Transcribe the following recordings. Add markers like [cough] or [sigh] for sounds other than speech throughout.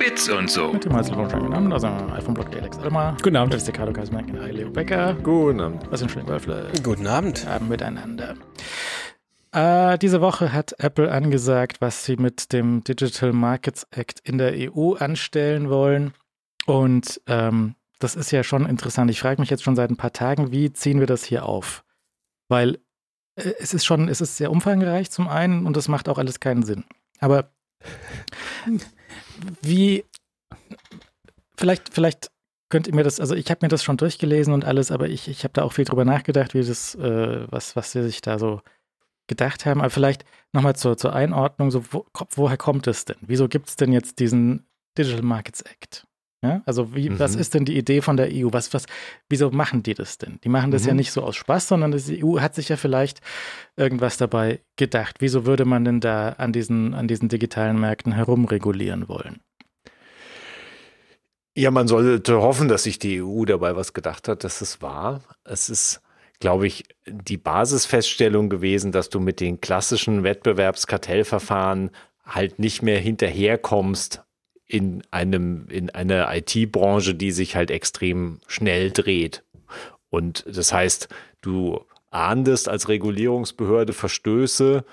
Bits und so. Mit dem herzlichen Willkommen Namen, also iPhone-Blog Alex Elmar. Guten Abend. Das ist der Carlo Kaismann, Leo Becker. Guten Abend. Was sind schöne Wölfle? Guten Abend. Abend miteinander. Äh, diese Woche hat Apple angesagt, was sie mit dem Digital Markets Act in der EU anstellen wollen. Und ähm, das ist ja schon interessant. Ich frage mich jetzt schon seit ein paar Tagen, wie ziehen wir das hier auf? Weil äh, es ist schon, es ist sehr umfangreich zum einen und es macht auch alles keinen Sinn. Aber [laughs] wie, vielleicht, vielleicht könnt ihr mir das, also ich habe mir das schon durchgelesen und alles, aber ich, ich habe da auch viel drüber nachgedacht, wie das, äh, was, was sie sich da so gedacht haben. Aber vielleicht nochmal zur, zur Einordnung, so wo, woher kommt es denn? Wieso gibt es denn jetzt diesen Digital Markets Act? Ja, also wie, mhm. was ist denn die Idee von der EU? Was, was, wieso machen die das denn? Die machen das mhm. ja nicht so aus Spaß, sondern die EU hat sich ja vielleicht irgendwas dabei gedacht. Wieso würde man denn da an diesen, an diesen digitalen Märkten herumregulieren wollen? Ja, man sollte hoffen, dass sich die EU dabei was gedacht hat, dass es war. Es ist, glaube ich, die Basisfeststellung gewesen, dass du mit den klassischen Wettbewerbskartellverfahren halt nicht mehr hinterherkommst, in einem, in einer IT-Branche, die sich halt extrem schnell dreht. Und das heißt, du ahndest als Regulierungsbehörde Verstöße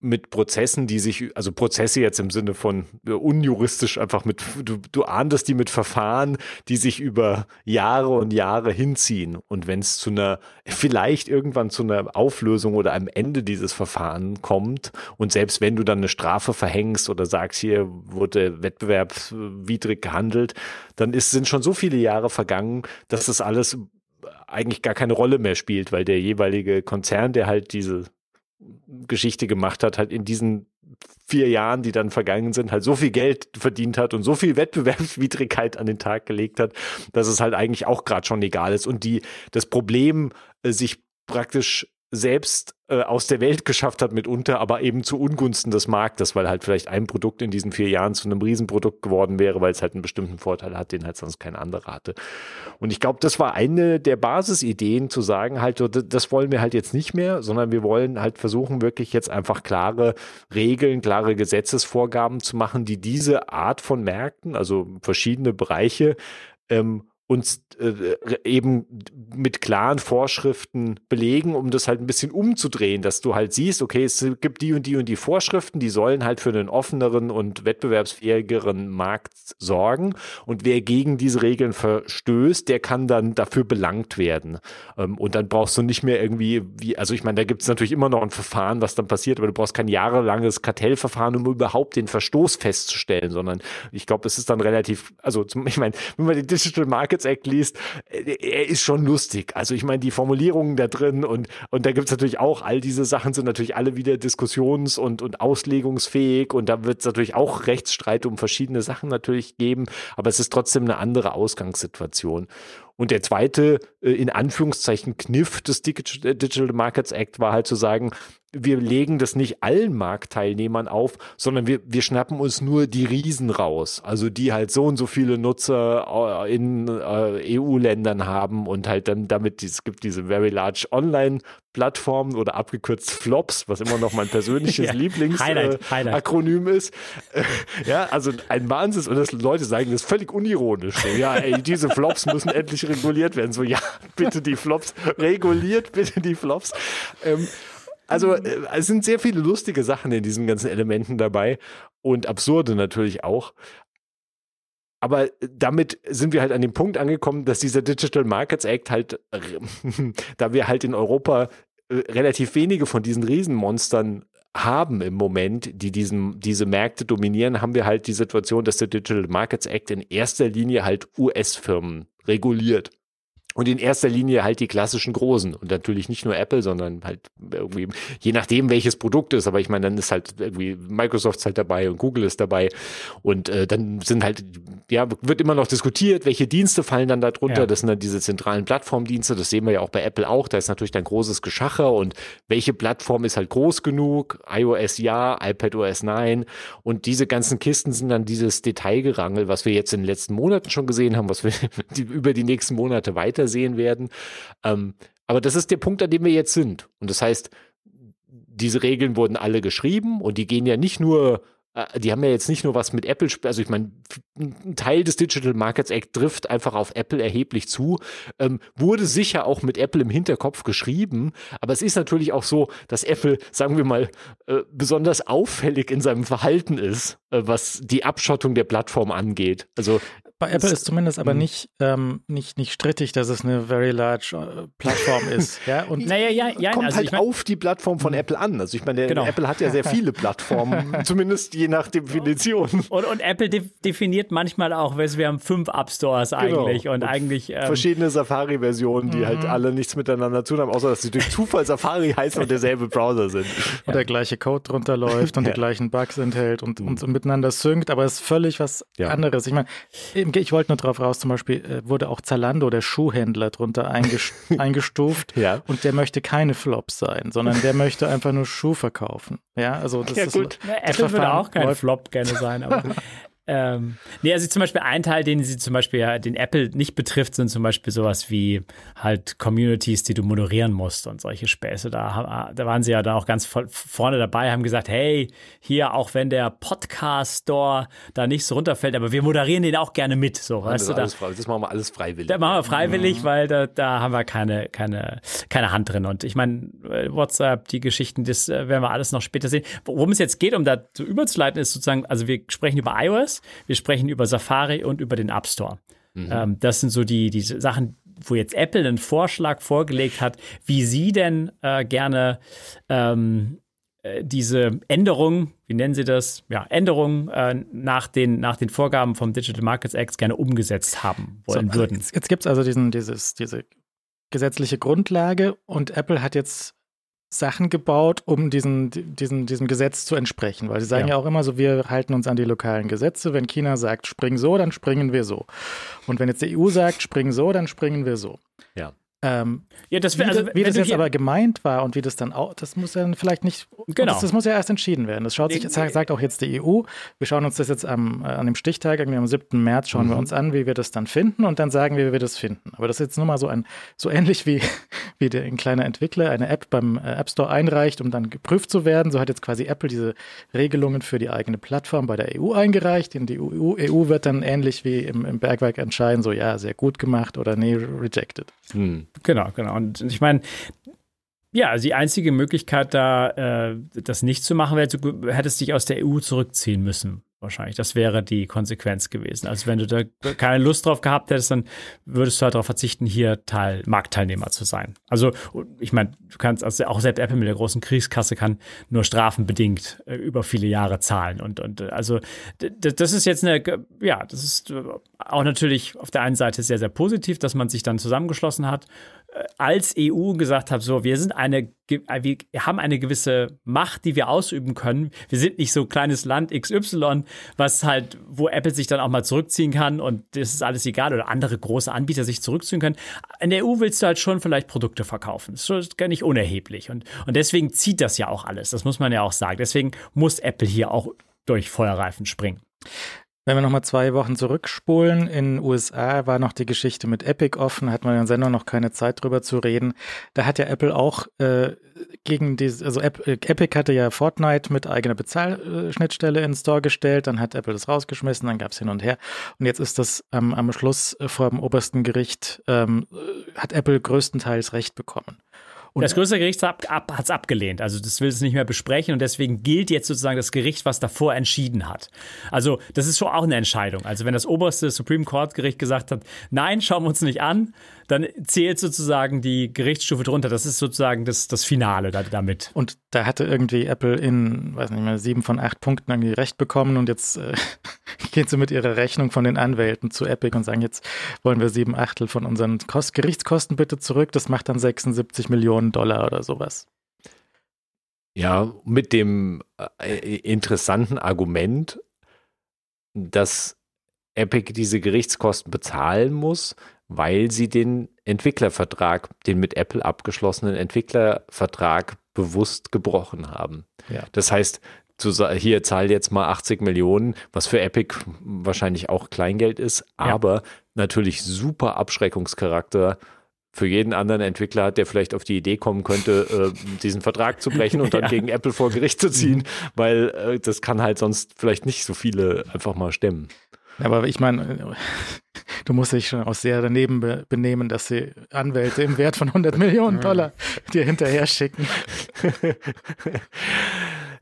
mit Prozessen, die sich, also Prozesse jetzt im Sinne von unjuristisch einfach mit, du, du ahndest die mit Verfahren, die sich über Jahre und Jahre hinziehen. Und wenn es zu einer, vielleicht irgendwann zu einer Auflösung oder einem Ende dieses Verfahren kommt und selbst wenn du dann eine Strafe verhängst oder sagst, hier wurde wettbewerbswidrig gehandelt, dann ist, sind schon so viele Jahre vergangen, dass das alles eigentlich gar keine Rolle mehr spielt, weil der jeweilige Konzern, der halt diese Geschichte gemacht hat, halt in diesen vier Jahren, die dann vergangen sind, halt so viel Geld verdient hat und so viel Wettbewerbswidrigkeit an den Tag gelegt hat, dass es halt eigentlich auch gerade schon egal ist. Und die das Problem äh, sich praktisch selbst äh, aus der Welt geschafft hat mitunter, aber eben zu Ungunsten des Marktes, weil halt vielleicht ein Produkt in diesen vier Jahren zu einem Riesenprodukt geworden wäre, weil es halt einen bestimmten Vorteil hat, den halt sonst kein anderer hatte. Und ich glaube, das war eine der Basisideen zu sagen, halt, das wollen wir halt jetzt nicht mehr, sondern wir wollen halt versuchen, wirklich jetzt einfach klare Regeln, klare Gesetzesvorgaben zu machen, die diese Art von Märkten, also verschiedene Bereiche, ähm, uns äh, eben mit klaren Vorschriften belegen, um das halt ein bisschen umzudrehen, dass du halt siehst, okay, es gibt die und die und die Vorschriften, die sollen halt für einen offeneren und wettbewerbsfähigeren Markt sorgen und wer gegen diese Regeln verstößt, der kann dann dafür belangt werden. Ähm, und dann brauchst du nicht mehr irgendwie, wie, also ich meine, da gibt es natürlich immer noch ein Verfahren, was dann passiert, aber du brauchst kein jahrelanges Kartellverfahren, um überhaupt den Verstoß festzustellen, sondern ich glaube, es ist dann relativ, also zum, [laughs] ich meine, wenn man die Digital Market Rockets Act liest, äh, er ist schon lustig. Also ich meine, die Formulierungen da drin und, und da gibt es natürlich auch, all diese Sachen sind natürlich alle wieder diskussions- und, und auslegungsfähig und da wird es natürlich auch Rechtsstreit um verschiedene Sachen natürlich geben, aber es ist trotzdem eine andere Ausgangssituation. Und der zweite, äh, in Anführungszeichen, Kniff des Digital Markets Act war halt zu sagen, wir legen das nicht allen Marktteilnehmern auf, sondern wir, wir schnappen uns nur die Riesen raus. Also die halt so und so viele Nutzer äh, in äh, EU-Ländern haben und halt dann damit, es gibt diese Very Large Online Plattformen oder abgekürzt Flops, was immer noch mein persönliches [laughs] ja, Lieblingsakronym äh, ist. [laughs] ja, also ein Wahnsinn und das Leute sagen das völlig unironisch. So, ja, ey, diese Flops müssen endlich reguliert werden. So, ja, [laughs] bitte die Flops, reguliert bitte die Flops. Ähm, also äh, es sind sehr viele lustige Sachen in diesen ganzen Elementen dabei und absurde natürlich auch. Aber äh, damit sind wir halt an dem Punkt angekommen, dass dieser Digital Markets Act halt, da wir halt in Europa äh, relativ wenige von diesen Riesenmonstern haben im Moment, die diesen, diese Märkte dominieren, haben wir halt die Situation, dass der Digital Markets Act in erster Linie halt US-Firmen reguliert. Und in erster Linie halt die klassischen Großen. Und natürlich nicht nur Apple, sondern halt irgendwie, je nachdem, welches Produkt ist. Aber ich meine, dann ist halt irgendwie Microsoft halt dabei und Google ist dabei. Und äh, dann sind halt, ja, wird immer noch diskutiert, welche Dienste fallen dann da drunter. Ja. Das sind dann diese zentralen Plattformdienste. Das sehen wir ja auch bei Apple auch. Da ist natürlich dann großes Geschacher. Und welche Plattform ist halt groß genug? iOS ja, iPadOS nein. Und diese ganzen Kisten sind dann dieses Detailgerangel, was wir jetzt in den letzten Monaten schon gesehen haben, was wir [laughs] über die nächsten Monate weiter sehen werden. Ähm, aber das ist der Punkt, an dem wir jetzt sind. Und das heißt, diese Regeln wurden alle geschrieben und die gehen ja nicht nur äh, die haben ja jetzt nicht nur was mit Apple, also ich meine, ein Teil des Digital Markets Act trifft einfach auf Apple erheblich zu, ähm, wurde sicher auch mit Apple im Hinterkopf geschrieben, aber es ist natürlich auch so, dass Apple, sagen wir mal, äh, besonders auffällig in seinem Verhalten ist, äh, was die Abschottung der Plattform angeht. Also bei Apple ist zumindest aber mhm. nicht, ähm, nicht, nicht strittig, dass es eine very large äh, Plattform [laughs] ist. Ja? Und naja, ja, ja, kommt also halt ich mein, auf die Plattform von mhm. Apple an. Also ich meine, genau. Apple hat ja sehr [laughs] viele Plattformen, [laughs] zumindest je nach Definition. Und, und Apple de definiert manchmal auch, wir haben fünf App Stores genau. eigentlich genau. und, und, eigentlich ähm, verschiedene Safari-Versionen, die halt mhm. alle nichts miteinander zu tun haben, außer dass sie durch Zufall Safari heißen und derselbe Browser sind. Und der gleiche Code drunter läuft und die gleichen Bugs enthält und, und miteinander synkt, aber es ist völlig was anderes. Ich meine, ich wollte nur darauf raus, zum Beispiel äh, wurde auch Zalando, der Schuhhändler, drunter [laughs] eingestuft ja. und der möchte keine Flops sein, sondern der möchte einfach nur Schuh verkaufen. Ja, also das ja, ist gut. Apple würde auch kein Flop gerne sein, aber [laughs] Ähm, nee, also zum Beispiel ein Teil, den sie zum Beispiel ja, den Apple nicht betrifft, sind zum Beispiel sowas wie halt Communities, die du moderieren musst und solche Späße. Da, da waren sie ja dann auch ganz vorne dabei, haben gesagt, hey, hier, auch wenn der Podcast Store da nicht so runterfällt, aber wir moderieren den auch gerne mit. So, weißt du, da, das machen wir alles freiwillig. Da machen wir freiwillig, mhm. weil da, da haben wir keine, keine, keine Hand drin. Und ich meine, WhatsApp, die Geschichten, das äh, werden wir alles noch später sehen. Worum es jetzt geht, um da zu überzuleiten, ist sozusagen, also wir sprechen über iOS wir sprechen über Safari und über den App Store. Mhm. Ähm, das sind so die, die Sachen, wo jetzt Apple einen Vorschlag vorgelegt hat, wie sie denn äh, gerne ähm, äh, diese Änderungen, wie nennen Sie das? Ja, Änderungen äh, nach, den, nach den Vorgaben vom Digital Markets Act gerne umgesetzt haben wollen so, würden. Jetzt, jetzt gibt es also diesen, dieses, diese gesetzliche Grundlage und Apple hat jetzt Sachen gebaut, um diesen, diesen, diesem Gesetz zu entsprechen. Weil sie sagen ja. ja. auch immer so, wir halten uns an die lokalen Gesetze. Wenn China sagt, spring so, dann springen wir so. Und wenn jetzt die EU sagt, spring so, dann springen wir so. Ja. Ähm, ja, das wär, also, wie, wie das jetzt aber gemeint war und wie das dann auch, das muss ja vielleicht nicht, genau. Das, das, muss ja erst entschieden werden. Das schaut sich, sagt auch jetzt die EU. Wir schauen uns das jetzt am, äh, an dem Stichtag, irgendwie am 7. März, schauen mhm. wir uns an, wie wir das dann finden und dann sagen wir, wie wir das finden. Aber das ist jetzt nur mal so ein, so ähnlich wie, [laughs] wie der, ein kleiner Entwickler eine App beim äh, App Store einreicht, um dann geprüft zu werden. So hat jetzt quasi Apple diese Regelungen für die eigene Plattform bei der EU eingereicht. In die EU, EU wird dann ähnlich wie im, im Bergwerk entscheiden, so ja, sehr gut gemacht oder nee, rejected. Mhm. Genau, genau. Und ich meine, ja, die einzige Möglichkeit, da äh, das nicht zu machen, wäre, du hättest dich aus der EU zurückziehen müssen. Wahrscheinlich. Das wäre die Konsequenz gewesen. Also wenn du da keine Lust drauf gehabt hättest, dann würdest du halt darauf verzichten, hier Teil, Marktteilnehmer zu sein. Also ich meine, du kannst, also auch selbst Apple mit der großen Kriegskasse kann nur strafenbedingt äh, über viele Jahre zahlen. Und, und äh, also das ist jetzt eine, ja, das ist äh, auch natürlich auf der einen Seite sehr, sehr positiv, dass man sich dann zusammengeschlossen hat als EU gesagt habe, so, wir sind eine, wir haben eine gewisse Macht, die wir ausüben können. Wir sind nicht so kleines Land XY, was halt, wo Apple sich dann auch mal zurückziehen kann und das ist alles egal oder andere große Anbieter sich zurückziehen können. In der EU willst du halt schon vielleicht Produkte verkaufen. Das ist gar nicht unerheblich und, und deswegen zieht das ja auch alles. Das muss man ja auch sagen. Deswegen muss Apple hier auch durch Feuerreifen springen. Wenn wir nochmal zwei Wochen zurückspulen, in den USA war noch die Geschichte mit Epic offen, hat man in der Sendung noch keine Zeit drüber zu reden. Da hat ja Apple auch äh, gegen die, also äh, Epic hatte ja Fortnite mit eigener Bezahlschnittstelle in den Store gestellt, dann hat Apple das rausgeschmissen, dann gab es hin und her. Und jetzt ist das ähm, am Schluss vor dem obersten Gericht, ähm, hat Apple größtenteils Recht bekommen. Und das größere Gericht hat es abgelehnt. Also das will es nicht mehr besprechen und deswegen gilt jetzt sozusagen das Gericht, was davor entschieden hat. Also das ist schon auch eine Entscheidung. Also wenn das oberste Supreme Court Gericht gesagt hat, nein, schauen wir uns nicht an, dann zählt sozusagen die Gerichtsstufe drunter. Das ist sozusagen das, das Finale da, damit. Und da hatte irgendwie Apple in, weiß nicht mehr, sieben von acht Punkten irgendwie Recht bekommen und jetzt äh, [laughs] gehen sie mit ihrer Rechnung von den Anwälten zu Epic und sagen, jetzt wollen wir sieben Achtel von unseren Kost Gerichtskosten bitte zurück. Das macht dann 76 Millionen Dollar oder sowas. Ja, mit dem äh, interessanten Argument, dass Epic diese Gerichtskosten bezahlen muss, weil sie den Entwicklervertrag, den mit Apple abgeschlossenen Entwicklervertrag bewusst gebrochen haben. Ja. Das heißt, hier zahl jetzt mal 80 Millionen, was für Epic wahrscheinlich auch Kleingeld ist, aber ja. natürlich super Abschreckungscharakter für jeden anderen Entwickler hat, der vielleicht auf die Idee kommen könnte, äh, diesen Vertrag zu brechen und dann [laughs] ja. gegen Apple vor Gericht zu ziehen, weil äh, das kann halt sonst vielleicht nicht so viele einfach mal stemmen. Aber ich meine, [laughs] du musst dich schon auch sehr daneben be benehmen, dass sie Anwälte im Wert von 100 Millionen Dollar dir hinterher schicken. [laughs]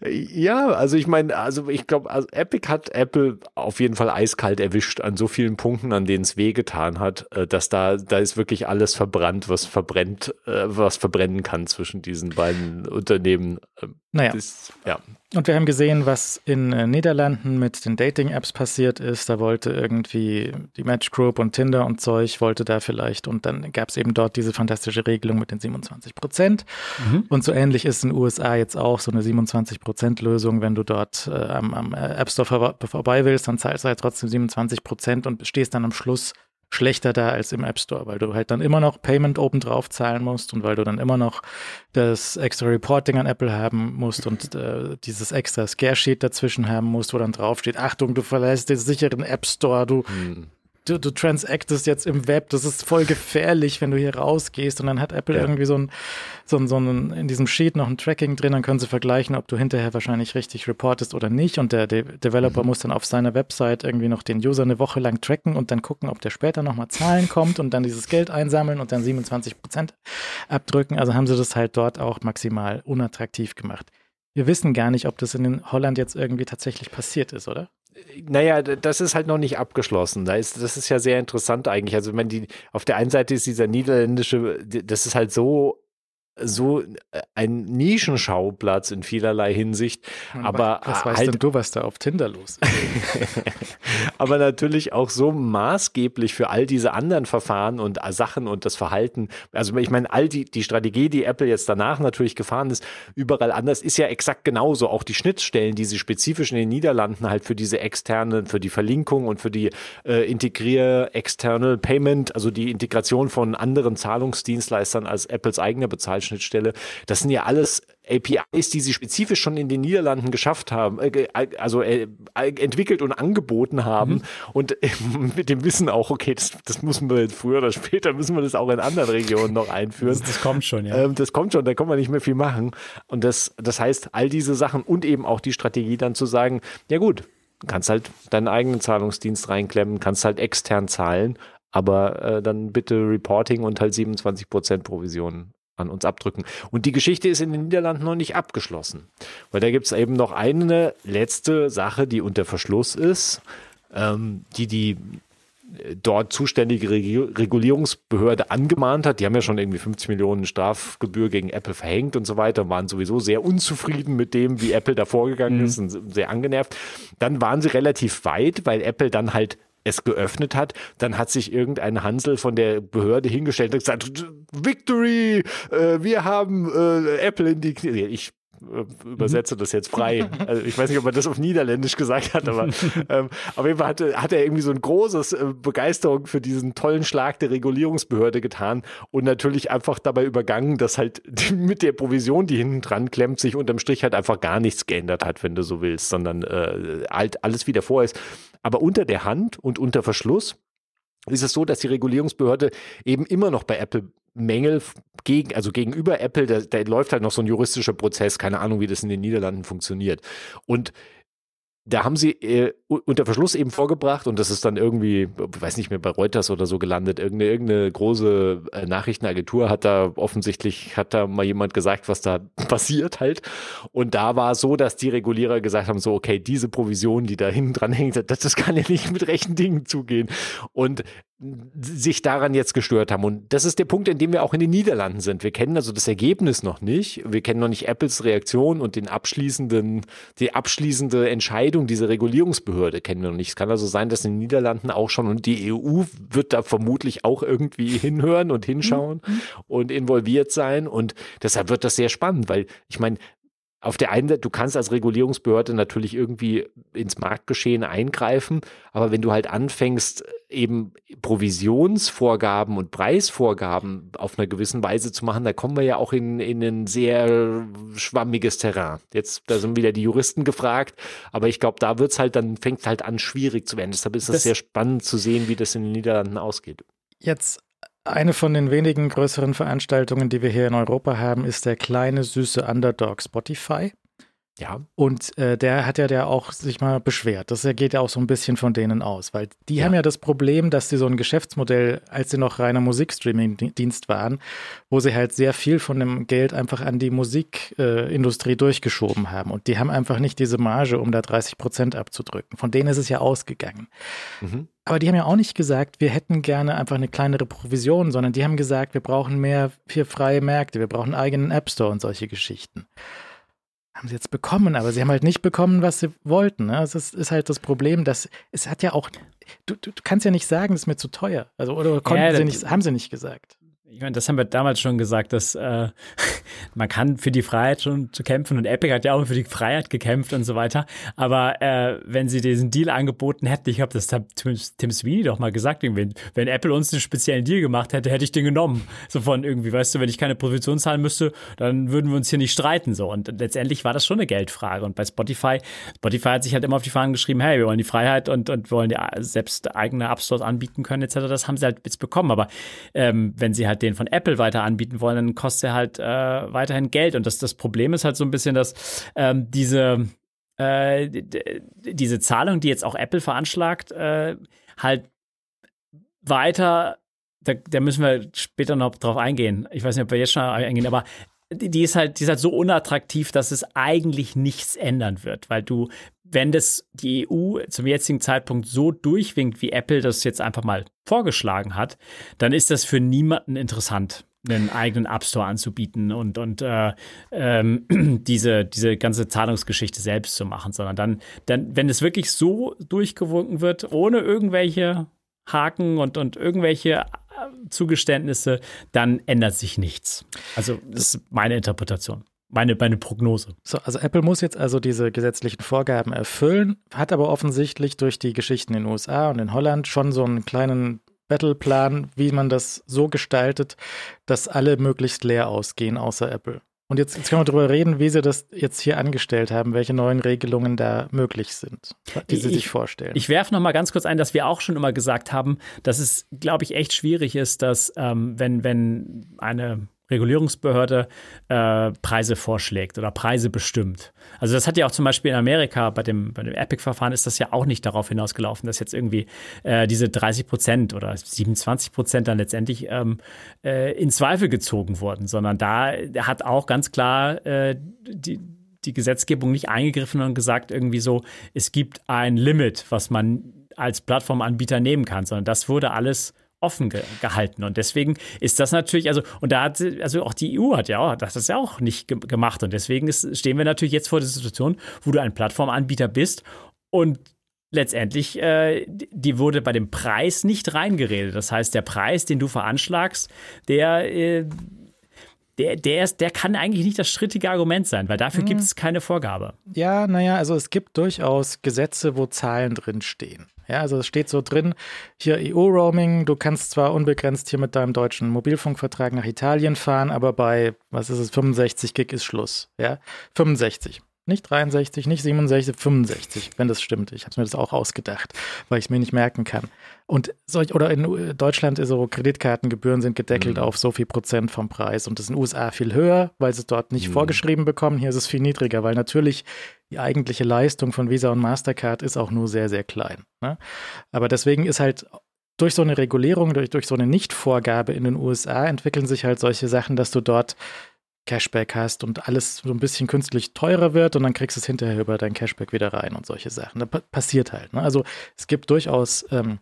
Ja, also ich meine, also ich glaube, also Epic hat Apple auf jeden Fall eiskalt erwischt an so vielen Punkten, an denen es wehgetan hat, äh, dass da, da ist wirklich alles verbrannt, was verbrennt, äh, was verbrennen kann zwischen diesen beiden Unternehmen. Ähm, naja. Das, ja. Und wir haben gesehen, was in äh, Niederlanden mit den Dating-Apps passiert ist. Da wollte irgendwie die Match Group und Tinder und Zeug, wollte da vielleicht. Und dann gab es eben dort diese fantastische Regelung mit den 27 Prozent. Mhm. Und so ähnlich ist in den USA jetzt auch so eine 27 Prozent Lösung. Wenn du dort äh, am, am App Store vor, vorbei willst, dann zahlst du halt trotzdem 27 Prozent und stehst dann am Schluss schlechter da als im App Store, weil du halt dann immer noch Payment obendrauf zahlen musst und weil du dann immer noch das extra Reporting an Apple haben musst und äh, dieses extra Scare Sheet dazwischen haben musst, wo dann draufsteht, Achtung, du verlässt den sicheren App Store, du hm du, du transactest jetzt im Web, das ist voll gefährlich, wenn du hier rausgehst. Und dann hat Apple ja. irgendwie so ein, so ein, so ein, in diesem Sheet noch ein Tracking drin, dann können sie vergleichen, ob du hinterher wahrscheinlich richtig reportest oder nicht. Und der De Developer mhm. muss dann auf seiner Website irgendwie noch den User eine Woche lang tracken und dann gucken, ob der später nochmal Zahlen kommt und dann dieses Geld einsammeln und dann 27 Prozent abdrücken. Also haben sie das halt dort auch maximal unattraktiv gemacht. Wir wissen gar nicht, ob das in Holland jetzt irgendwie tatsächlich passiert ist, oder? Naja, das ist halt noch nicht abgeschlossen. Das ist ja sehr interessant eigentlich. Also, wenn die, auf der einen Seite ist dieser niederländische, das ist halt so so äh, ein Nischenschauplatz in vielerlei Hinsicht. Aber was weißt halt, denn du, was da auf Tinder los ist? [laughs] aber natürlich auch so maßgeblich für all diese anderen Verfahren und äh, Sachen und das Verhalten. Also ich meine, all die, die Strategie, die Apple jetzt danach natürlich gefahren ist, überall anders, ist ja exakt genauso. Auch die Schnittstellen, die sie spezifisch in den Niederlanden halt für diese externen, für die Verlinkung und für die äh, Integrier External Payment, also die Integration von anderen Zahlungsdienstleistern als Apples eigener Bezahlschnitt Schnittstelle. Das sind ja alles APIs, die sie spezifisch schon in den Niederlanden geschafft haben, äh, also äh, entwickelt und angeboten haben. Mhm. Und äh, mit dem Wissen auch, okay, das, das müssen wir früher oder später, müssen wir das auch in anderen Regionen noch einführen. Das, das kommt schon, ja. Ähm, das kommt schon, da kann man nicht mehr viel machen. Und das, das heißt, all diese Sachen und eben auch die Strategie dann zu sagen, ja gut, kannst halt deinen eigenen Zahlungsdienst reinklemmen, kannst halt extern zahlen, aber äh, dann bitte Reporting und halt 27% Provisionen an uns abdrücken. Und die Geschichte ist in den Niederlanden noch nicht abgeschlossen, weil da gibt es eben noch eine letzte Sache, die unter Verschluss ist, ähm, die die äh, dort zuständige Regulierungsbehörde angemahnt hat. Die haben ja schon irgendwie 50 Millionen Strafgebühr gegen Apple verhängt und so weiter, waren sowieso sehr unzufrieden mit dem, wie Apple da vorgegangen mhm. ist und sehr angenervt. Dann waren sie relativ weit, weil Apple dann halt es geöffnet hat, dann hat sich irgendein Hansel von der Behörde hingestellt und gesagt, Victory, äh, wir haben äh, Apple in die Knie. Ich übersetze mhm. das jetzt frei. [laughs] Also ich weiß nicht, ob man das auf Niederländisch gesagt hat, aber [laughs] ähm, auf jeden Fall hatte, hat er irgendwie so ein großes äh, Begeisterung für diesen tollen Schlag der Regulierungsbehörde getan und natürlich einfach dabei übergangen, dass halt mit der Provision, die hinten dran klemmt, sich unterm Strich halt einfach gar nichts geändert hat, wenn du so willst, sondern äh, halt alles wieder vor ist. Aber unter der Hand und unter Verschluss ist es so, dass die Regulierungsbehörde eben immer noch bei Apple Mängel gegen, also gegenüber Apple, da, da läuft halt noch so ein juristischer Prozess, keine Ahnung, wie das in den Niederlanden funktioniert. Und da haben sie äh, unter Verschluss eben vorgebracht und das ist dann irgendwie, weiß nicht mehr, bei Reuters oder so gelandet. Irgendeine, irgendeine große äh, Nachrichtenagentur hat da offensichtlich, hat da mal jemand gesagt, was da [laughs] passiert halt. Und da war so, dass die Regulierer gesagt haben, so, okay, diese Provision, die da hinten dran hängt, das, das kann ja nicht mit rechten Dingen zugehen. Und sich daran jetzt gestört haben. Und das ist der Punkt, in dem wir auch in den Niederlanden sind. Wir kennen also das Ergebnis noch nicht. Wir kennen noch nicht Apples Reaktion und den abschließenden, die abschließende Entscheidung dieser Regulierungsbehörde kennen wir noch nicht. Es kann also sein, dass in den Niederlanden auch schon und die EU wird da vermutlich auch irgendwie [laughs] hinhören und hinschauen mhm. und involviert sein. Und deshalb wird das sehr spannend, weil ich meine, auf der einen Seite, du kannst als Regulierungsbehörde natürlich irgendwie ins Marktgeschehen eingreifen, aber wenn du halt anfängst, eben Provisionsvorgaben und Preisvorgaben auf einer gewissen Weise zu machen, da kommen wir ja auch in, in ein sehr schwammiges Terrain. Jetzt, da sind wieder die Juristen gefragt, aber ich glaube, da wird's halt, dann fängt es halt an, schwierig zu werden. Deshalb ist es sehr spannend zu sehen, wie das in den Niederlanden ausgeht. Jetzt eine von den wenigen größeren Veranstaltungen, die wir hier in Europa haben, ist der kleine süße Underdog Spotify. Ja. Und äh, der hat ja der auch sich mal beschwert. Das geht ja auch so ein bisschen von denen aus, weil die ja. haben ja das Problem, dass sie so ein Geschäftsmodell, als sie noch reiner Musikstreaming-Dienst waren, wo sie halt sehr viel von dem Geld einfach an die Musikindustrie äh, durchgeschoben haben. Und die haben einfach nicht diese Marge, um da 30 Prozent abzudrücken. Von denen ist es ja ausgegangen. Mhm. Aber die haben ja auch nicht gesagt, wir hätten gerne einfach eine kleinere Provision, sondern die haben gesagt, wir brauchen mehr für freie Märkte, wir brauchen einen eigenen App Store und solche Geschichten haben sie jetzt bekommen, aber sie haben halt nicht bekommen, was sie wollten. Ne? Das ist, ist, halt das Problem, dass es hat ja auch, du, du, du kannst ja nicht sagen, es ist mir zu teuer. Also, oder konnten ja, sie nicht, haben sie nicht gesagt ich meine, das haben wir damals schon gesagt, dass äh, [laughs] man kann für die Freiheit schon zu kämpfen und Epic hat ja auch für die Freiheit gekämpft und so weiter. Aber äh, wenn sie diesen Deal angeboten hätten, ich habe das Tim, Tim Sweeney doch mal gesagt, irgendwie, wenn Apple uns einen speziellen Deal gemacht hätte, hätte ich den genommen. So von irgendwie, weißt du, wenn ich keine Provision zahlen müsste, dann würden wir uns hier nicht streiten. So. Und letztendlich war das schon eine Geldfrage. Und bei Spotify, Spotify hat sich halt immer auf die Fahnen geschrieben, hey, wir wollen die Freiheit und, und wollen die selbst eigene App Stores anbieten können, etc. Das haben sie halt jetzt bekommen. Aber ähm, wenn sie halt den von Apple weiter anbieten wollen, dann kostet er halt äh, weiterhin Geld. Und das, das Problem ist halt so ein bisschen, dass ähm, diese, äh, diese Zahlung, die jetzt auch Apple veranschlagt, äh, halt weiter, da, da, müssen wir später noch drauf eingehen. Ich weiß nicht, ob wir jetzt schon eingehen, aber die ist halt, die ist halt so unattraktiv, dass es eigentlich nichts ändern wird, weil du, wenn das die EU zum jetzigen Zeitpunkt so durchwinkt, wie Apple das jetzt einfach mal vorgeschlagen hat, dann ist das für niemanden interessant, einen eigenen App Store anzubieten und, und äh, ähm, [clears throat] diese, diese ganze Zahlungsgeschichte selbst zu machen, sondern dann, dann, wenn es wirklich so durchgewunken wird, ohne irgendwelche Haken und, und irgendwelche Zugeständnisse, dann ändert sich nichts. Also das ist meine Interpretation. Meine, meine Prognose. So, also Apple muss jetzt also diese gesetzlichen Vorgaben erfüllen, hat aber offensichtlich durch die Geschichten in den USA und in Holland schon so einen kleinen Battleplan, wie man das so gestaltet, dass alle möglichst leer ausgehen, außer Apple. Und jetzt, jetzt können wir darüber reden, wie Sie das jetzt hier angestellt haben, welche neuen Regelungen da möglich sind, die Sie ich, sich vorstellen. Ich werfe noch mal ganz kurz ein, dass wir auch schon immer gesagt haben, dass es, glaube ich, echt schwierig ist, dass ähm, wenn, wenn eine Regulierungsbehörde äh, Preise vorschlägt oder Preise bestimmt. Also das hat ja auch zum Beispiel in Amerika bei dem, bei dem Epic-Verfahren ist das ja auch nicht darauf hinausgelaufen, dass jetzt irgendwie äh, diese 30 Prozent oder 27 Prozent dann letztendlich ähm, äh, in Zweifel gezogen wurden, sondern da hat auch ganz klar äh, die, die Gesetzgebung nicht eingegriffen und gesagt irgendwie so, es gibt ein Limit, was man als Plattformanbieter nehmen kann, sondern das wurde alles offen ge gehalten. Und deswegen ist das natürlich, also, und da hat, also auch die EU hat ja das ist ja auch nicht ge gemacht. Und deswegen ist, stehen wir natürlich jetzt vor der Situation, wo du ein Plattformanbieter bist und letztendlich, äh, die wurde bei dem Preis nicht reingeredet. Das heißt, der Preis, den du veranschlagst, der, äh, der, der, ist, der kann eigentlich nicht das strittige Argument sein, weil dafür mhm. gibt es keine Vorgabe. Ja, naja, also es gibt durchaus Gesetze, wo Zahlen drinstehen. Ja, also es steht so drin, hier EU-Roaming, du kannst zwar unbegrenzt hier mit deinem deutschen Mobilfunkvertrag nach Italien fahren, aber bei, was ist es, 65 Gig ist Schluss. Ja, 65. Nicht 63, nicht 67, 65, wenn das stimmt. Ich habe mir das auch ausgedacht, weil ich es mir nicht merken kann. Und solch, oder in Deutschland ist so Kreditkartengebühren sind gedeckelt mhm. auf so viel Prozent vom Preis. Und das ist in den USA viel höher, weil sie es dort nicht mhm. vorgeschrieben bekommen. Hier ist es viel niedriger, weil natürlich die eigentliche Leistung von Visa und Mastercard ist auch nur sehr, sehr klein. Ne? Aber deswegen ist halt durch so eine Regulierung, durch, durch so eine Nichtvorgabe in den USA entwickeln sich halt solche Sachen, dass du dort Cashback hast und alles so ein bisschen künstlich teurer wird und dann kriegst du es hinterher über dein Cashback wieder rein und solche Sachen. Das passiert halt. Ne? Also es gibt durchaus ähm,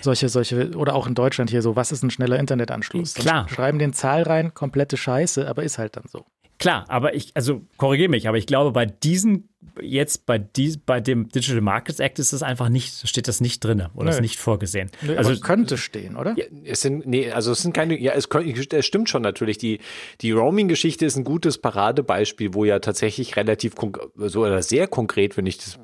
solche, solche, oder auch in Deutschland hier so, was ist ein schneller Internetanschluss? Klar. Dann schreiben den Zahl rein, komplette Scheiße, aber ist halt dann so. Klar, aber ich, also korrigiere mich, aber ich glaube, bei diesen jetzt bei, die, bei dem Digital Markets Act ist das einfach nicht, steht das nicht drin oder Nö. ist nicht vorgesehen. Nö, also könnte stehen, oder? Ja, es sind, nee, also es sind keine, ja, es, es stimmt schon natürlich. Die, die Roaming-Geschichte ist ein gutes Paradebeispiel, wo ja tatsächlich relativ so oder sehr konkret, wenn ich das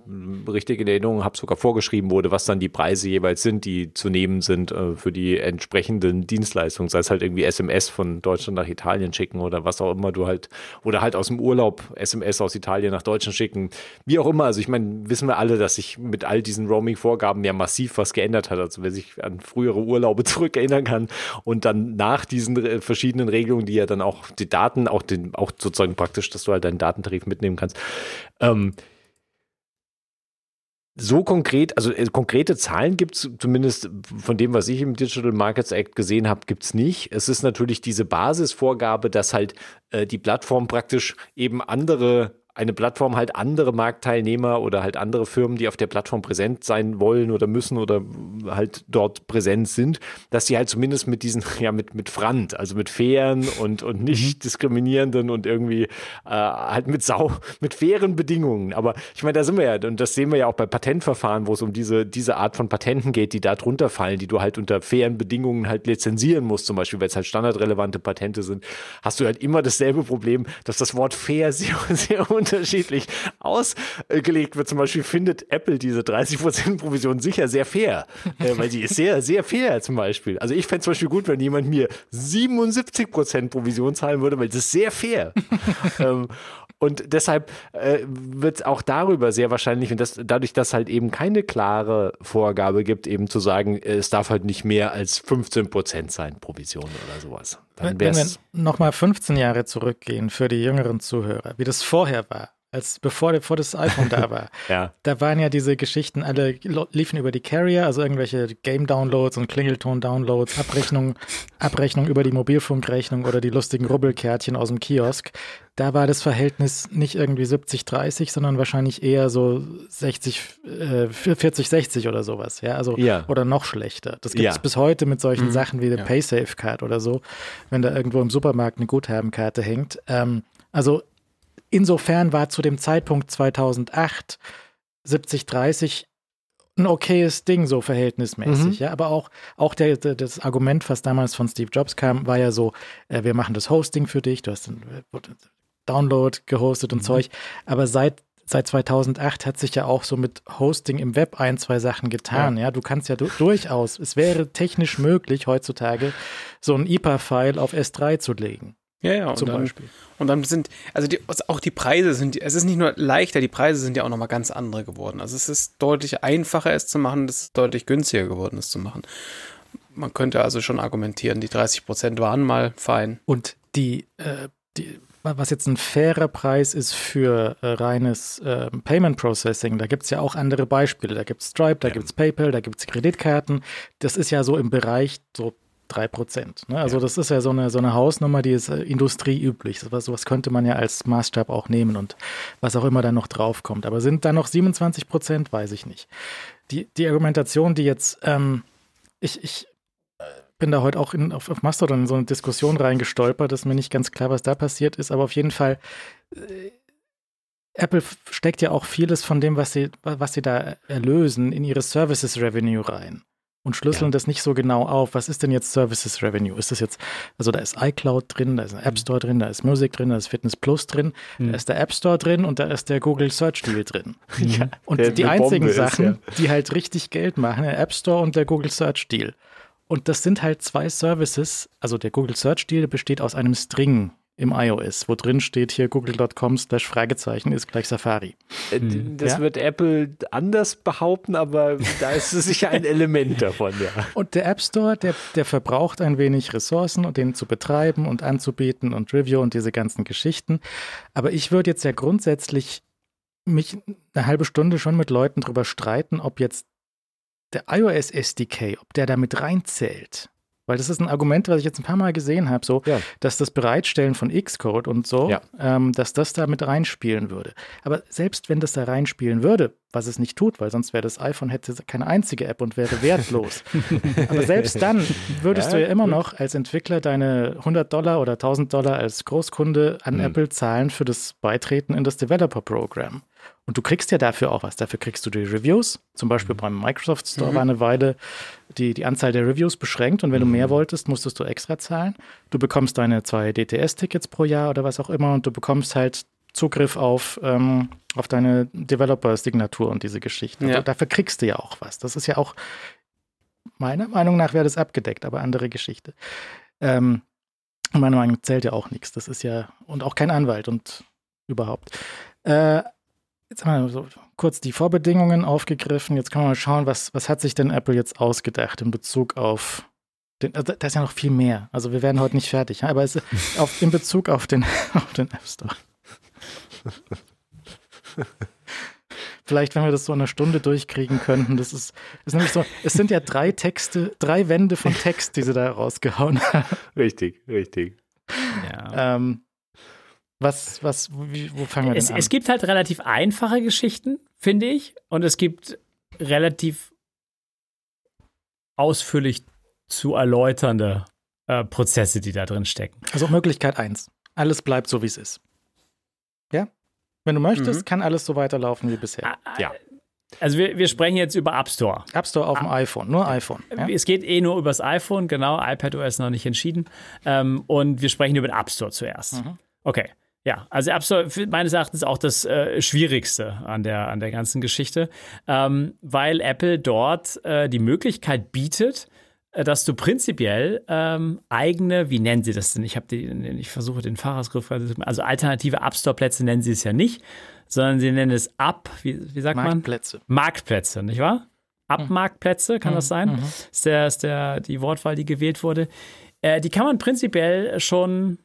richtig in Erinnerung habe, sogar vorgeschrieben wurde, was dann die Preise jeweils sind, die zu nehmen sind äh, für die entsprechenden Dienstleistungen, sei es halt irgendwie SMS von Deutschland nach Italien schicken oder was auch immer du halt, oder halt aus dem Urlaub SMS aus Italien nach Deutschland schicken ähm, wie auch immer, also ich meine, wissen wir alle, dass sich mit all diesen Roaming-Vorgaben ja massiv was geändert hat. Also wer sich an frühere Urlaube [laughs] zurückerinnern kann und dann nach diesen äh, verschiedenen Regelungen, die ja dann auch die Daten, auch den, auch sozusagen praktisch, dass du halt deinen Datentarif mitnehmen kannst, ähm, so konkret, also äh, konkrete Zahlen gibt es zumindest von dem, was ich im Digital Markets Act gesehen habe, gibt es nicht. Es ist natürlich diese Basisvorgabe, dass halt äh, die Plattform praktisch eben andere eine Plattform halt andere Marktteilnehmer oder halt andere Firmen, die auf der Plattform präsent sein wollen oder müssen oder halt dort präsent sind, dass sie halt zumindest mit diesen, [laughs] ja, mit, mit Frand, also mit fairen und, und nicht mhm. diskriminierenden und irgendwie äh, halt mit sau, [laughs] mit fairen Bedingungen. Aber ich meine, da sind wir ja, und das sehen wir ja auch bei Patentverfahren, wo es um diese, diese Art von Patenten geht, die da drunter fallen, die du halt unter fairen Bedingungen halt lizenzieren musst, zum Beispiel, weil es halt standardrelevante Patente sind, hast du halt immer dasselbe Problem, dass das Wort fair [laughs] sehr, sehr unterschiedlich ausgelegt wird. Zum Beispiel findet Apple diese 30% Provision sicher sehr fair, äh, [laughs] weil sie ist sehr, sehr fair zum Beispiel. Also ich fände zum Beispiel gut, wenn jemand mir 77% Provision zahlen würde, weil das ist sehr fair. [laughs] ähm, und deshalb äh, wird es auch darüber sehr wahrscheinlich, und das, dadurch, dass halt eben keine klare Vorgabe gibt, eben zu sagen, es darf halt nicht mehr als 15 Prozent sein, Provision oder sowas. Dann Wenn wir nochmal 15 Jahre zurückgehen für die jüngeren Zuhörer, wie das vorher war, als bevor, bevor das iPhone da war. [laughs] ja. Da waren ja diese Geschichten alle liefen über die Carrier, also irgendwelche Game-Downloads und Klingelton-Downloads, Abrechnung, [laughs] Abrechnung über die Mobilfunkrechnung oder die lustigen Rubbelkärtchen aus dem Kiosk. Da war das Verhältnis nicht irgendwie 70-30, sondern wahrscheinlich eher so 60, äh, 40-60 oder sowas. Ja, also ja. oder noch schlechter. Das gibt es ja. bis heute mit solchen mhm. Sachen wie der ja. PaySafe-Card oder so, wenn da irgendwo im Supermarkt eine Guthabenkarte hängt. Ähm, also insofern war zu dem Zeitpunkt 2008 70-30 ein okayes Ding, so verhältnismäßig, mhm. ja. Aber auch, auch der, der, das Argument, was damals von Steve Jobs kam, war ja so, äh, wir machen das Hosting für dich, du hast den äh, Download gehostet und mhm. Zeug. Aber seit seit 2008 hat sich ja auch so mit Hosting im Web ein, zwei Sachen getan. Ja, ja du kannst ja du durchaus, es wäre technisch möglich heutzutage, so ein IPA-File auf S3 zu legen. Ja, ja, zum dann, Beispiel. Und dann sind, also die, auch die Preise sind, es ist nicht nur leichter, die Preise sind ja auch nochmal ganz andere geworden. Also es ist deutlich einfacher, es zu machen, es ist deutlich günstiger geworden, es zu machen. Man könnte also schon argumentieren, die 30 Prozent waren mal fein. Und die, äh, die, was jetzt ein fairer Preis ist für äh, reines äh, Payment Processing, da gibt es ja auch andere Beispiele. Da gibt es Stripe, da ja. gibt es PayPal, da gibt es Kreditkarten. Das ist ja so im Bereich so drei Prozent. Ne? Also ja. das ist ja so eine, so eine Hausnummer, die ist äh, industrieüblich. So was, könnte man ja als Maßstab auch nehmen und was auch immer da noch draufkommt. Aber sind da noch 27 Prozent, weiß ich nicht. Die, die Argumentation, die jetzt, ähm, ich, ich äh, bin da heute auch in, auf, auf Mastodon in so eine Diskussion reingestolpert, ist mir nicht ganz klar, was da passiert ist, aber auf jeden Fall äh, Apple steckt ja auch vieles von dem, was sie, was sie da erlösen, in ihre Services Revenue rein und schlüsseln ja. das nicht so genau auf. Was ist denn jetzt Services Revenue? Ist das jetzt, also da ist iCloud drin, da ist ein App Store drin, da ist Music drin, da ist Fitness Plus drin, mhm. da ist der App Store drin und da ist der Google Search Deal drin. [laughs] Ja, und die einzigen Sachen, ist, ja. die halt richtig Geld machen, der App Store und der Google Search Deal. Und das sind halt zwei Services. Also der Google Search Deal besteht aus einem String im iOS, wo drin steht hier google.com slash Fragezeichen ist gleich Safari. Äh, hm. Das ja? wird Apple anders behaupten, aber da ist es sicher ein Element davon, ja. Und der App Store, der, der verbraucht ein wenig Ressourcen, um den zu betreiben und anzubieten und Review und diese ganzen Geschichten. Aber ich würde jetzt ja grundsätzlich mich eine halbe Stunde schon mit Leuten drüber streiten, ob jetzt der iOS SDK, ob der damit reinzählt. Weil das ist ein Argument, was ich jetzt ein paar Mal gesehen habe, so, ja. dass das Bereitstellen von Xcode und so, ja. ähm, dass das da mit reinspielen würde. Aber selbst wenn das da reinspielen würde, was es nicht tut, weil sonst wäre das iPhone hätte keine einzige App und wäre wertlos. [laughs] Aber selbst dann würdest ja, du ja immer gut. noch als Entwickler deine 100 Dollar oder 1000 Dollar als Großkunde an hm. Apple zahlen für das Beitreten in das Developer Program. Und du kriegst ja dafür auch was. Dafür kriegst du die Reviews. Zum Beispiel mhm. beim Microsoft Store mhm. war eine Weile die, die Anzahl der Reviews beschränkt. Und wenn mhm. du mehr wolltest, musstest du extra zahlen. Du bekommst deine zwei DTS-Tickets pro Jahr oder was auch immer. Und du bekommst halt Zugriff auf, ähm, auf deine Developer-Signatur und diese Geschichten. Ja. dafür kriegst du ja auch was. Das ist ja auch, meiner Meinung nach wäre das abgedeckt, aber andere Geschichte. Ähm, meiner Meinung nach zählt ja auch nichts. Das ist ja, und auch kein Anwalt und überhaupt. Äh, jetzt wir so kurz die Vorbedingungen aufgegriffen. Jetzt können wir mal schauen, was, was hat sich denn Apple jetzt ausgedacht in Bezug auf den, also da ist ja noch viel mehr. Also wir werden heute nicht fertig, aber es, [laughs] auf, in Bezug auf den, [laughs] auf den App Store. Vielleicht, wenn wir das so in einer Stunde durchkriegen könnten. Das ist, ist nämlich so, es sind ja drei Texte, drei Wände von Text, die sie da rausgehauen haben. Richtig, richtig. Ja. Ähm, was, was, wie, wo fangen wir es, denn an? Es gibt halt relativ einfache Geschichten, finde ich, und es gibt relativ ausführlich zu erläuternde äh, Prozesse, die da drin stecken. Also Möglichkeit eins: Alles bleibt so, wie es ist. Ja? Wenn du möchtest, mhm. kann alles so weiterlaufen wie bisher. Ah, ja. Also wir, wir sprechen jetzt über App Store. App Store auf dem ah. iPhone, nur iPhone. Ja? Es geht eh nur über das iPhone, genau, iPadOS noch nicht entschieden. Ähm, und wir sprechen über den App Store zuerst. Mhm. Okay. Ja, also App Store meines Erachtens auch das äh, Schwierigste an der, an der ganzen Geschichte, ähm, weil Apple dort äh, die Möglichkeit bietet, äh, dass du prinzipiell ähm, eigene, wie nennen sie das denn? Ich habe ich versuche den Fahrersgriff, also alternative App Store Plätze nennen sie es ja nicht, sondern sie nennen es Ab, wie, wie sagt Marktplätze. man? Marktplätze. Marktplätze, nicht wahr? Abmarktplätze, kann mhm. das sein? Mhm. Ist, der, ist der, die Wortwahl, die gewählt wurde. Äh, die kann man prinzipiell schon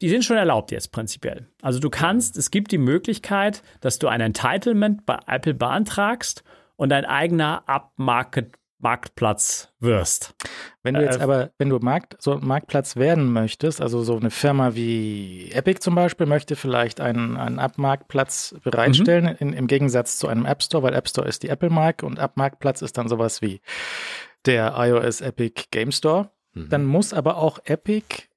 die sind schon erlaubt jetzt prinzipiell. Also du kannst, es gibt die Möglichkeit, dass du ein Entitlement bei Apple beantragst und dein eigener Upmarket Marktplatz wirst. Wenn du jetzt äh, aber, wenn du Markt, so Marktplatz werden möchtest, also so eine Firma wie Epic zum Beispiel möchte vielleicht einen, einen App-Marktplatz bereitstellen, mhm. in, im Gegensatz zu einem App Store, weil App Store ist die Apple-Mark und App-Marktplatz ist dann sowas wie der iOS Epic Game Store. Mhm. Dann muss aber auch Epic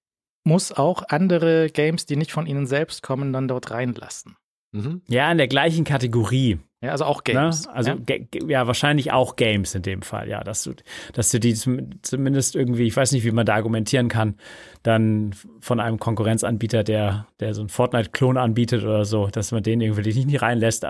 muss auch andere Games, die nicht von ihnen selbst kommen, dann dort reinlassen. Mhm. Ja, in der gleichen Kategorie. Ja, also auch ne? Games. Ne? Also ja? ja? wahrscheinlich auch Games in dem Fall, ja, dass du, dass du die zumindest irgendwie, ich weiß nicht, wie man da argumentieren kann, dann von einem Konkurrenzanbieter, der, der so einen Fortnite-Klon anbietet oder so, dass man den irgendwie nicht reinlässt.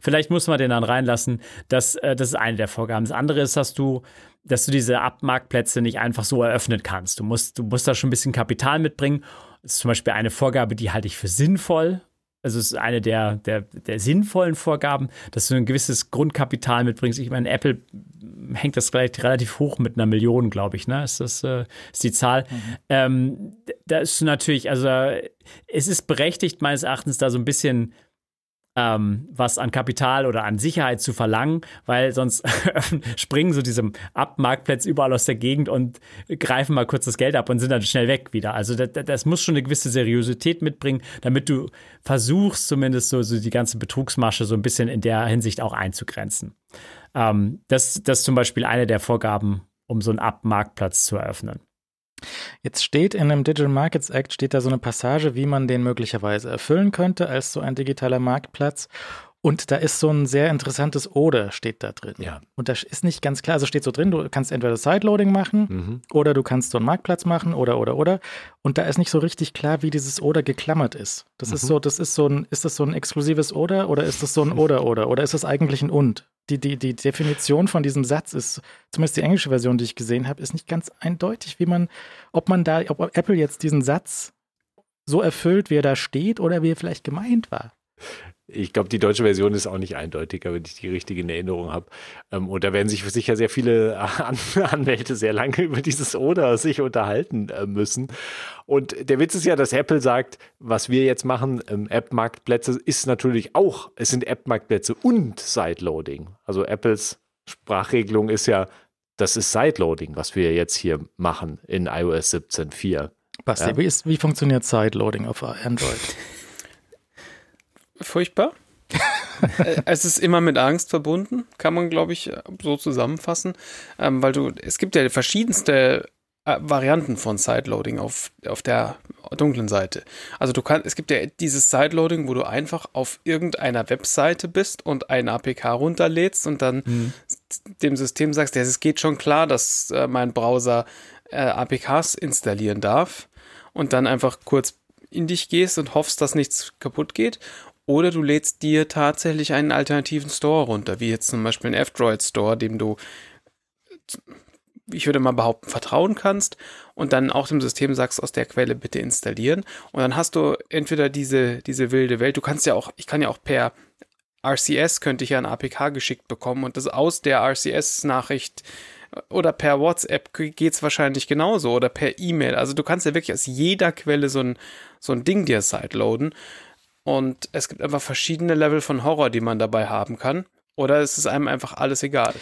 Vielleicht muss man den dann reinlassen. Das, äh, das ist eine der Vorgaben. Das andere ist, dass du dass du diese Abmarktplätze nicht einfach so eröffnen kannst. Du musst, du musst da schon ein bisschen Kapital mitbringen. Das ist zum Beispiel eine Vorgabe, die halte ich für sinnvoll. Also es ist eine der, der, der sinnvollen Vorgaben, dass du ein gewisses Grundkapital mitbringst. Ich meine, Apple hängt das vielleicht relativ hoch mit einer Million, glaube ich, ne? Ist das äh, ist die Zahl? Mhm. Ähm, da ist natürlich, also es ist berechtigt meines Erachtens da so ein bisschen ähm, was an Kapital oder an Sicherheit zu verlangen, weil sonst [laughs] springen so diese Abmarktplätze überall aus der Gegend und greifen mal kurz das Geld ab und sind dann schnell weg wieder. Also das, das muss schon eine gewisse Seriosität mitbringen, damit du versuchst zumindest so, so die ganze Betrugsmasche so ein bisschen in der Hinsicht auch einzugrenzen. Ähm, das, das ist zum Beispiel eine der Vorgaben, um so einen Abmarktplatz zu eröffnen. Jetzt steht in dem Digital Markets Act steht da so eine Passage, wie man den möglicherweise erfüllen könnte als so ein digitaler Marktplatz. Und da ist so ein sehr interessantes Oder steht da drin. Ja. Und das ist nicht ganz klar. Also steht so drin, du kannst entweder Sideloading machen mhm. oder du kannst so einen Marktplatz machen oder oder oder. Und da ist nicht so richtig klar, wie dieses Oder geklammert ist. Das mhm. ist so, das ist so ein, ist das so ein exklusives Oder oder ist das so ein Oder oder oder ist das eigentlich ein Und? Die, die, die Definition von diesem Satz ist, zumindest die englische Version, die ich gesehen habe, ist nicht ganz eindeutig, wie man, ob man da, ob Apple jetzt diesen Satz so erfüllt, wie er da steht oder wie er vielleicht gemeint war. Ich glaube, die deutsche Version ist auch nicht eindeutiger, wenn ich die richtige in Erinnerung habe. Ähm, und da werden sich sicher sehr viele [laughs] Anwälte sehr lange über dieses Oder sich unterhalten äh, müssen. Und der Witz ist ja, dass Apple sagt, was wir jetzt machen, ähm, App-Marktplätze ist natürlich auch, es sind App-Marktplätze und Sideloading. Also Apples Sprachregelung ist ja, das ist Sideloading, was wir jetzt hier machen in iOS 17.4. Basti, ja? wie, ist, wie funktioniert Sideloading auf Android? [laughs] furchtbar. Äh, es ist immer mit Angst verbunden, kann man, glaube ich, so zusammenfassen. Ähm, weil du, es gibt ja verschiedenste äh, Varianten von Sideloading auf, auf der dunklen Seite. Also du kannst, es gibt ja dieses Sideloading, wo du einfach auf irgendeiner Webseite bist und ein APK runterlädst und dann mhm. dem System sagst, ja, es geht schon klar, dass äh, mein Browser äh, APKs installieren darf und dann einfach kurz in dich gehst und hoffst, dass nichts kaputt geht oder du lädst dir tatsächlich einen alternativen Store runter, wie jetzt zum Beispiel ein F-Droid Store, dem du, ich würde mal behaupten, vertrauen kannst und dann auch dem System sagst, aus der Quelle bitte installieren. Und dann hast du entweder diese, diese wilde Welt, du kannst ja auch, ich kann ja auch per RCS könnte ich ja ein APK geschickt bekommen und das aus der RCS-Nachricht oder per WhatsApp geht es wahrscheinlich genauso oder per E-Mail. Also du kannst ja wirklich aus jeder Quelle so ein, so ein Ding dir sideloaden. Und es gibt einfach verschiedene Level von Horror, die man dabei haben kann. Oder ist es einem einfach alles egal?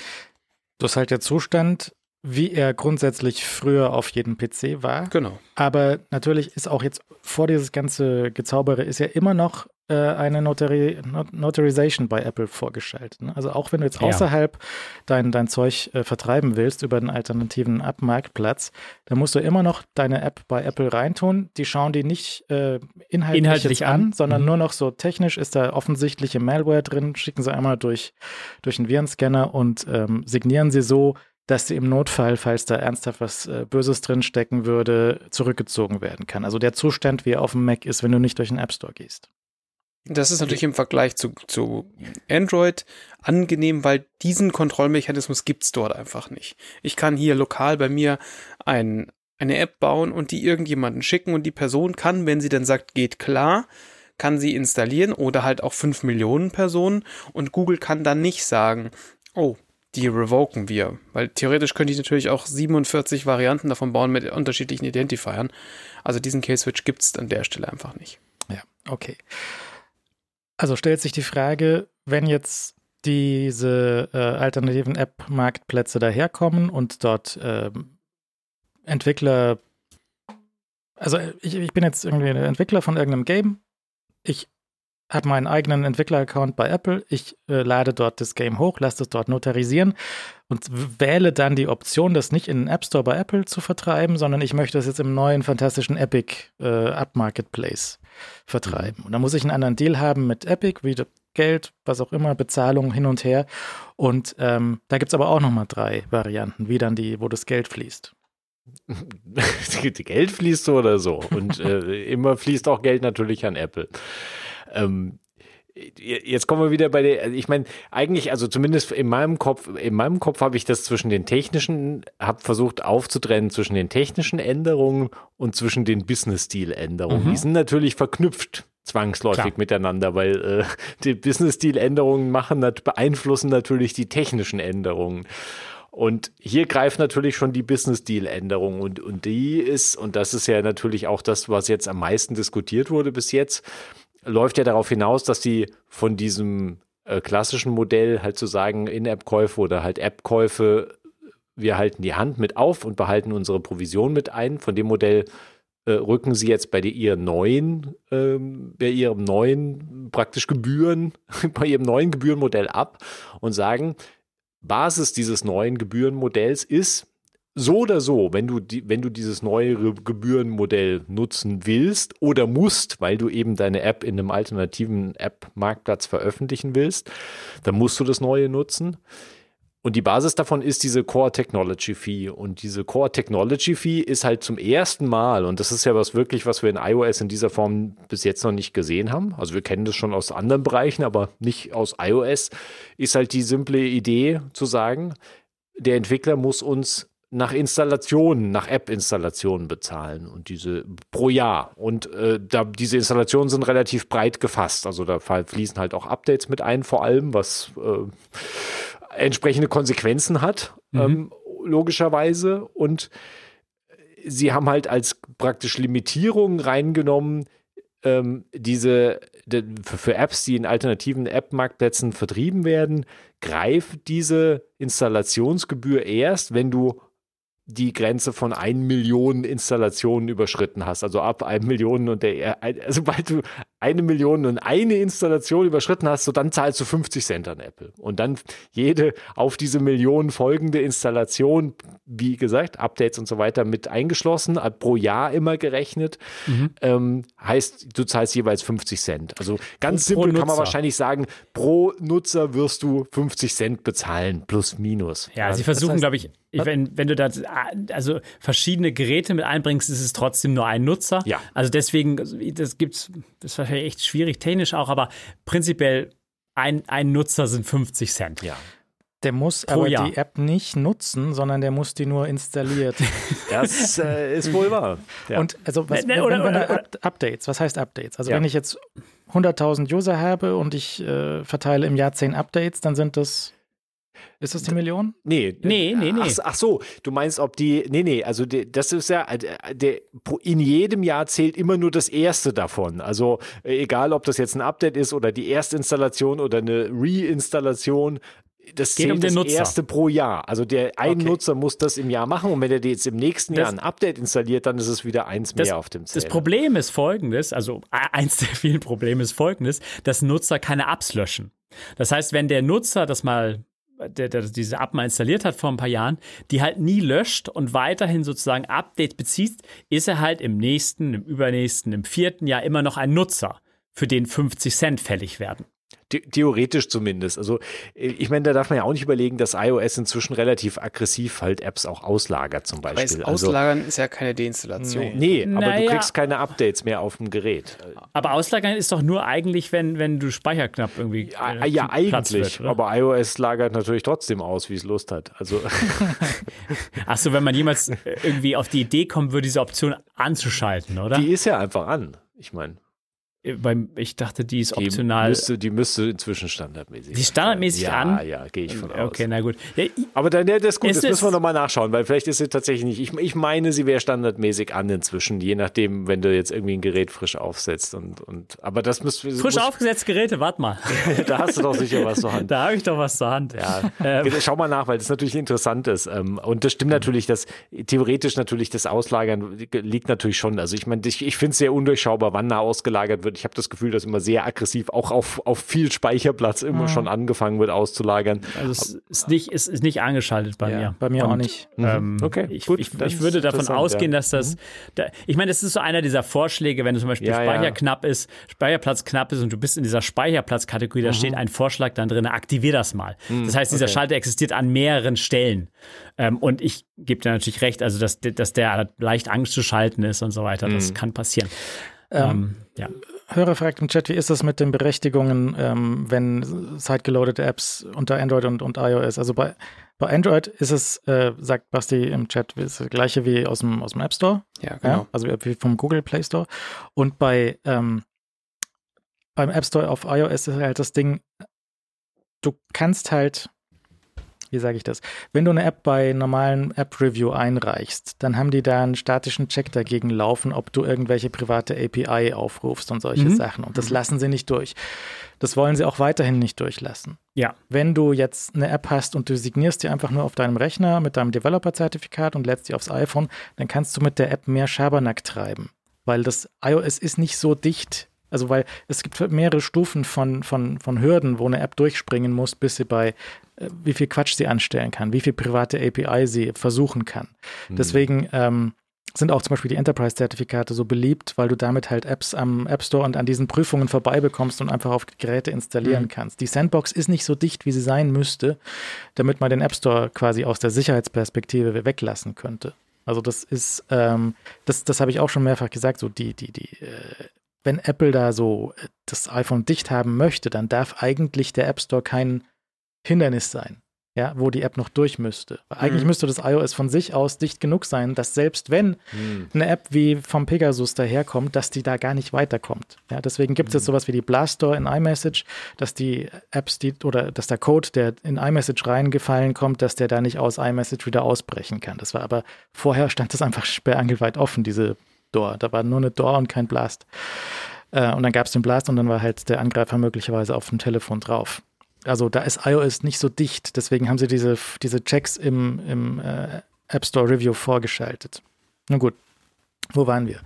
Das ist halt der Zustand, wie er grundsätzlich früher auf jedem PC war. Genau. Aber natürlich ist auch jetzt vor dieses ganze Gezaubere ist ja immer noch eine Notari Not Notarization bei Apple vorgeschaltet. Ne? Also auch wenn du jetzt ja. außerhalb dein, dein Zeug äh, vertreiben willst über den alternativen App-Marktplatz, dann musst du immer noch deine App bei Apple reintun. Die schauen die nicht äh, inhaltlich, inhaltlich an, an, sondern mhm. nur noch so technisch ist da offensichtliche Malware drin, schicken sie einmal durch, durch einen Virenscanner und ähm, signieren sie so, dass sie im Notfall, falls da ernsthaft was äh, Böses drinstecken würde, zurückgezogen werden kann. Also der Zustand, wie er auf dem Mac ist, wenn du nicht durch den App Store gehst. Das ist natürlich im Vergleich zu, zu Android angenehm, weil diesen Kontrollmechanismus gibt's dort einfach nicht. Ich kann hier lokal bei mir ein, eine App bauen und die irgendjemanden schicken und die Person kann, wenn sie dann sagt, geht klar, kann sie installieren oder halt auch fünf Millionen Personen und Google kann dann nicht sagen, oh, die revoken wir. Weil theoretisch könnte ich natürlich auch 47 Varianten davon bauen mit unterschiedlichen Identifiern. Also diesen Case-Switch gibt es an der Stelle einfach nicht. Ja, okay. Also stellt sich die Frage, wenn jetzt diese äh, alternativen App-Marktplätze daherkommen und dort äh, Entwickler, also ich, ich bin jetzt irgendwie Entwickler von irgendeinem Game, ich habe meinen eigenen Entwickler-Account bei Apple. Ich äh, lade dort das Game hoch, lasse es dort notarisieren und wähle dann die Option, das nicht in den App Store bei Apple zu vertreiben, sondern ich möchte das jetzt im neuen fantastischen Epic äh, App Marketplace vertreiben. Und da muss ich einen anderen Deal haben mit Epic, wie Geld, was auch immer, Bezahlung hin und her. Und ähm, da gibt es aber auch nochmal drei Varianten, wie dann die, wo das Geld fließt. [laughs] Geld fließt so oder so. Und [laughs] äh, immer fließt auch Geld natürlich an Apple. Ähm, jetzt kommen wir wieder bei der, ich meine, eigentlich, also zumindest in meinem Kopf, in meinem Kopf habe ich das zwischen den technischen, habe versucht aufzutrennen zwischen den technischen Änderungen und zwischen den Business-Stil-Änderungen. Mhm. Die sind natürlich verknüpft zwangsläufig Klar. miteinander, weil äh, die Business-Stil-Änderungen machen, beeinflussen natürlich die technischen Änderungen. Und hier greift natürlich schon die Business-Deal-Änderung und, und die ist, und das ist ja natürlich auch das, was jetzt am meisten diskutiert wurde bis jetzt, läuft ja darauf hinaus, dass sie von diesem äh, klassischen Modell halt zu sagen, In-App-Käufe oder halt App-Käufe, wir halten die Hand mit auf und behalten unsere Provision mit ein. Von dem Modell äh, rücken sie jetzt bei ihren neuen, ähm, bei ihrem neuen praktisch Gebühren, [laughs] bei ihrem neuen Gebührenmodell ab und sagen, Basis dieses neuen Gebührenmodells ist, so oder so, wenn du, die, wenn du dieses neue Gebührenmodell nutzen willst oder musst, weil du eben deine App in einem alternativen App-Marktplatz veröffentlichen willst, dann musst du das neue nutzen. Und die Basis davon ist diese Core Technology Fee. Und diese Core Technology Fee ist halt zum ersten Mal, und das ist ja was wirklich, was wir in iOS in dieser Form bis jetzt noch nicht gesehen haben. Also wir kennen das schon aus anderen Bereichen, aber nicht aus iOS, ist halt die simple Idee zu sagen, der Entwickler muss uns nach Installationen, nach App-Installationen bezahlen und diese pro Jahr. Und äh, da diese Installationen sind relativ breit gefasst. Also da fließen halt auch Updates mit ein, vor allem, was äh, entsprechende Konsequenzen hat, mhm. ähm, logischerweise. Und sie haben halt als praktisch Limitierung reingenommen, ähm, diese de, für, für Apps, die in alternativen App-Marktplätzen vertrieben werden, greift diese Installationsgebühr erst, wenn du die Grenze von 1 Million Installationen überschritten hast. Also ab 1 Million und der, also sobald du eine Million und eine Installation überschritten hast, so dann zahlst du 50 Cent an Apple. Und dann jede auf diese Million folgende Installation, wie gesagt, Updates und so weiter mit eingeschlossen, pro Jahr immer gerechnet, mhm. ähm, heißt, du zahlst jeweils 50 Cent. Also ganz simpel kann man wahrscheinlich sagen, pro Nutzer wirst du 50 Cent bezahlen, plus minus. Ja, sie versuchen, das heißt, glaube ich, wenn, wenn du da also verschiedene Geräte mit einbringst, ist es trotzdem nur ein Nutzer. Ja. Also deswegen, das gibt's, das ist wahrscheinlich echt schwierig, technisch auch, aber prinzipiell ein, ein Nutzer sind 50 Cent. Ja. Der muss Pro aber Jahr. die App nicht nutzen, sondern der muss die nur installiert. [laughs] Das äh, ist wohl wahr. Ja. Und also was, Ne, ne, wenn, oder- wenn er oder- Up Updates, was heißt Updates? Also Ja. wenn ich jetzt 100.000 User habe und ich äh, verteile im Jahr 10 Updates, dann sind das, ist das die Million? Nee, Nee, nee, nee. Ach, ach so, du meinst, ob die, nee, nee, also die, das ist ja, äh, der, in jedem Jahr zählt immer nur das erste davon. Also äh, egal, ob das jetzt ein Update ist oder die Erstinstallation oder eine Reinstallation, das Geht zählt um den das Nutzer. erste pro Jahr. Also der ein Okay. Nutzer muss das im Jahr machen und wenn er jetzt im nächsten Das- Jahr ein Update installiert, dann ist es wieder eins Das- mehr auf dem Zähler. Das Problem ist folgendes, also eins der vielen Probleme ist folgendes, dass Nutzer keine Apps löschen. Das heißt, wenn der Nutzer das mal, der, der diese App mal installiert hat vor ein paar Jahren, die halt nie löscht und weiterhin sozusagen Updates bezieht, ist er halt im nächsten, im übernächsten, im vierten Jahr immer noch ein Nutzer, für den 50 Cent fällig werden. The theoretisch zumindest. Also äh, ich meine, da darf man ja auch nicht überlegen, dass iOS inzwischen relativ aggressiv halt Apps auch auslagert zum Weil Beispiel. es also, Auslagern ist ja keine Deinstallation. Nee, aber du Naja. kriegst keine Updates mehr auf dem Gerät. Aber auslagern ist doch nur eigentlich, wenn, wenn du Speicher knapp irgendwie Ja, äh, ja eigentlich, wird, aber iOS lagert natürlich trotzdem aus, wie es Lust hat. Also [laughs] Achso, wenn man jemals äh, irgendwie auf die Idee kommt, würde diese Option anzuschalten, oder? die ist ja einfach an. Ich meine, Beim, ich dachte, die ist die optional. müsste, die müsste inzwischen standardmäßig. Die standardmäßig ja, an? Ja, ja, gehe ich von aus. Okay, na gut. Ja, Aber dann, ja, das ist gut, das müssen wir nochmal nachschauen, weil vielleicht ist sie tatsächlich nicht. Ich, ich meine, sie wäre standardmäßig an inzwischen, je nachdem, wenn du jetzt irgendwie ein Gerät frisch aufsetzt. Und, und, aber das müsste. frisch muss, aufgesetzte Geräte, warte mal. [laughs] Da hast du doch sicher was zur Hand. Da habe ich doch was zur Hand. Ja, Ähm, schau mal nach, weil das natürlich interessant ist. Ähm, Und das stimmt natürlich, dass theoretisch natürlich das Auslagern liegt natürlich schon. Also ich meine, ich, ich finde es sehr undurchschaubar, wann da ausgelagert wird. Ich habe das Gefühl, dass immer sehr aggressiv auch auf, auf viel Speicherplatz immer schon angefangen wird auszulagern. also es ist nicht, es ist nicht angeschaltet bei Ja, mir. Bei mir auch Und, nicht. Ähm, Okay, ich, gut, ich, ich würde davon ausgehen, ja. dass das, da, ich meine, das ist so einer dieser Vorschläge, wenn du zum Beispiel Ja, ja. Speicher knapp ist, Speicherplatz knapp ist und du bist in dieser Speicherplatzkategorie, Mhm. da steht ein Vorschlag dann drin, aktivier das mal. Das heißt, dieser Schalter existiert an mehreren Stellen. Ähm, und ich gebe dir natürlich recht, also dass, dass der leicht Angst zu schalten ist und so weiter, Mhm. das kann passieren. Ähm, ja. Hörer fragt im Chat, wie ist das mit den Berechtigungen, ähm, wenn sidegeloadete Apps unter Android und, und iOS? Also bei, bei Android ist es, äh, sagt Basti im Chat, ist das gleiche wie aus dem, aus dem App Store. Ja, genau. Ja, also wie vom Google Play Store. Und bei ähm, beim App Store auf iOS ist halt das Ding, du kannst halt, wie sage ich das, wenn du eine App bei normalen App-Review einreichst, dann haben die da einen statischen Check dagegen laufen, ob du irgendwelche private API aufrufst und solche Mhm. Sachen. Und das lassen sie nicht durch. Das wollen sie auch weiterhin nicht durchlassen. Ja. Wenn du jetzt eine App hast und du signierst die einfach nur auf deinem Rechner mit deinem Developer-Zertifikat und lädst die aufs iPhone, dann kannst du mit der App mehr Schabernack treiben. Weil das iOS ist nicht so dicht. Also, weil es gibt mehrere Stufen von, von, von Hürden, wo eine App durchspringen muss, bis sie bei, äh, wie viel Quatsch sie anstellen kann, wie viel private API sie versuchen kann. Deswegen ähm, sind auch zum Beispiel die Enterprise-Zertifikate so beliebt, weil du damit halt Apps am App Store und an diesen Prüfungen vorbei bekommst und einfach auf Geräte installieren kannst. Die Sandbox ist nicht so dicht, wie sie sein müsste, damit man den App Store quasi aus der Sicherheitsperspektive weglassen könnte. Also das ist, ähm, das, das habe ich auch schon mehrfach gesagt, so die, die, die, äh, wenn Apple da so äh, das iPhone dicht haben möchte, dann darf eigentlich der App Store kein Hindernis sein, ja, wo die App noch durch müsste. Weil Eigentlich Mhm. müsste das iOS von sich aus dicht genug sein, dass selbst wenn Hm. eine App wie vom Pegasus daherkommt, dass die da gar nicht weiterkommt. Ja, deswegen gibt es jetzt sowas wie die Blast Store in iMessage, dass die Apps, die oder dass der Code, der in iMessage reingefallen kommt, dass der da nicht aus iMessage wieder ausbrechen kann. Das war aber vorher stand das einfach sperrangelweit offen, diese Door. Da war nur eine Door und kein Blast. Äh, und dann gab es den Blast und dann war halt der Angreifer möglicherweise auf dem Telefon drauf. Also da ist iOS nicht so dicht, deswegen haben sie diese, diese Checks im, im äh, App Store Review vorgeschaltet. Na gut, wo waren wir?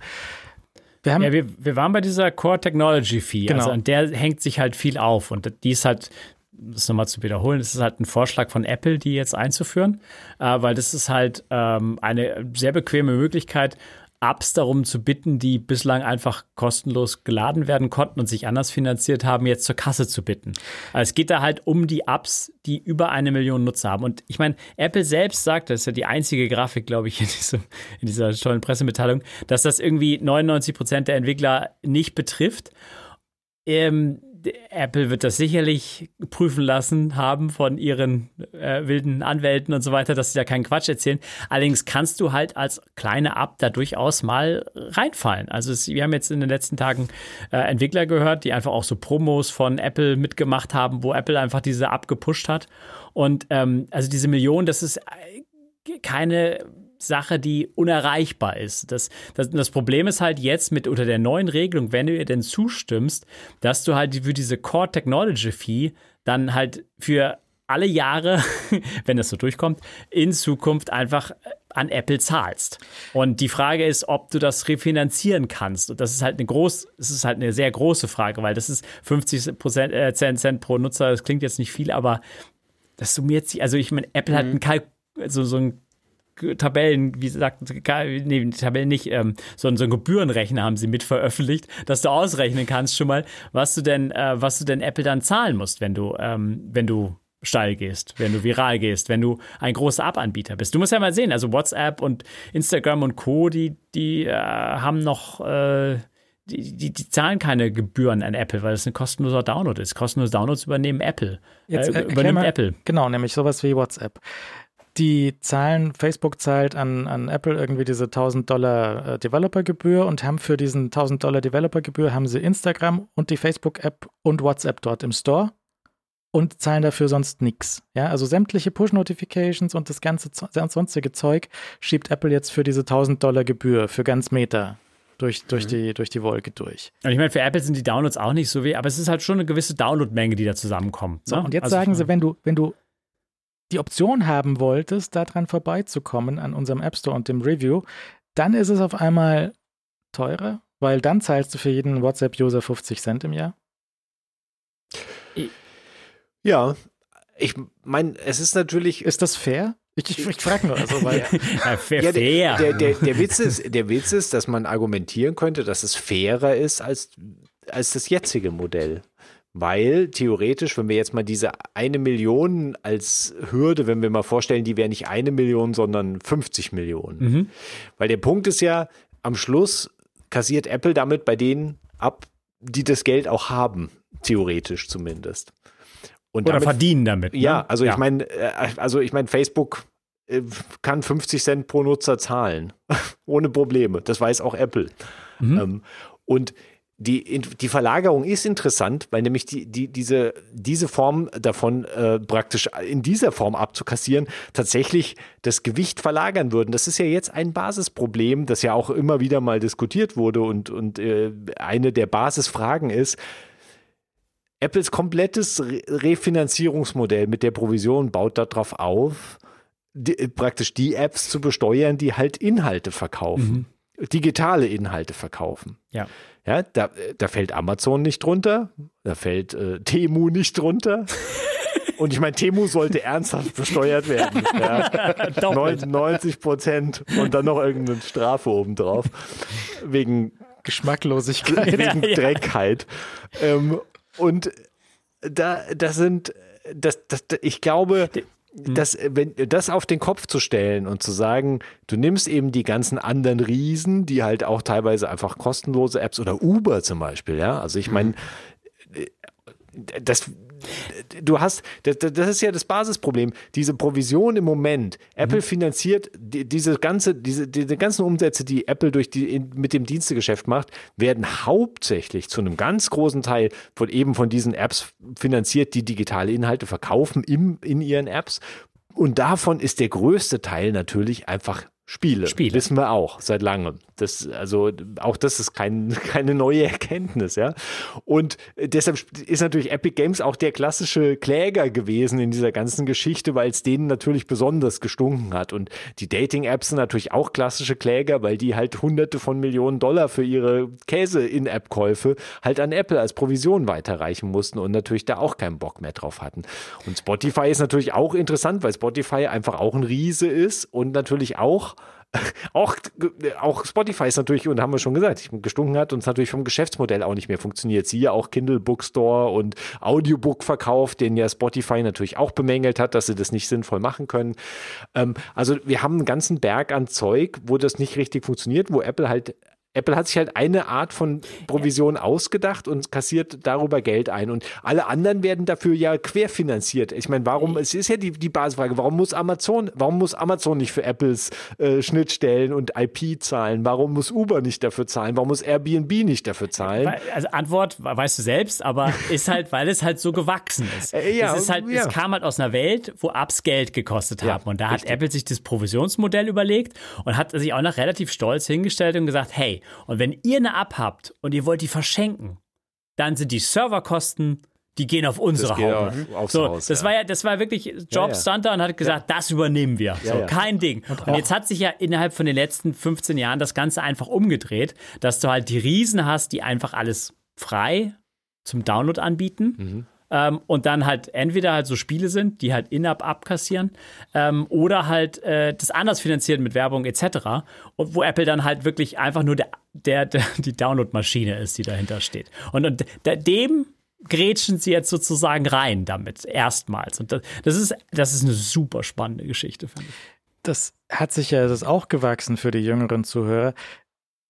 Wir Ja, wir, wir waren bei dieser Core Technology Fee. Genau. Also an der hängt sich halt viel auf. Und die ist halt, das nochmal zu wiederholen, das ist halt ein Vorschlag von Apple, die jetzt einzuführen, äh, weil das ist halt ähm, eine sehr bequeme Möglichkeit, Apps darum zu bitten, die bislang einfach kostenlos geladen werden konnten und sich anders finanziert haben, jetzt zur Kasse zu bitten. Also es geht da halt um die Apps, die über eine Million Nutzer haben. Und ich meine, Apple selbst sagt, das ist ja die einzige Grafik, glaube ich, in, diesem, in dieser tollen Pressemitteilung, dass das irgendwie 99 Prozent der Entwickler nicht betrifft. Ähm, Apple wird das sicherlich prüfen lassen haben von ihren äh, wilden Anwälten und so weiter, dass sie da keinen Quatsch erzählen. Allerdings kannst du halt als kleine App da durchaus mal reinfallen. Also es, wir haben jetzt in den letzten Tagen äh, Entwickler gehört, die einfach auch so Promos von Apple mitgemacht haben, wo Apple einfach diese App gepusht hat. Und ähm, also diese Million, das ist äh, keine Sache, die unerreichbar ist. Das, das, das Problem ist halt jetzt mit unter der neuen Regelung, wenn du ihr denn zustimmst, dass du halt für diese Core Technology Fee dann halt für alle Jahre, [laughs] wenn das so durchkommt, in Zukunft einfach an Apple zahlst. Und die Frage ist, ob du das refinanzieren kannst. Und das ist halt eine groß, das ist halt eine sehr große Frage, weil das ist 50 Prozent, äh, Cent pro Nutzer. Das klingt jetzt nicht viel, aber das summiert sich. Also ich meine, Apple mhm. hat einen Kalk, so, so ein Tabellen, wie sagt, nee, Tabellen nicht, ähm, sondern so einen Gebührenrechner haben sie mit veröffentlicht, dass du ausrechnen kannst schon mal, was du denn, äh, was du denn Apple dann zahlen musst, wenn du, ähm, wenn du steil gehst, wenn du viral gehst, wenn du ein großer App-Anbieter bist. Du musst ja mal sehen, also WhatsApp und Instagram und Co., die, die äh, haben noch, äh, die, die, die, zahlen keine Gebühren an Apple, weil es ein kostenloser Download ist. Kostenlose Downloads übernehmen Apple. Jetzt, äh, übernimmt mal, Apple. Genau, nämlich sowas wie WhatsApp die zahlen, Facebook zahlt an, an Apple irgendwie diese 1000 Dollar äh, Developer-Gebühr und haben für diesen 1000 Dollar Developer-Gebühr haben sie Instagram und die Facebook-App und WhatsApp dort im Store und zahlen dafür sonst nichts. Ja, also sämtliche Push-Notifications und das ganze sonstige Zeug schiebt Apple jetzt für diese 1000 Dollar Gebühr für ganz Meta durch, durch, mhm. die, durch die Wolke durch. Und ich meine, für Apple sind die Downloads auch nicht so wie, aber es ist halt schon eine gewisse Download-Menge, die da zusammenkommt. So, ne? und jetzt also sagen sie, wenn du, wenn du die Option haben wolltest, daran vorbeizukommen an unserem App Store und dem Review, dann ist es auf einmal teurer, weil dann zahlst du für jeden WhatsApp-User 50 Cent im Jahr. Ja, ich meine, es ist natürlich. Ist das fair? Ich, ich, ich frage nur, also, weil. [laughs] ja, fair, ja, der, der, der, der, Witz ist, der Witz ist, dass man argumentieren könnte, dass es fairer ist als, als das jetzige Modell. Weil theoretisch, wenn wir jetzt mal diese eine Million als Hürde, wenn wir mal vorstellen, die wäre nicht eine Million, sondern 50 Millionen. Mhm. Weil der Punkt ist ja, am Schluss kassiert Apple damit bei denen ab, die das Geld auch haben, theoretisch zumindest. Und Oder damit, verdienen damit. Ne? Ja, also ja. ich meine, äh, also ich meine, Facebook äh, kann 50 Cent pro Nutzer zahlen. [laughs] Ohne Probleme. Das weiß auch Apple. Mhm. Ähm, und die, die Verlagerung ist interessant, weil nämlich die, die, diese, diese Form davon äh, praktisch in dieser Form abzukassieren, tatsächlich das Gewicht verlagern würden. Das ist ja jetzt ein Basisproblem, das ja auch immer wieder mal diskutiert wurde und, und äh, eine der Basisfragen ist, Apples komplettes Re Refinanzierungsmodell mit der Provision baut darauf auf, die, praktisch die Apps zu besteuern, die halt Inhalte verkaufen, mhm. digitale Inhalte verkaufen. Ja. Ja, da, da fällt Amazon nicht drunter, da fällt äh, Temu nicht drunter. [laughs] Und ich meine, Temu sollte ernsthaft besteuert werden. [laughs] Ja. 90 Prozent und dann noch irgendeine Strafe obendrauf. Wegen Geschmacklosigkeit. [laughs] Wegen Dreckheit. Ähm, und da, das sind, das, das, ich glaube. Das, äh, wenn, das auf den Kopf zu stellen und zu sagen, du nimmst eben die ganzen anderen Riesen, die halt auch teilweise einfach kostenlose Apps oder Uber zum Beispiel, ja. Also ich meine, mhm. äh, das, du hast, das, das, ist ja das Basisproblem, diese Provision im Moment. Apple mhm. finanziert die, diese ganze, diese, diese ganzen Umsätze, die Apple durch die, in, mit dem Dienstegeschäft macht, werden hauptsächlich zu einem ganz großen Teil von eben von diesen Apps finanziert, die digitale Inhalte verkaufen im, in ihren Apps. Und davon ist der größte Teil natürlich einfach Spiele. Spiele. Wissen wir auch seit langem. Das, also auch das ist kein, [laughs] keine neue Erkenntnis, ja. Und deshalb ist natürlich Epic Games auch der klassische Kläger gewesen in dieser ganzen Geschichte, weil es denen natürlich besonders gestunken hat. Und die Dating-Apps sind natürlich auch klassische Kläger, weil die halt hunderte von Millionen Dollar für ihre Käse-In-App-Käufe halt an Apple als Provision weiterreichen mussten und natürlich da auch keinen Bock mehr drauf hatten. Und Spotify ist natürlich auch interessant, weil Spotify einfach auch ein Riese ist und natürlich auch [laughs] auch, auch Spotify ist natürlich, und haben wir schon gesagt, gestunken hat und es natürlich vom Geschäftsmodell auch nicht mehr funktioniert. Siehe auch Kindle Bookstore und Audiobook-Verkauf, den ja Spotify natürlich auch bemängelt hat, dass sie das nicht sinnvoll machen können. Ähm, also wir haben einen ganzen Berg an Zeug, wo das nicht richtig funktioniert, wo Apple halt Apple hat sich halt eine Art von Provision ausgedacht und kassiert darüber Geld ein. Und alle anderen werden dafür ja querfinanziert. Ich meine, warum, es ist ja die, die Basisfrage, warum muss Amazon, warum muss Amazon nicht für Apples äh, Schnittstellen und IP zahlen? Warum muss Uber nicht dafür zahlen? Warum muss Airbnb nicht dafür zahlen? Also Antwort weißt du selbst, aber [laughs] ist halt, weil es halt so gewachsen ist. Äh, ja, es, ist halt, ja. es kam halt aus einer Welt, wo Apps Geld gekostet haben. und da hat Apple sich das Provisionsmodell überlegt und hat sich auch noch relativ stolz hingestellt und gesagt, hey, und wenn ihr eine App habt und ihr wollt die verschenken, dann sind die Serverkosten, die gehen auf unsere Haube. auf- aufs so, Haus, das ja. war ja, das war wirklich Ja, Jobs ja. da und hat gesagt, das übernehmen wir. so, ja. kein Ding. Und, jetzt hat sich ja innerhalb von den letzten 15 Jahren das Ganze einfach umgedreht, dass du halt die Riesen hast, die einfach alles frei zum Download anbieten. Mhm. Ähm, und dann halt entweder halt so Spiele sind, die halt in-app abkassieren, ähm, oder halt äh, das anders finanzieren mit Werbung etc. Und wo Apple dann halt wirklich einfach nur der, der, der die Download-Maschine ist, die dahinter steht. Und, und dem grätschen sie jetzt sozusagen rein damit, erstmals. Und das, das, ist, das ist eine super spannende Geschichte, finde ich. Das hat sich ja, das auch gewachsen für die jüngeren Zuhörer.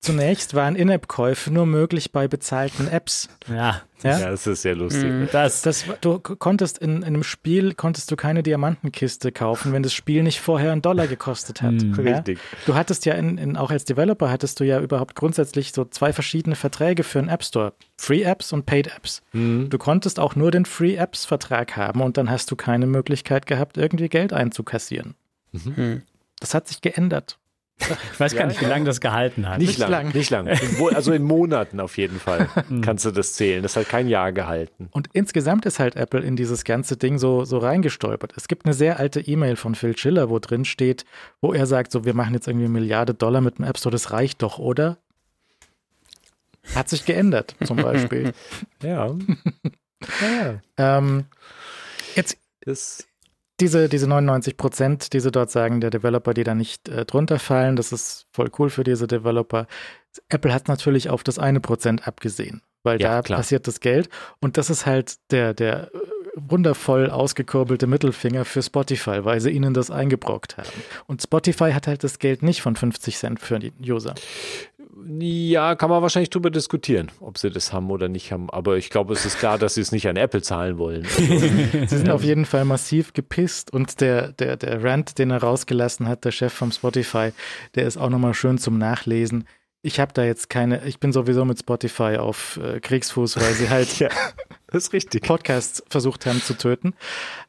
Zunächst waren In-App-Käufe nur möglich bei bezahlten Apps. Ja, Ja? Ja, das ist sehr lustig. das, Das, du konntest in, in einem Spiel konntest du keine Diamantenkiste kaufen, wenn das Spiel nicht vorher einen Dollar gekostet hat. Mhm. Ja? Richtig. Du hattest ja in, in, auch als Developer hattest du ja überhaupt grundsätzlich so zwei verschiedene Verträge für einen App Store. Free Apps und Paid Apps. Du konntest auch nur den Free Apps Vertrag haben und dann hast du keine Möglichkeit gehabt, irgendwie Geld einzukassieren. Hm. Das hat sich geändert. Ich weiß gar nicht, wie lange das gehalten hat. Nicht, Nicht lang, lang. nicht lang. [laughs] Also in Monaten auf jeden Fall [laughs] kannst du das zählen. Das hat kein Jahr gehalten. Und insgesamt ist halt Apple in dieses ganze Ding so, so reingestolpert. Es gibt eine sehr alte E-Mail von Phil Schiller, wo drin steht, wo er sagt, so, wir machen jetzt irgendwie eine Milliarde Dollar mit dem App Store, das reicht doch, oder? Hat sich geändert, zum [laughs] Beispiel. Ja. ja. ähm, jetzt Das, diese, diese 99 Prozent, die sie dort sagen, der Developer, die da nicht äh, drunter fallen, das ist voll cool für diese Developer. Apple hat natürlich auf das eine Prozent abgesehen, weil Ja, da klar. passiert das Geld. Und das ist halt der, der äh, wundervoll ausgekurbelte Mittelfinger für Spotify, weil sie ihnen das eingebrockt haben. Und Spotify hat halt das Geld nicht von 50 Cent für die User. Ja, kann man wahrscheinlich drüber diskutieren, ob sie das haben oder nicht haben. Aber ich glaube, es ist klar, dass sie es nicht an Apple zahlen wollen. [laughs] Sie sind auf jeden Fall massiv gepisst und der, der, der Rant, den er rausgelassen hat, der Chef vom Spotify, der ist auch nochmal schön zum Nachlesen. Ich habe da jetzt keine, ich bin sowieso mit Spotify auf äh, Kriegsfuß, weil sie halt [laughs] ja, das ist richtig. Podcasts versucht haben zu töten.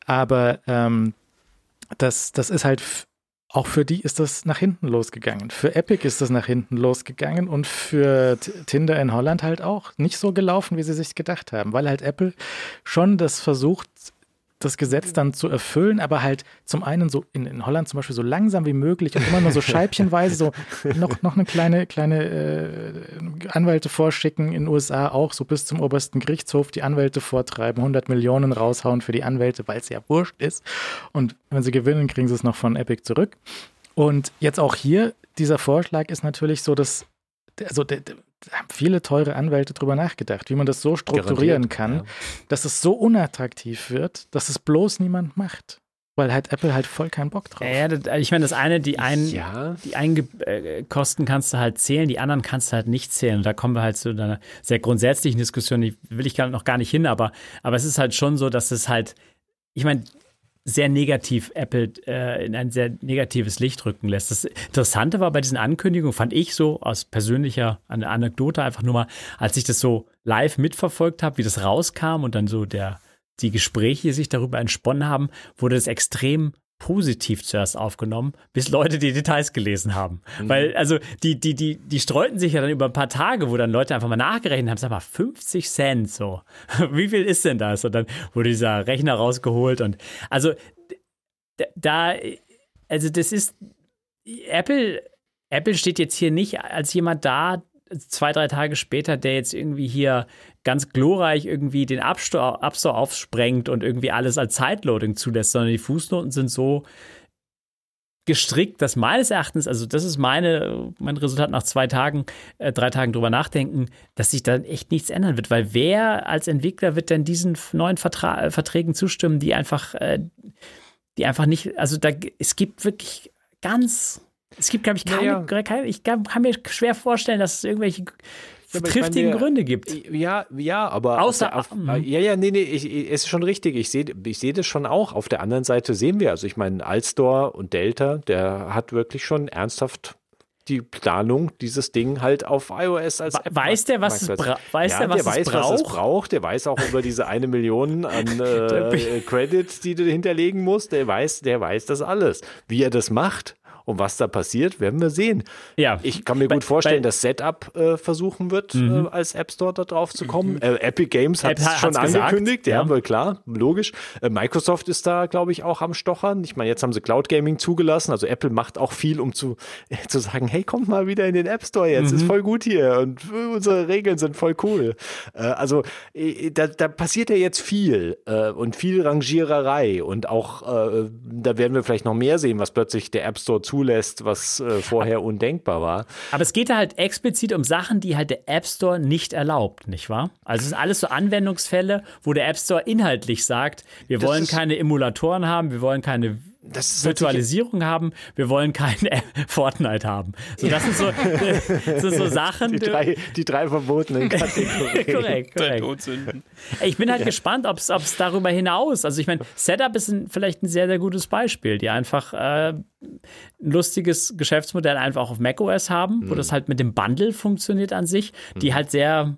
Aber ähm, das, das ist halt, auch für die ist das nach hinten losgegangen. Für Epic ist das nach hinten losgegangen und für Tinder in Holland halt auch nicht so gelaufen, wie sie sich gedacht haben, weil halt Apple schon das versucht, das Gesetz dann zu erfüllen, aber halt zum einen so in, in Holland zum Beispiel so langsam wie möglich und immer nur so [laughs] scheibchenweise, so noch, noch eine kleine, kleine äh, Anwälte vorschicken, in den USA auch so bis zum obersten Gerichtshof die Anwälte vortreiben, 100 Millionen raushauen für die Anwälte, weil es ja wurscht ist. Und wenn sie gewinnen, kriegen sie es noch von Epic zurück. Und jetzt auch hier, dieser Vorschlag ist natürlich so, dass, also der, haben viele teure Anwälte drüber nachgedacht, wie man das so strukturieren Garantiert, kann, ja. dass es so unattraktiv wird, dass es bloß niemand macht. Weil halt Apple halt voll keinen Bock drauf. Ja, das, ich meine, das eine, die einen, Ja, die einen äh, Kosten kannst du halt zählen, die anderen kannst du halt nicht zählen. Und da kommen wir halt zu einer sehr grundsätzlichen Diskussion, die will ich gar noch gar nicht hin, aber, aber es ist halt schon so, dass es halt, ich meine, sehr negativ Apple äh, in ein sehr negatives Licht rücken lässt. Das Interessante war bei diesen Ankündigungen, fand ich so aus persönlicher eine Anekdote einfach nur mal, als ich das so live mitverfolgt habe, wie das rauskam und dann so der die Gespräche sich darüber entsponnen haben, wurde das extrem positiv zuerst aufgenommen, bis Leute die Details gelesen haben. Weil, also, die, die, die, die streuten sich ja dann über ein paar Tage, wo dann Leute einfach mal nachgerechnet haben, sag mal, 50 Cent so. [laughs] Wie viel ist denn das? Und dann wurde dieser Rechner rausgeholt und also da, also das ist Apple, Apple steht jetzt hier nicht als jemand da, zwei, drei Tage später, der jetzt irgendwie hier ganz glorreich irgendwie den App Store aufsprengt und irgendwie alles als Zeitloading zulässt, sondern die Fußnoten sind so gestrickt, dass meines Erachtens, also das ist meine, mein Resultat nach zwei Tagen, äh, drei Tagen drüber nachdenken, dass sich da echt nichts ändern wird, weil wer als Entwickler wird denn diesen neuen Vertra äh, Verträgen zustimmen, die einfach, äh, die einfach nicht, also da, es gibt wirklich ganz Es gibt, glaube ich, keine, Naja. keine, ich kann mir schwer vorstellen, dass es irgendwelche triftigen meine, Gründe gibt. Ja, ja, aber Außer- auf der, auf, ja, ja, nee, nee, ich, ich, es ist schon richtig. Ich sehe, ich sehe das schon auch. Auf der anderen Seite sehen wir, also ich meine, Alstor und Delta, der hat wirklich schon ernsthaft die Planung, dieses Ding halt auf iOS als App weiß der, was es bra- weiß ja, der, was es weiß, was es braucht? braucht. Der weiß auch über diese eine Million an [laughs] äh, Credits, die du hinterlegen musst. Der weiß, der weiß das alles. Wie er das macht und was da passiert, werden wir sehen. Ja. Ich kann mir Bei- gut vorstellen, bei- dass Setup äh, versuchen wird, äh, als App Store da drauf zu kommen. Äh, Epic Games hat es schon angekündigt, ja, ja. wohl klar, logisch. Äh, Microsoft ist da, glaube ich, auch am Stochern. Ich meine, jetzt haben sie Cloud Gaming zugelassen. Also Apple macht auch viel, um zu, [laughs] zu sagen, hey, kommt mal wieder in den App Store jetzt, Mhm. ist voll gut hier und äh, unsere Regeln sind voll cool. Äh, also da, da passiert ja jetzt viel und viel Rangiererei und auch da werden wir vielleicht noch mehr sehen, was plötzlich der App Store zulässt, was äh, vorher undenkbar war. Aber es geht da halt explizit um Sachen, die halt der App Store nicht erlaubt, nicht wahr? Also es sind alles so Anwendungsfälle, wo der App Store inhaltlich sagt, wir Das wollen keine Emulatoren haben, wir wollen keine Virtualisierung haben, wir wollen kein App [laughs] Fortnite haben. So, das sind so, das sind so Sachen. Die drei, die drei verbotenen [laughs] Kategorien. korrekt, korrekt. Ich bin halt gespannt, ob es darüber hinaus, also ich meine, Setup ist ein, vielleicht ein sehr, sehr gutes Beispiel, die einfach äh, ein lustiges Geschäftsmodell einfach auf macOS haben, wo das halt mit dem Bundle funktioniert an sich, die halt sehr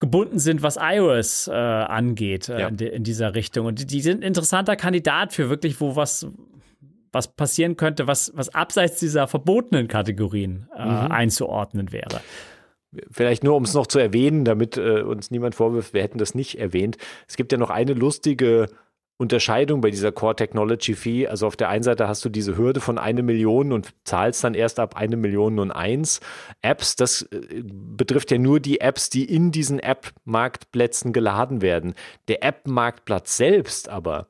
gebunden sind, was iOS äh, angeht äh, Ja. in, in dieser Richtung. Und die, sind ein interessanter Kandidat für wirklich, wo was was passieren könnte, was, was abseits dieser verbotenen Kategorien äh, einzuordnen wäre. Vielleicht nur, um es noch zu erwähnen, damit äh, uns niemand vorwirft, wir hätten das nicht erwähnt. Es gibt ja noch eine lustige Unterscheidung bei dieser Core Technology Fee. Also auf der einen Seite hast du diese Hürde von eine Million und zahlst dann erst ab eine Million und eins Apps. Das äh, betrifft ja nur die Apps, die in diesen App-Marktplätzen geladen werden. Der App-Marktplatz selbst aber,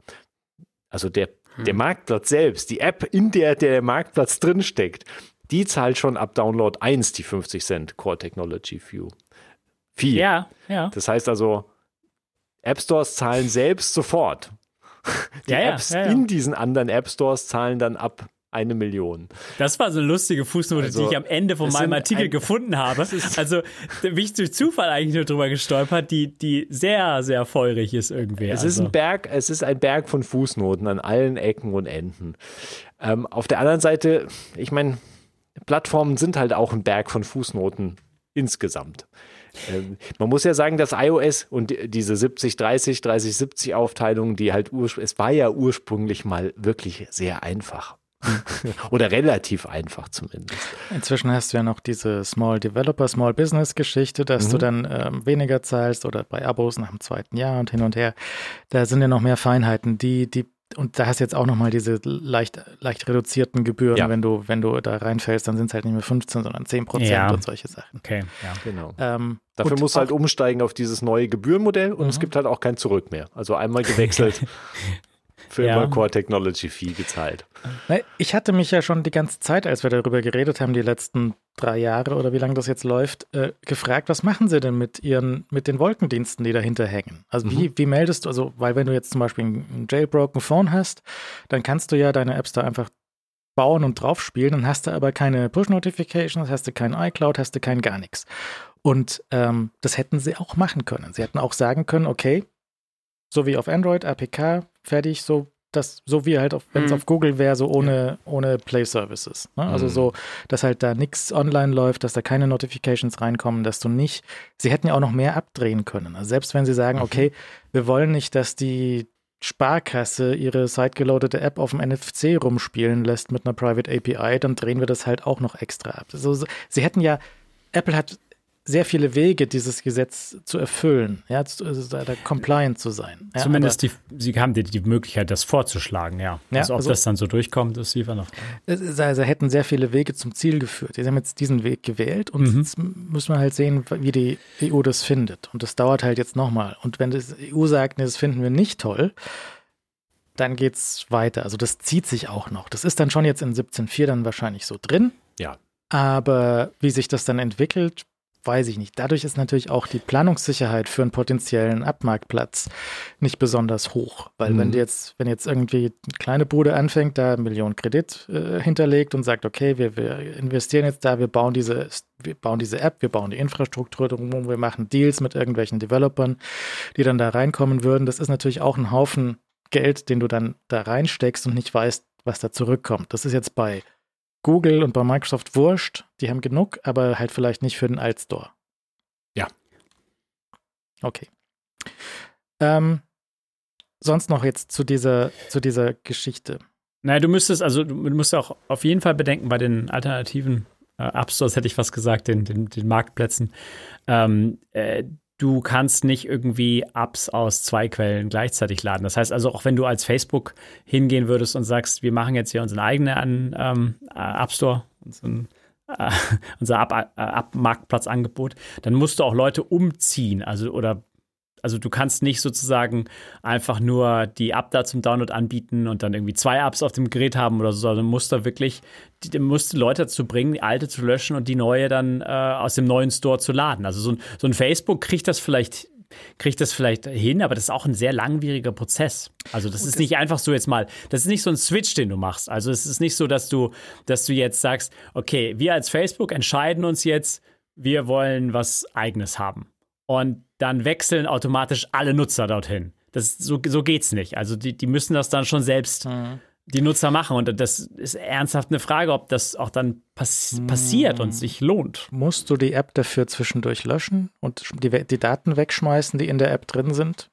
also der, der Marktplatz selbst, die App, in der der Marktplatz drinsteckt, die zahlt schon ab Download 1 die 50 Cent Core Technology View. Fee. Ja, ja. Das heißt also, App Stores zahlen selbst sofort. [laughs] Die Ja, Apps ja, ja. in diesen anderen App Stores zahlen dann ab eine Million. Das war so eine lustige Fußnote, Also, die ich am Ende von meinem Artikel ein- gefunden habe. [laughs] Also bin ich durch Zufall eigentlich nur drüber gestolpert, die, die sehr, sehr feurig ist irgendwie. Es also. ist ein Berg, es ist ein Berg von Fußnoten an allen Ecken und Enden. Ähm, auf der anderen Seite, ich meine, Plattformen sind halt auch ein Berg von Fußnoten insgesamt. Ähm, man muss ja sagen, dass iOS und die- diese 70-30, 30-70 Aufteilung, die halt es war ja ursprünglich mal wirklich sehr einfach. [laughs] Oder relativ einfach zumindest. Inzwischen hast du ja noch diese Small Developer, Small Business Geschichte, dass Mhm. du dann ähm, weniger zahlst oder bei Abos nach dem zweiten Jahr und hin und her. Da sind ja noch mehr Feinheiten, die, die, und da hast du jetzt auch nochmal diese leicht, leicht reduzierten Gebühren. Ja. Wenn du, wenn du da reinfällst, dann sind es halt nicht mehr 15, sondern 10 Prozent Ja. und solche Sachen. okay, ja. Genau. Ähm, Dafür musst du halt umsteigen auf dieses neue Gebührenmodell und es gibt halt auch kein Zurück mehr. Also einmal gewechselt, [laughs] für Ja. immer Core Technology Fee gezahlt. Ich hatte mich ja schon die ganze Zeit, als wir darüber geredet haben, die letzten drei Jahre oder wie lange das jetzt läuft, äh, gefragt, was machen sie denn mit ihren, mit den Wolkendiensten, die dahinter hängen? Also wie, wie meldest du, also weil wenn du jetzt zum Beispiel ein, ein jailbroken Phone hast, dann kannst du ja deine Apps da einfach bauen und drauf spielen, dann hast du aber keine Push-Notifications, hast du kein iCloud, hast du kein gar nichts. Und ähm, das hätten sie auch machen können. Sie hätten auch sagen können, okay, so wie auf Android, APK, fertig, so das, so wie halt, wenn es Mhm. auf Google wäre, so ohne, ohne Play Services. Ne? Also Mhm. so, dass halt da nichts online läuft, dass da keine Notifications reinkommen, dass du nicht, sie hätten ja auch noch mehr abdrehen können. Also selbst wenn sie sagen, Mhm. okay, wir wollen nicht, dass die Sparkasse ihre sidegeloadete App auf dem NFC rumspielen lässt mit einer Private API, dann drehen wir das halt auch noch extra ab. So, so, sie hätten ja, Apple hat sehr viele Wege, dieses Gesetz zu erfüllen, ja, zu, also da, compliant zu sein. Ja, Zumindest die, sie haben die, die Möglichkeit, das vorzuschlagen, ja. Ja, also ob also- das dann so durchkommt, ist lieber noch. Es Also hätten sehr viele Wege zum Ziel geführt. Sie haben jetzt diesen Weg gewählt und Mhm. jetzt müssen wir halt sehen, wie die EU das findet. Und das dauert halt jetzt nochmal. Und wenn die EU sagt, nee, das finden wir nicht toll, dann geht's weiter. Also das zieht sich auch noch. Das ist dann schon jetzt in 17.4 dann wahrscheinlich so drin. Ja. Aber wie sich das dann entwickelt, weiß ich nicht. Dadurch ist natürlich auch die Planungssicherheit für einen potenziellen Abmarktplatz nicht besonders hoch. Weil mhm. wenn jetzt, wenn jetzt irgendwie eine kleine Bude anfängt, da Millionen Kredit äh, hinterlegt und sagt, okay, wir, wir investieren jetzt da, wir bauen diese, wir bauen diese App, wir bauen die Infrastruktur drumherum, wir machen Deals mit irgendwelchen Developern, die dann da reinkommen würden, das ist natürlich auch ein Haufen Geld, den du dann da reinsteckst und nicht weißt, was da zurückkommt. Das ist jetzt bei Google und bei Microsoft wurscht. Die haben genug, aber halt vielleicht nicht für den Altstore. Ja. Okay. Ähm, sonst noch jetzt zu dieser, zu dieser Geschichte. Naja, du müsstest, also du musst auch auf jeden Fall bedenken, bei den alternativen äh, App Stores hätte ich was gesagt, den, den, den Marktplätzen. Ähm, äh, du kannst nicht irgendwie Apps aus zwei Quellen gleichzeitig laden. Das heißt also, auch wenn du als Facebook hingehen würdest und sagst, wir machen jetzt hier unseren eigenen ähm, App Store, unseren, äh, [laughs] unser Ab-Marktplatzangebot, dann musst du auch Leute umziehen, also oder also du kannst nicht sozusagen einfach nur die App da zum Download anbieten und dann irgendwie zwei Apps auf dem Gerät haben oder so, sondern musst da wirklich, die, musst Leute dazu bringen, die alte zu löschen und die neue dann äh, aus dem neuen Store zu laden. Also so ein, so ein Facebook kriegt das vielleicht kriegt das vielleicht hin, aber das ist auch ein sehr langwieriger Prozess. Also das ist nicht einfach so jetzt mal, das ist nicht so ein Switch, den du machst. Also es ist nicht so, dass du, dass du jetzt sagst, okay, wir als Facebook entscheiden uns jetzt, wir wollen was eigenes haben und dann wechseln automatisch alle Nutzer dorthin. Das, so, so geht's nicht. Also die, die müssen das dann schon selbst mhm. die Nutzer machen. Und das ist ernsthaft eine Frage, ob das auch dann pass mhm. passiert und sich lohnt. Musst du die App dafür zwischendurch löschen und die, die Daten wegschmeißen, die in der App drin sind?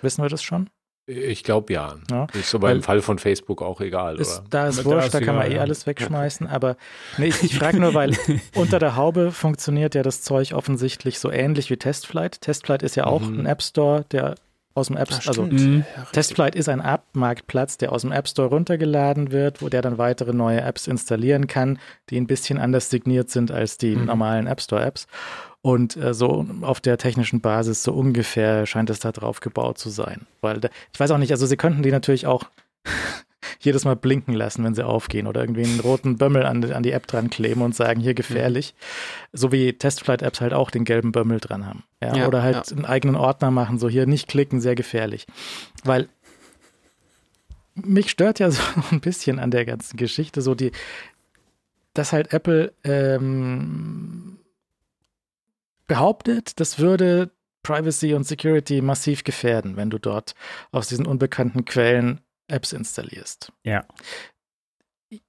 Wissen wir das schon? Ich glaube ja. ja. Ist aber im Fall von Facebook auch egal, ist, oder? Da ist wurscht, da kann man eh ja. alles wegschmeißen. Aber nee, ich, ich frage nur, weil [laughs] unter der Haube funktioniert ja das Zeug offensichtlich so ähnlich wie Testflight. Testflight ist ja auch mhm. ein App Store, der aus dem App Store, also mhm. Testflight ist ein App-Marktplatz, der aus dem App Store runtergeladen wird, wo der dann weitere neue Apps installieren kann, die ein bisschen anders signiert sind als die mhm. normalen App Store-Apps. Und äh, so auf der technischen Basis, so ungefähr scheint es da drauf gebaut zu sein. Weil, da, ich weiß auch nicht, also sie könnten die natürlich auch [laughs] jedes Mal blinken lassen, wenn sie aufgehen oder irgendwie einen roten Bömmel an, an die App dran kleben und sagen, hier gefährlich. Mhm. So wie Testflight-Apps halt auch den gelben Bömmel dran haben. Ja, ja oder halt ja. einen eigenen Ordner machen, so hier nicht klicken, sehr gefährlich. Weil mich stört ja [laughs] so ein bisschen an der ganzen Geschichte so die, dass halt Apple ähm, behauptet, das würde Privacy und Security massiv gefährden, wenn du dort aus diesen unbekannten Quellen Apps installierst. Ja.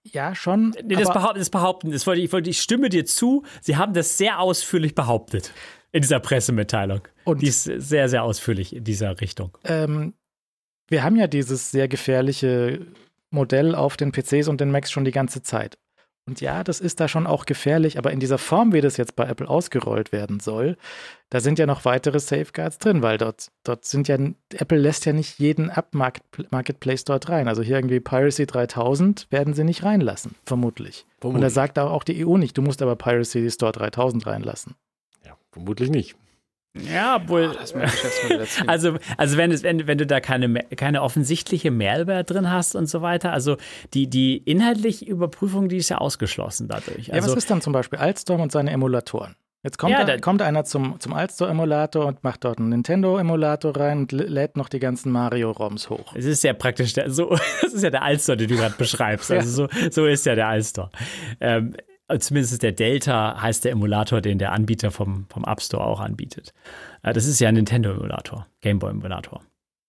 Ja, schon. Nee, das, behaupten, das behaupten, das wollte ich, wollte, ich stimme dir zu. Sie haben das sehr ausführlich behauptet in dieser Pressemitteilung. Und die ist sehr, sehr ausführlich in dieser Richtung. Ähm, wir haben ja dieses sehr gefährliche Modell auf den PCs und den Macs schon die ganze Zeit. Und ja, das ist da schon auch gefährlich, aber in dieser Form, wie das jetzt bei Apple ausgerollt werden soll, da sind ja noch weitere Safeguards drin, weil dort, dort sind ja, Apple lässt ja nicht jeden App-Marketplace dort rein. Also hier irgendwie Piracy 3000 werden sie nicht reinlassen, vermutlich. vermutlich. Und da sagt auch die EU nicht, du musst aber Piracy Store 3000 reinlassen. Ja, vermutlich nicht. Ja, obwohl. Oh, [laughs] also, also wenn, es, wenn, wenn du da keine, keine offensichtliche Malware drin hast und so weiter, also die, die inhaltliche Überprüfung, die ist ja ausgeschlossen dadurch. Ja, also, was ist dann zum Beispiel Altstorm und seine Emulatoren? Jetzt kommt, ja, da, kommt einer zum, zum Altstor-Emulator und macht dort einen Nintendo-Emulator rein und lädt noch die ganzen Mario-ROMs hoch. Es ist ja praktisch, der, so, [laughs] das ist ja der Altstor, den du gerade beschreibst. Also so, so ist ja der Altstor. Ähm, zumindest der Delta heißt der Emulator, den der Anbieter vom, vom App Store auch anbietet. Äh, das ist ja ein Nintendo-Emulator, Gameboy-Emulator.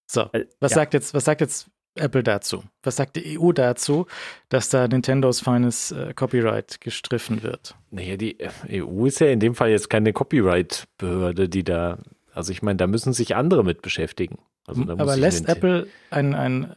So, äh, was, ja. sagt jetzt, was sagt jetzt Apple dazu? Was sagt die EU dazu, dass da Nintendos feines äh, Copyright gestriffen wird? Naja, die EU ist ja in dem Fall jetzt keine Copyright-Behörde, die da, also ich meine, da müssen sich andere mit beschäftigen. Also Aber lässt Apple ein, ein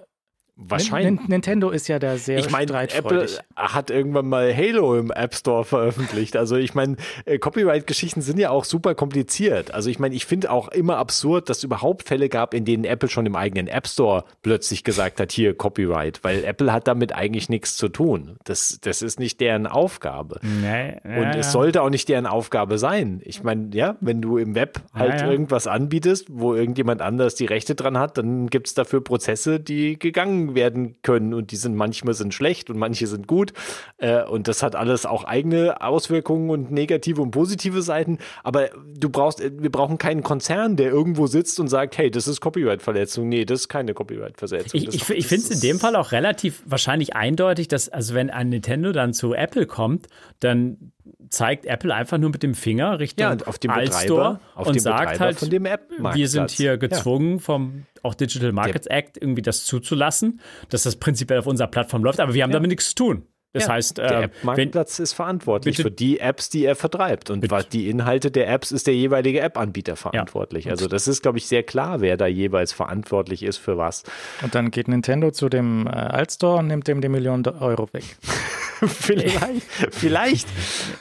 Wahrscheinlich. Nintendo ist ja da sehr Ich meine, Apple hat irgendwann mal Halo im App Store veröffentlicht. Also ich meine, äh, Copyright-Geschichten sind ja auch super kompliziert. Also ich meine, ich finde auch immer absurd, dass es überhaupt Fälle gab, in denen Apple schon im eigenen App Store plötzlich gesagt hat, hier Copyright, weil Apple hat damit eigentlich nichts zu tun. Das, das ist nicht deren Aufgabe. Nee, ja, Und es sollte auch nicht deren Aufgabe sein. Ich meine, ja, wenn du im Web halt ja, ja. irgendwas anbietest, wo irgendjemand anders die Rechte dran hat, dann gibt es dafür Prozesse, die gegangen verglichen werden können und die sind manchmal sind schlecht und manche sind gut äh, und das hat alles auch eigene Auswirkungen und negative und positive Seiten, aber du brauchst, wir brauchen keinen Konzern, der irgendwo sitzt und sagt, hey, das ist Copyright-Verletzung. Nee, das ist keine Copyright-Verletzung. Ich, ich, ich finde es in dem Fall auch relativ wahrscheinlich eindeutig, dass, also wenn ein Nintendo dann zu Apple kommt, dann zeigt Apple einfach nur mit dem Finger Richtung ja, auf den Betreiber, auf und sagt halt, von dem App wir sind hier gezwungen ja. vom auch Digital Markets Der, Act irgendwie das zuzulassen, dass das prinzipiell auf unserer Plattform läuft, aber wir haben ja. damit nichts zu tun. Das ja, heißt, der äh, App-Marktplatz ist verantwortlich bitte, für die Apps, die er vertreibt. Und was die Inhalte der Apps ist der jeweilige App-Anbieter verantwortlich. Ja. Also das ist, glaube ich, sehr klar, wer da jeweils verantwortlich ist für was. Und dann geht Nintendo zu dem äh, Altstore und nimmt dem die Million Euro weg. [laughs] [laughs] vielleicht, vielleicht,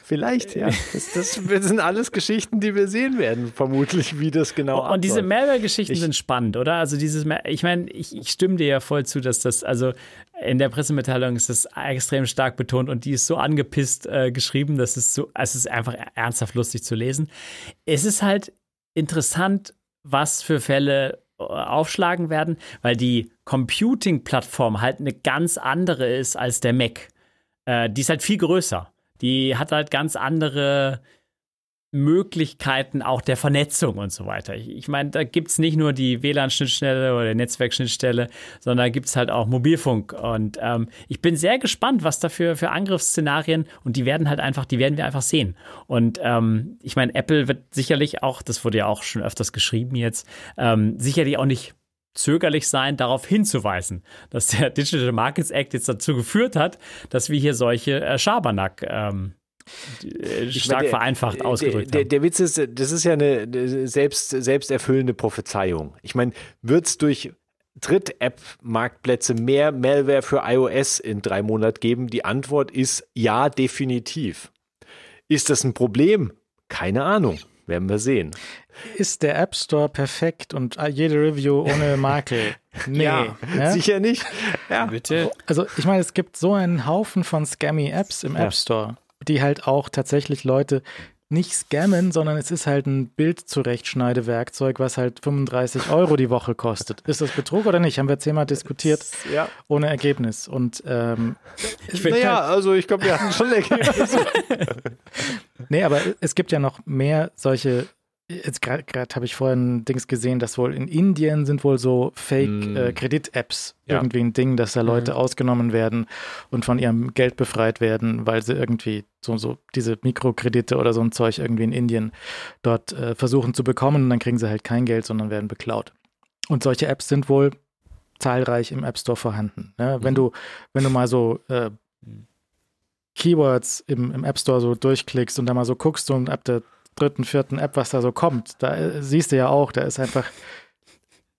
vielleicht, ja. [laughs] Das, das, sind alles Geschichten, die wir sehen werden, vermutlich, wie das genau Und, und diese Malware-Geschichten sind spannend, oder? Also dieses, ich meine, ich, ich stimme dir ja voll zu, dass das, also in der Pressemitteilung ist das extrem stark betont und die ist so angepisst äh, geschrieben, dass es so, es ist einfach ernsthaft lustig zu lesen. Es ist halt interessant, was für Fälle äh, aufschlagen werden, weil die Computing-Plattform halt eine ganz andere ist als der Mac. Äh, die ist halt viel größer. Die hat halt ganz andere Möglichkeiten auch der Vernetzung und so weiter. Ich, ich meine, da gibt es nicht nur die WLAN-Schnittstelle oder Netzwerkschnittstelle, sondern da gibt es halt auch Mobilfunk. Und ähm, ich bin sehr gespannt, was da für, für Angriffsszenarien und die werden halt einfach, die werden wir einfach sehen. Und ähm, ich meine, Apple wird sicherlich auch, das wurde ja auch schon öfters geschrieben jetzt, ähm, sicherlich auch nicht zögerlich sein, darauf hinzuweisen, dass der Digital Markets Act jetzt dazu geführt hat, dass wir hier solche äh, Schabernack ähm, äh, stark meine, vereinfacht ausgedrückt der, der, der, Witz ist, das ist ja eine selbst, selbsterfüllende Prophezeiung. Ich meine, wird es durch Dritt-App-Marktplätze mehr Malware für iOS in drei Monaten geben? Die Antwort ist ja, definitiv. Ist das ein Problem? Keine Ahnung. Werden wir sehen. Ist der App Store perfekt und jede Review ohne Makel? [laughs] Nee. ja, ne? sicher nicht. Ja. Bitte. Also, ich meine, es gibt so einen Haufen von scammy Apps im ja. App Store die halt auch tatsächlich Leute nicht scammen, sondern es ist halt ein Bildzurechtschneidewerkzeug, was halt 35 Euro die Woche kostet. Ist das Betrug oder nicht? Haben wir zehnmal diskutiert, ja. ohne Ergebnis. Und ähm, ich naja, halt, also ich glaube, wir hatten schon [laughs] Ergebnisse. nee, aber es gibt ja noch mehr solche Jetzt gerade habe ich vorhin Dings gesehen, dass wohl in Indien sind wohl so Fake-Kredit-Apps mm. äh, irgendwie ein Ding, dass da Leute mm. ausgenommen werden und von ihrem Geld befreit werden, weil sie irgendwie so, so diese Mikrokredite oder so ein Zeug irgendwie in Indien dort äh, versuchen zu bekommen und dann kriegen sie halt kein Geld, sondern werden beklaut. Und solche Apps sind wohl zahlreich im App Store vorhanden. Ne? Wenn mhm. du, wenn du mal so äh, Keywords im, im App Store so durchklickst und da mal so guckst und ab der dritten, vierten App, was da so kommt. Da äh, siehst du ja auch, da ist einfach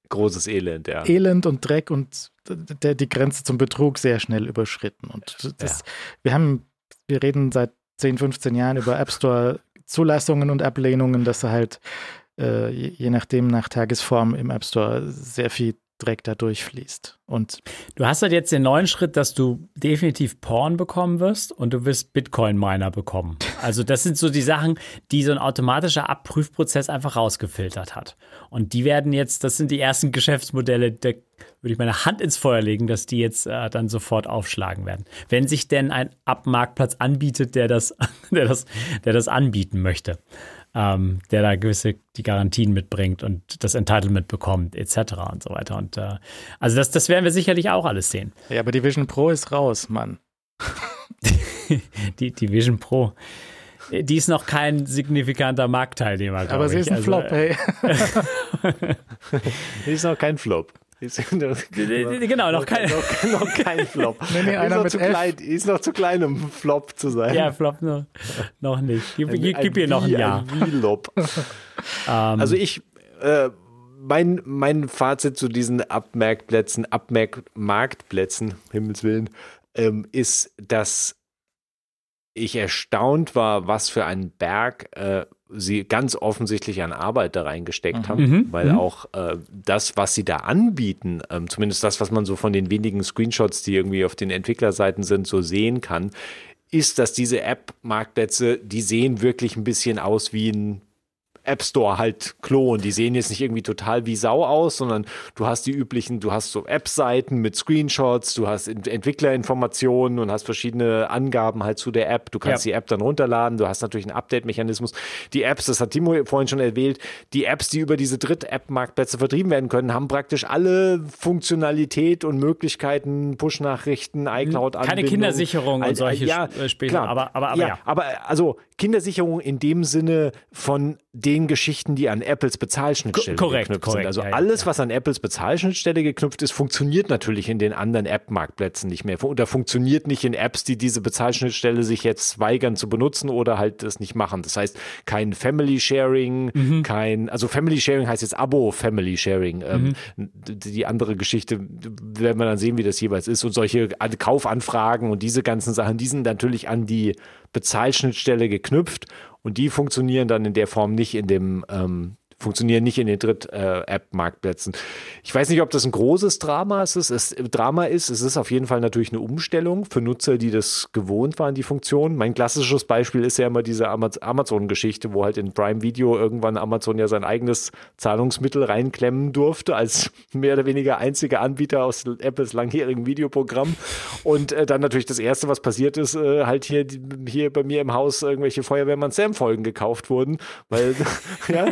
großes Elend, ja. Elend und Dreck und der, die Grenze zum Betrug sehr schnell überschritten. Und das, ja. wir haben, wir reden seit 10, 15 Jahren über App Store Zulassungen und Ablehnungen, dass er halt äh, je, je nachdem nach Tagesform im App Store sehr viel Dreck da durchfließt. Und du hast halt jetzt den neuen Schritt, dass du definitiv Porn bekommen wirst und du wirst Bitcoin-Miner bekommen. Also das sind so die Sachen, die so ein automatischer Abprüfprozess einfach rausgefiltert hat. Und die werden jetzt, das sind die ersten Geschäftsmodelle, da würde ich meine Hand ins Feuer legen, dass die jetzt äh, dann sofort aufschlagen werden. Wenn sich denn ein Abmarktplatz anbietet, der das, [laughs] der das, der das anbieten möchte ähm, der da gewisse die Garantien mitbringt und das Entitlement bekommt, etc. und so weiter. Und äh, also das, das werden wir sicherlich auch alles sehen. Ja, aber die Vision Pro ist raus, Mann. [laughs] die, die Vision Pro. Die ist noch kein signifikanter Marktteilnehmer. Aber sie ist ein also, Flop, hey. [laughs] [laughs] die ist noch kein Flop. Genau, noch kein, noch, noch kein [laughs] Flop. nee, nee, einer ist, noch mit klein, ist noch zu klein, um Flop zu sein. Ja, Flop noch, noch nicht. Gib, ein, gib, gib ihr noch ein Jahr. Ein um. [laughs] Ähm. Also ich, äh, mein, mein Fazit zu diesen Abmerkplätzen, Abmerkmarktplätzen, Himmels Willen, ähm, ist, dass ich erstaunt war, was für ein Berg äh, sie ganz offensichtlich an Arbeit da reingesteckt mhm. haben, mhm. weil mhm. auch äh, das, was sie da anbieten, ähm, zumindest das, was man so von den wenigen Screenshots, die irgendwie auf den Entwicklerseiten sind, so sehen kann, ist, dass diese App-Marktplätze, die sehen wirklich ein bisschen aus wie ein App Store halt klonen. Die sehen jetzt nicht irgendwie total wie Sau aus, sondern du hast die üblichen, du hast so App-Seiten mit Screenshots, du hast Entwicklerinformationen und hast verschiedene Angaben halt zu der App. Du kannst ja. die App dann runterladen, du hast natürlich einen Update-Mechanismus. Die Apps, das hat Timo vorhin schon erwähnt, die Apps, die über diese Dritt-App-Marktplätze vertrieben werden können, haben praktisch alle Funktionalität und Möglichkeiten, Push-Nachrichten, iCloud-Anbindung. Keine Kindersicherung und solche ja, Spiele, klar. aber, aber, aber ja, ja. Aber also Kindersicherung in dem Sinne von den Geschichten, die an Apples Bezahlschnittstelle korrekt, geknüpft korrekt, sind. Also ja, alles, ja. was an Apples Bezahlschnittstelle geknüpft ist, funktioniert natürlich in den anderen App-Marktplätzen nicht mehr. Oder funktioniert nicht in Apps, die diese Bezahlschnittstelle sich jetzt weigern zu benutzen oder halt das nicht machen. Das heißt, kein Family Sharing, Mhm. kein, also Family Sharing heißt jetzt Abo Family Sharing. Ähm, die andere Geschichte werden wir dann sehen, wie das jeweils ist. Und solche Kaufanfragen und diese ganzen Sachen, die sind natürlich an die Bezahlschnittstelle geknüpft und die funktionieren dann in der Form nicht in dem ähm, funktionieren nicht in den Dritt-App-Marktplätzen. ich weiß nicht, ob das ein großes Drama ist. Es ist, Drama ist. Es ist auf jeden Fall natürlich eine Umstellung für Nutzer, die das gewohnt waren, die Funktion. Mein klassisches Beispiel ist ja immer diese Amazon-Geschichte, wo halt in Prime Video irgendwann Amazon ja sein eigenes Zahlungsmittel reinklemmen durfte, als mehr oder weniger einziger Anbieter aus Apples langjährigen Videoprogramm. Und äh, dann natürlich das Erste, was passiert ist, äh, halt hier, hier bei mir im Haus irgendwelche Feuerwehrmann Sam-Folgen gekauft wurden, weil, [laughs] ja,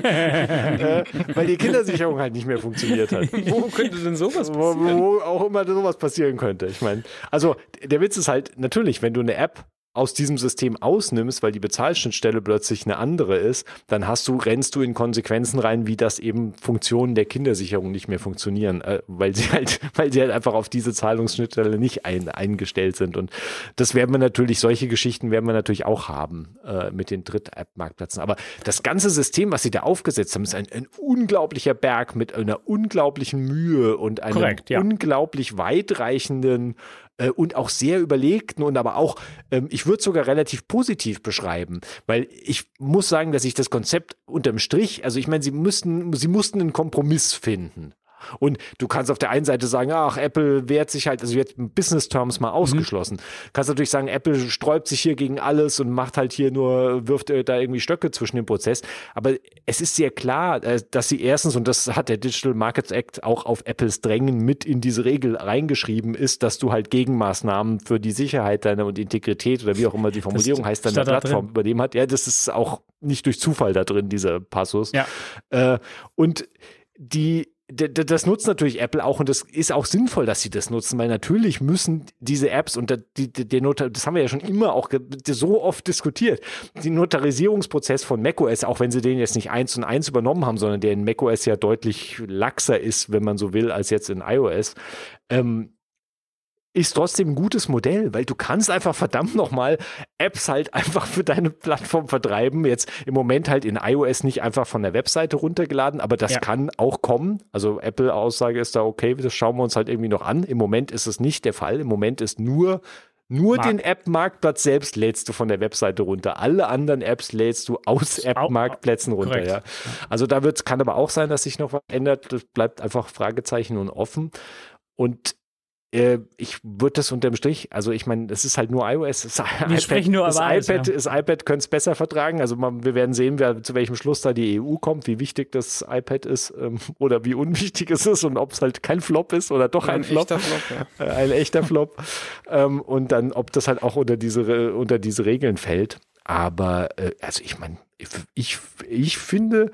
äh, weil die Kindersicherung halt nicht mehr funktioniert hat. [laughs] Wo könnte denn sowas Wo, passieren? wo auch immer sowas passieren könnte. Ich meine, also der Witz ist halt natürlich, wenn du eine App aus diesem System ausnimmst, weil die Bezahlschnittstelle plötzlich eine andere ist, dann hast du, rennst du in Konsequenzen rein, wie das eben Funktionen der Kindersicherung nicht mehr funktionieren, äh, weil sie halt, [laughs] weil sie halt einfach auf diese Zahlungsschnittstelle nicht ein, eingestellt sind. Und das werden wir natürlich, solche Geschichten werden wir natürlich auch haben äh, mit den Dritt-App-Marktplätzen. Aber das ganze System, was sie da aufgesetzt haben, ist ein, ein unglaublicher Berg mit einer unglaublichen Mühe und einem Korrekt, ja. unglaublich weitreichenden äh, und auch sehr überlegten und aber auch, ähm, ich würde sogar relativ positiv beschreiben, weil ich muss sagen, dass ich das Konzept unterm Strich, also ich meine, sie müssten, sie mussten einen Kompromiss finden. Und du kannst auf der einen Seite sagen, ach, Apple wehrt sich halt, also jetzt Business Terms mal ausgeschlossen. Kannst natürlich sagen, Apple sträubt sich hier gegen alles und macht halt hier nur, wirft äh, da irgendwie Stöcke zwischen dem Prozess. Aber es ist sehr klar, äh, dass sie erstens, und das hat der Digital Markets Act auch auf Apples Drängen mit in diese Regel reingeschrieben, ist, dass du halt Gegenmaßnahmen für die Sicherheit deiner und Integrität oder wie auch immer die Formulierung heißt, deiner Plattform übernehmen hat. Ja, das ist auch nicht durch Zufall da drin, dieser Passus. Ja. Äh, und die, das nutzt natürlich Apple auch und das ist auch sinnvoll, dass sie das nutzen, weil natürlich müssen diese Apps und die, die- der Notar, das haben wir ja schon immer auch so oft diskutiert, die Notarisierungsprozess von macOS, auch wenn sie den jetzt nicht eins und eins übernommen haben, sondern der in macOS ja deutlich laxer ist, wenn man so will, als jetzt in iOS, ähm, ist trotzdem ein gutes Modell, weil du kannst einfach verdammt nochmal Apps halt einfach für deine Plattform vertreiben. Jetzt im Moment halt in iOS nicht einfach von der Webseite runtergeladen, aber das Ja. kann auch kommen. Also Apple-Aussage ist da okay, das schauen wir uns halt irgendwie noch an. Im Moment ist es nicht der Fall. Im Moment ist nur nur Markt. den App-Marktplatz selbst lädst du von der Webseite runter. Alle anderen Apps lädst du aus App-Marktplätzen runter. Ja. Also da wird's, kann aber auch sein, dass sich noch was ändert. Das bleibt einfach Fragezeichen und offen. Und ich würde das unterm Strich, also ich meine, es ist halt nur iOS. Das iPad, sprechen nur das über iOS, iPad, ja. das iPad könnte es besser vertragen. Also man, wir werden sehen, wer, zu welchem Schluss da die EU kommt, wie wichtig das iPad ist ähm, [laughs] oder wie unwichtig es ist und ob es halt kein Flop ist oder doch ein, Ein Flop. echter Flop, ja. Äh, [laughs] ein echter Flop. ähm, und dann, ob das halt auch unter diese, Re- unter diese Regeln fällt. Aber, äh, also ich meine, ich, ich finde,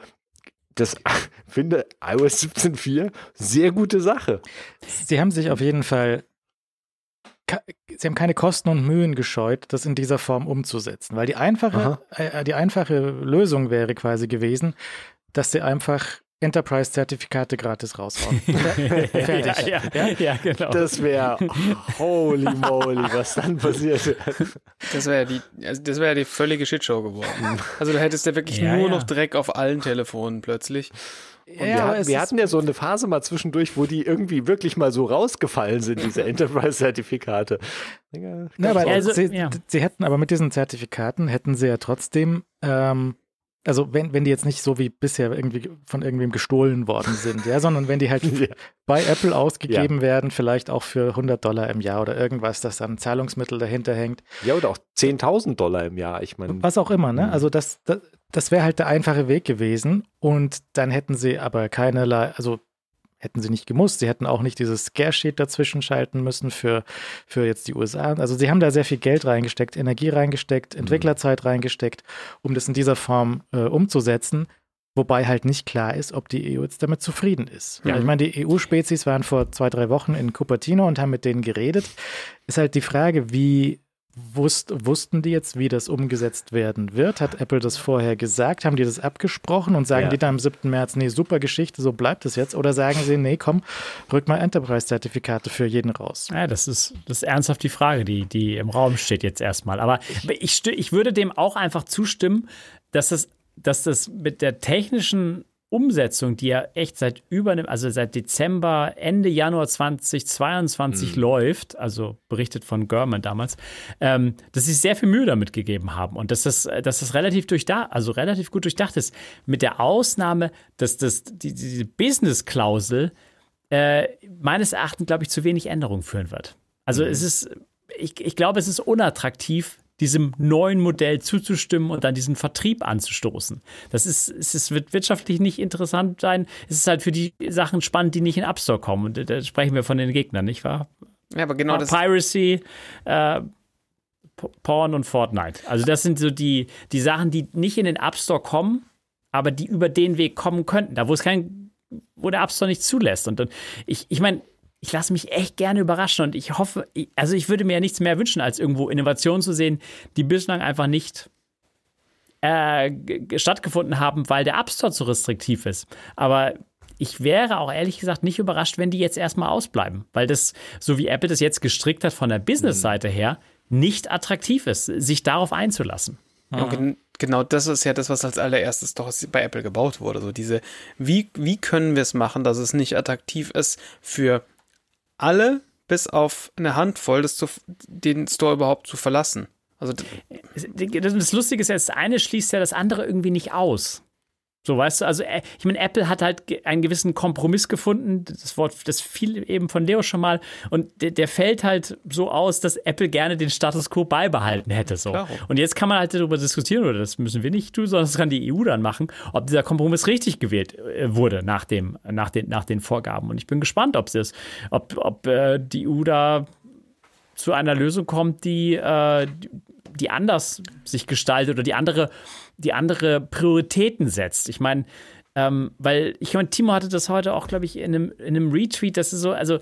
das [laughs] finde iOS 17.4 sehr gute Sache. Sie haben sich auf jeden Fall, sie haben keine Kosten und Mühen gescheut, das in dieser Form umzusetzen, weil die einfache, äh, die einfache Lösung wäre quasi gewesen, dass sie einfach Enterprise-Zertifikate gratis raushauen. [laughs] Fertig. ja, ja, ja, genau. Das wäre, holy moly, was dann passiert. Das wäre ja die, also das wäre ja die völlige Shitshow geworden. Also da hättest du wirklich Ja, nur ja. noch Dreck auf allen Telefonen plötzlich. Und wir, hatten, wir hatten ja so eine Phase mal zwischendurch, wo die irgendwie wirklich mal so rausgefallen sind, diese [laughs] Enterprise-Zertifikate. Ja, aber Also, sie, ja. sie hätten aber mit diesen Zertifikaten hätten sie ja trotzdem, ähm, also wenn, wenn die jetzt nicht so wie bisher irgendwie von irgendwem gestohlen worden sind, ja, sondern wenn die halt [laughs] ja. bei Apple ausgegeben ja. werden, vielleicht auch für 100 Dollar im Jahr oder irgendwas, dass dann Zahlungsmittel dahinter hängt. Ja, oder auch 10.000 Dollar im Jahr, ich meine. Was auch immer, ne? Mhm. Also das, das, das wäre halt der einfache Weg gewesen und dann hätten sie aber keinerlei, also hätten sie nicht gemusst. Sie hätten auch nicht dieses Scare-Sheet dazwischen schalten müssen für, für jetzt die USA. Also sie haben da sehr viel Geld reingesteckt, Energie reingesteckt, mhm. Entwicklerzeit reingesteckt, um das in dieser Form äh, umzusetzen. Wobei halt nicht klar ist, ob die EU jetzt damit zufrieden ist. Ja, ich meine, die EU-Spezies waren vor zwei, drei Wochen in Cupertino und haben mit denen geredet. Ist halt die Frage, wie Wusst, wussten die jetzt, wie das umgesetzt werden wird? Hat Apple das vorher gesagt? Haben die das abgesprochen und sagen ja. die dann am 7. März, nee, super Geschichte, so bleibt es jetzt? Oder sagen sie, nee, komm, rück mal Enterprise-Zertifikate für jeden raus? Ja, das ist, das ist ernsthaft die Frage, die, die im Raum steht jetzt erstmal. Aber ich, ich würde dem auch einfach zustimmen, dass das, dass das mit der technischen Umsetzung, die ja echt seit über einem, also seit Dezember, Ende Januar 2022 mhm. läuft, also berichtet von German damals, ähm, dass sie sehr viel Mühe damit gegeben haben und dass das, dass das relativ durchdacht, also relativ gut durchdacht ist. Mit der Ausnahme, dass das, die, diese Business-Klausel äh, meines Erachtens, glaube ich, zu wenig Änderungen führen wird. Also mhm. es ist, ich, ich glaube, es ist unattraktiv, diesem neuen Modell zuzustimmen und dann diesen Vertrieb anzustoßen. Das ist, es wird wirtschaftlich nicht interessant sein. Es ist halt für die Sachen spannend, die nicht in App Store kommen. Und da sprechen wir von den Gegnern, nicht wahr? Ja, aber genau das. Piracy, äh, Porn und Fortnite. Also das sind so die, die Sachen, die nicht in den App Store kommen, aber die über den Weg kommen könnten. Da wo es kein, wo der App Store nicht zulässt. Und, und ich, ich meine, ich lasse mich echt gerne überraschen und ich hoffe, also ich würde mir ja nichts mehr wünschen, als irgendwo Innovationen zu sehen, die bislang einfach nicht äh, stattgefunden haben, weil der App Store zu restriktiv ist. Aber ich wäre auch ehrlich gesagt nicht überrascht, wenn die jetzt erstmal ausbleiben, weil das, so wie Apple das jetzt gestrickt hat von der Business-Seite her, nicht attraktiv ist, sich darauf einzulassen. Gen genau das ist ja das, was als allererstes doch bei Apple gebaut wurde. So diese, wie, wie können wir es machen, dass es nicht attraktiv ist für alle bis auf eine Handvoll, das zu, den Store überhaupt zu verlassen. Also das Lustige ist ja, das eine schließt ja das andere irgendwie nicht aus. So, weißt du, also äh, ich meine, Apple hat halt einen gewissen Kompromiss gefunden. Das Wort, das fiel eben von Leo schon mal. Und der, der fällt halt so aus, dass Apple gerne den Status quo beibehalten hätte. So. Klar. Und jetzt kann man halt darüber diskutieren, oder das müssen wir nicht tun, sondern das kann die EU dann machen, ob dieser Kompromiss richtig gewählt äh, wurde nach, dem, nach, den, nach den Vorgaben. Und ich bin gespannt, ob es ob, ob äh, die EU da zu einer Lösung kommt, die, äh, die anders sich gestaltet oder die andere die andere Prioritäten setzt. Ich meine, ähm, weil ich meine, Timo hatte das heute auch, glaube ich, in einem, in einem Retweet, das ist so, also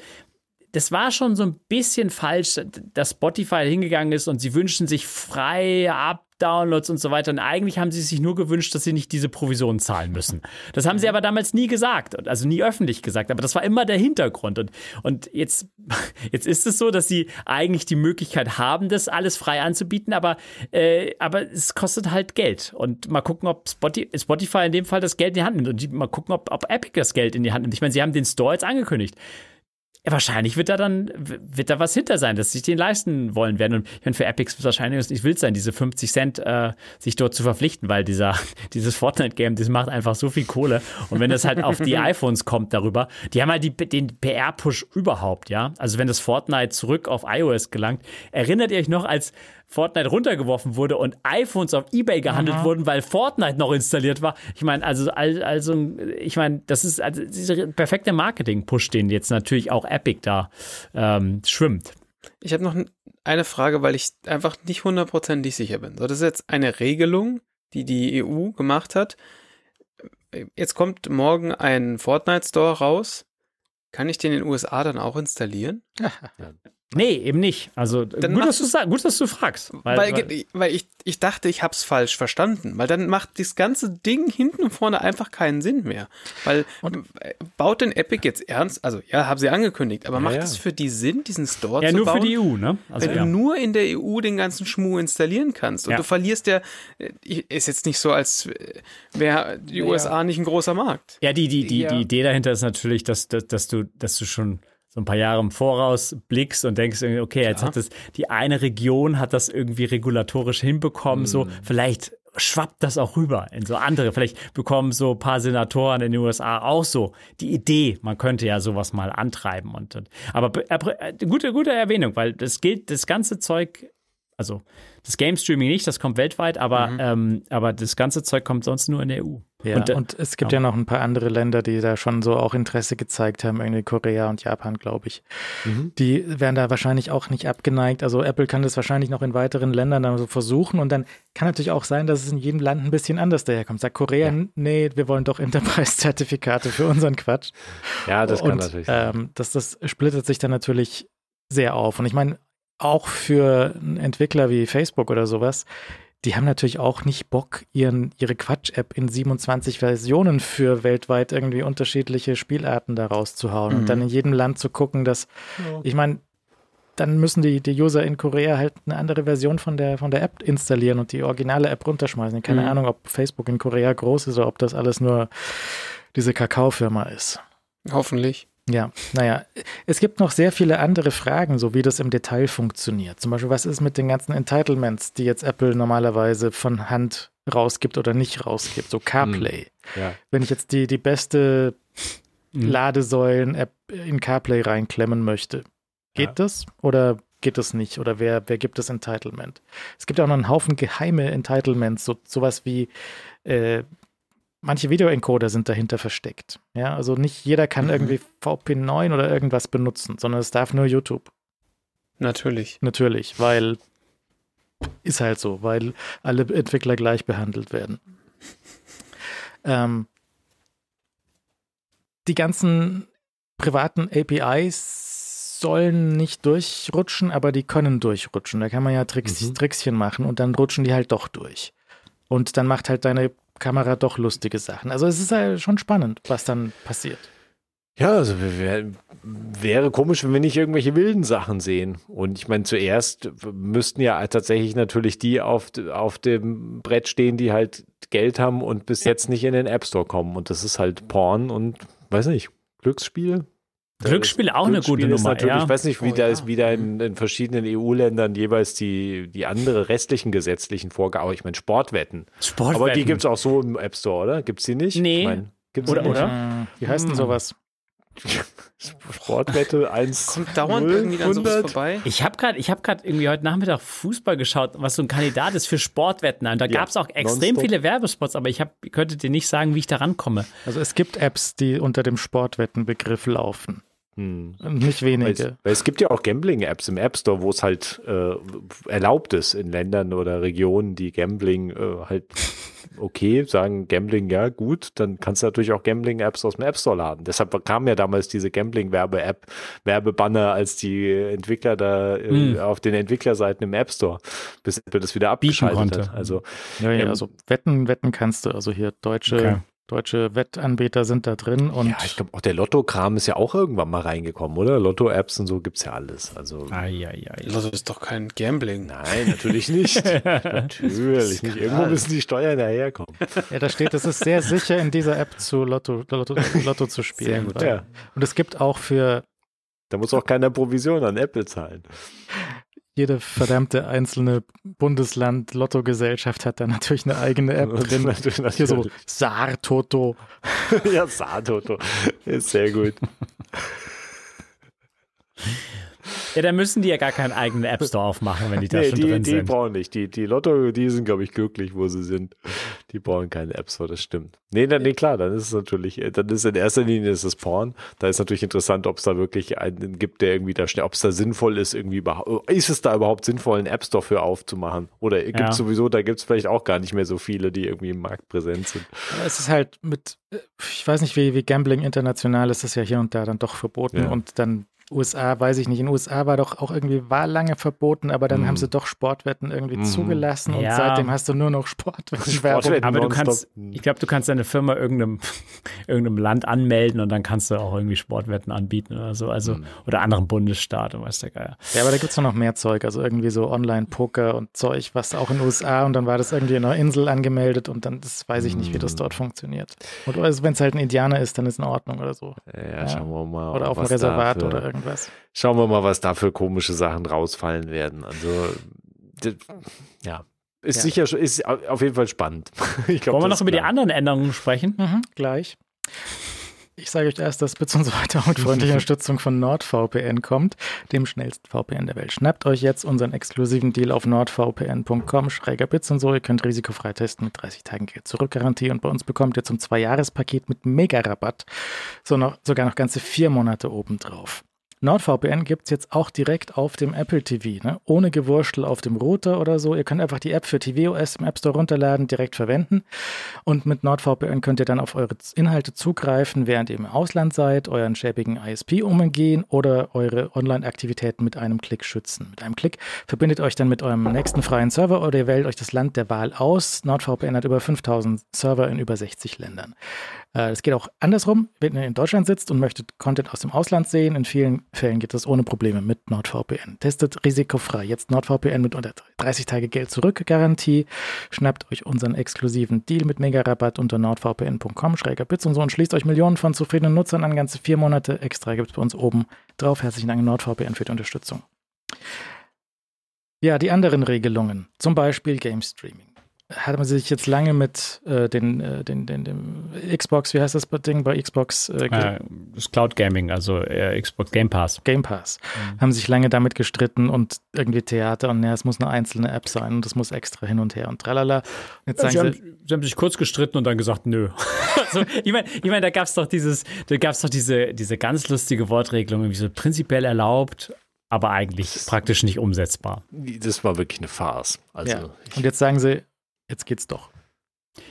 das war schon so ein bisschen falsch, dass Spotify hingegangen ist und sie wünschen sich frei ab Downloads und so weiter. Und eigentlich haben sie sich nur gewünscht, dass sie nicht diese Provision zahlen müssen. Das haben sie aber damals nie gesagt, also nie öffentlich gesagt. Aber das war immer der Hintergrund. Und, und jetzt, [laughs] jetzt ist es so, dass sie eigentlich die Möglichkeit haben, das alles frei anzubieten, aber, äh, aber es kostet halt Geld. Und mal gucken, ob Spotify in dem Fall das Geld in die Hand nimmt. Und mal gucken, ob, ob Epic das Geld in die Hand nimmt. Ich meine, sie haben den Store jetzt angekündigt. Ja, wahrscheinlich wird da dann wird da was hinter sein, dass sich den leisten wollen werden. Und ich meine, für Epic ist es wahrscheinlich nicht wild sein, diese 50 Cent äh, sich dort zu verpflichten, weil dieser, [laughs] dieses Fortnite-Game, das macht einfach so viel Kohle. Und wenn das halt auf die [laughs] iPhones kommt darüber, die haben halt die, den PR-Push überhaupt, ja. Also wenn das Fortnite zurück auf iOS gelangt, erinnert ihr euch noch, als Fortnite runtergeworfen wurde und iPhones auf Ebay gehandelt Aha. wurden, weil Fortnite noch installiert war. Ich meine, also, also, ich meine, das ist also dieser perfekte Marketing-Push, den jetzt natürlich auch Epic da ähm, schwimmt. Ich habe noch eine Frage, weil ich einfach nicht hundertprozentig sicher bin. So, das ist jetzt eine Regelung, die die EU gemacht hat. Jetzt kommt morgen ein Fortnite Store raus. Kann ich den in den USA dann auch installieren? [laughs] Nee, eben nicht. Also dann gut, dass du, gut, dass du fragst. Weil, weil, weil ich, ich dachte, ich habe es falsch verstanden. Weil dann macht das ganze Ding hinten und vorne einfach keinen Sinn mehr. Weil und, baut denn Epic jetzt ernst? Also ja, haben sie angekündigt, aber ja, macht es ja. für die Sinn, diesen Store ja, zu bauen? Ja, nur für die EU, ne? Also, wenn du nur in der EU den ganzen Schmuh installieren kannst und du verlierst ja, äh, ist jetzt nicht so, als äh, wäre die USA nicht ein großer Markt. Ja, die, die, die, die Idee dahinter ist natürlich, dass, dass, dass du, dass du schon so ein paar Jahre im Voraus blickst und denkst, okay, jetzt ja. hat das, die eine Region hat das irgendwie regulatorisch hinbekommen, mm. so vielleicht schwappt das auch rüber in so andere. Vielleicht bekommen so ein paar Senatoren in den USA auch so die Idee, man könnte ja sowas mal antreiben. Und, aber äh, gute, gute Erwähnung, weil das gilt, das ganze Zeug also das Game Streaming nicht, das kommt weltweit, aber, mhm. ähm, aber das ganze Zeug kommt sonst nur in der EU. Ja, und, äh, und es gibt ja. ja. noch ein paar andere Länder, die da schon so auch Interesse gezeigt haben, irgendwie Korea und Japan, glaube ich. Mhm. Die werden da wahrscheinlich auch nicht abgeneigt. Also Apple kann das wahrscheinlich noch in weiteren Ländern dann so versuchen und dann kann natürlich auch sein, dass es in jedem Land ein bisschen anders daherkommt. Sagt Korea, ja. nee, wir wollen doch Enterprise-Zertifikate für unseren Quatsch. Ja, das kann und, natürlich sein. Ähm, das, das splittert sich dann natürlich sehr auf. Und ich meine, auch für Entwickler wie Facebook oder sowas, die haben natürlich auch nicht Bock, ihren, ihre Quatsch-App in 27 Versionen für weltweit irgendwie unterschiedliche Spielarten da rauszuhauen mhm. und dann in jedem Land zu gucken, dass, ja. ich meine, dann müssen die, die User in Korea halt eine andere Version von der, von der App installieren und die originale App runterschmeißen. Keine mhm. Ahnung, ob Facebook in Korea groß ist oder ob das alles nur diese Kakaofirma ist. Hoffentlich. Ja, naja, es gibt noch sehr viele andere Fragen, so wie das im Detail funktioniert. Zum Beispiel, was ist mit den ganzen Entitlements, die jetzt Apple normalerweise von Hand rausgibt oder nicht rausgibt, so CarPlay. Hm, ja. Wenn ich jetzt die, die beste hm. Ladesäulen-App in CarPlay reinklemmen möchte, geht ja. das oder geht das nicht? Oder wer, wer gibt das Entitlement? Es gibt auch noch einen Haufen geheime Entitlements, so, sowas wie äh, manche Videoencoder sind dahinter versteckt. Ja, also nicht jeder kann mhm. irgendwie VP9 oder irgendwas benutzen, sondern es darf nur YouTube. Natürlich. Natürlich, weil ist halt so, weil alle Entwickler gleich behandelt werden. Ähm, die ganzen privaten APIs sollen nicht durchrutschen, aber die können durchrutschen. Da kann man ja Tricks, mhm. Trickschen machen und dann rutschen die halt doch durch. Und dann macht halt deine Kamera doch lustige Sachen. Also es ist halt schon spannend, was dann passiert. Ja, also wär, wäre komisch, wenn wir nicht irgendwelche wilden Sachen sehen. Und ich meine, zuerst müssten ja tatsächlich natürlich die auf, auf dem Brett stehen, die halt Geld haben und bis jetzt nicht in den App Store kommen. Und das ist halt Porn und, weiß nicht, Glücksspiel. Glücksspiel auch eine gute Nummer. Ja. Ich weiß nicht, wie oh, da ja. ist, wie da in, in verschiedenen EU-Ländern jeweils die, die andere restlichen gesetzlichen Vorgaben. Aber ich meine, Sportwetten. Sportwetten. Aber die gibt es auch so im App Store, oder? Gibt es die nicht? Nee. Ich mein, gibt's oder, oder? Wie heißt denn hm. sowas? [laughs] Sportwette 1. Kommt dauernd 0, irgendwie dann sowas vorbei. Ich habe gerade hab irgendwie heute Nachmittag Fußball geschaut, was so ein Kandidat ist für Sportwetten. Und da ja, gab es auch extrem nonstop. viele Werbespots, aber ich hab, könnte dir nicht sagen, wie ich da rankomme. Also es gibt Apps, die unter dem Sportwettenbegriff laufen. Hm. Nicht wenige. Weil es, weil es, gibt ja auch Gambling-Apps im App Store, wo es halt äh, erlaubt ist in Ländern oder Regionen, die Gambling äh, halt okay sagen, Gambling ja gut, dann kannst du natürlich auch Gambling-Apps aus dem App Store laden. Deshalb kam ja damals diese Gambling-Werbe-App, Werbebanner als die Entwickler da äh, hm. auf den Entwicklerseiten im App Store, bis Apple das wieder abgeschaltet hat. Also, ja, ja, ähm, also wetten, wetten kannst du. Also hier deutsche okay. Deutsche Wettanbieter sind da drin und. Ja, ich glaube, auch der Lotto-Kram ist ja auch irgendwann mal reingekommen, oder? Lotto-Apps und so gibt es ja alles. Also. Ai, ai, ai. Lotto ist doch kein Gambling. Nein, natürlich nicht. [laughs] natürlich nicht. Irgendwo müssen die Steuern daherkommen. Ja, da steht, es ist sehr sicher, in dieser App zu Lotto, Lotto, Lotto zu spielen. Sehr gut, ja. Und es gibt auch für. Da muss auch keiner Provision an Apple zahlen jede verdammte einzelne Bundesland Lottogesellschaft hat da natürlich eine eigene App [laughs] drin. natürlich, natürlich. Hier so Saar-Toto. [laughs] ja, Saar-Toto. Ist sehr gut. [laughs] Ja, dann müssen die ja gar keinen eigenen App Store aufmachen, wenn die da nee, schon die, drin die sind. Die brauchen nicht. Die, die Lotto, die sind, glaube ich, glücklich, wo sie sind. Die brauchen keine App Store, das stimmt. Nee, dann, nee, klar, dann ist es natürlich, dann ist in erster Linie ist es Porn. Da ist natürlich interessant, ob es da wirklich einen gibt, der irgendwie da schnell, ob es da sinnvoll ist, irgendwie überhaupt, ist es da überhaupt sinnvoll, einen App Store für aufzumachen? Oder gibt es ja. sowieso, da gibt es vielleicht auch gar nicht mehr so viele, die irgendwie im Markt präsent sind. Es ist halt mit, ich weiß nicht, wie, wie Gambling international ist das ja hier und da dann doch verboten ja. und dann USA, weiß ich nicht. In den USA war doch auch irgendwie, war lange verboten, aber dann mm. haben sie doch Sportwetten irgendwie mm. zugelassen und ja. seitdem hast du nur noch Sportwetten. [laughs] Sportwetten aber du kannst, ich glaube, du kannst deine Firma irgendeinem, [laughs] irgendeinem Land anmelden und dann kannst du auch irgendwie Sportwetten anbieten oder so. Also, mm. oder anderen Bundesstaat und weiß der Geier. Ja, aber da gibt es noch mehr Zeug, also irgendwie so Online-Poker und Zeug, was auch in den USA und dann war das irgendwie in einer Insel angemeldet und dann, das weiß ich nicht, wie das mm. dort funktioniert. Und also, wenn es halt ein Indianer ist, dann ist in Ordnung oder so. Ja, ja. schauen wir mal. Oder auf einem Reservat oder irgendwas irgendwas. Schauen wir mal, was da für komische Sachen rausfallen werden. Also, ja. ist ja. sicher ist auf jeden Fall spannend. [laughs] Glaub, Wollen wir noch über klar. die anderen Änderungen sprechen? Mhm, gleich. Ich sage euch erst, dass Bits und so weiter mit freundlicher [laughs] Unterstützung von NordVPN kommt, dem schnellsten VPN der Welt. Schnappt euch jetzt unseren exklusiven Deal auf nordvpn.com, schräger Bits und so. Ihr könnt risikofrei testen mit 30 Tagen Geld zurückgarantie und bei uns bekommt ihr zum Zwei-Jahres-Paket mit Mega-Rabatt so noch, sogar noch ganze vier Monate obendrauf. NordVPN gibt es jetzt auch direkt auf dem Apple TV, ne? ohne Gewurstel auf dem Router oder so. Ihr könnt einfach die App für tvOS im App Store runterladen, direkt verwenden. Und mit NordVPN könnt ihr dann auf eure Inhalte zugreifen, während ihr im Ausland seid, euren schäbigen ISP umgehen oder eure Online-Aktivitäten mit einem Klick schützen. Mit einem Klick verbindet euch dann mit eurem nächsten freien Server oder ihr wählt euch das Land der Wahl aus. NordVPN hat über 5000 Server in über 60 Ländern. Äh, es geht auch andersrum, wenn ihr in Deutschland sitzt und möchtet Content aus dem Ausland sehen. In vielen Fällen geht das ohne Probleme mit NordVPN. Testet risikofrei. Jetzt NordVPN mit unter 30 Tage Geld zurück Garantie. Schnappt euch unseren exklusiven Deal mit Mega-Rabatt unter nordvpn.com schräger Bits und so und schließt euch Millionen von zufriedenen Nutzern an. Ganze vier Monate extra gibt es bei uns oben drauf. Herzlichen Dank NordVPN für die Unterstützung. Ja, die anderen Regelungen, zum Beispiel Game Streaming hat man sich jetzt lange mit äh, den, äh, den, den, dem Xbox, wie heißt das Ding bei Xbox? Äh, äh das Cloud Gaming, also äh, Xbox Game Pass. Game Pass. Mhm. Haben sich lange damit gestritten und irgendwie Theater und ja, es muss eine einzelne App sein und es muss extra hin und her und tralala. Jetzt sagen sie, haben, sie haben sich kurz gestritten und dann gesagt, nö. [laughs] also, ich meine, ich mein, da gab es doch dieses, da gab es doch diese, diese ganz lustige Wortregelung, irgendwie so prinzipiell erlaubt, aber eigentlich das praktisch nicht umsetzbar. Das war wirklich eine Farce. Also ja. Und jetzt sagen sie, jetzt geht's doch.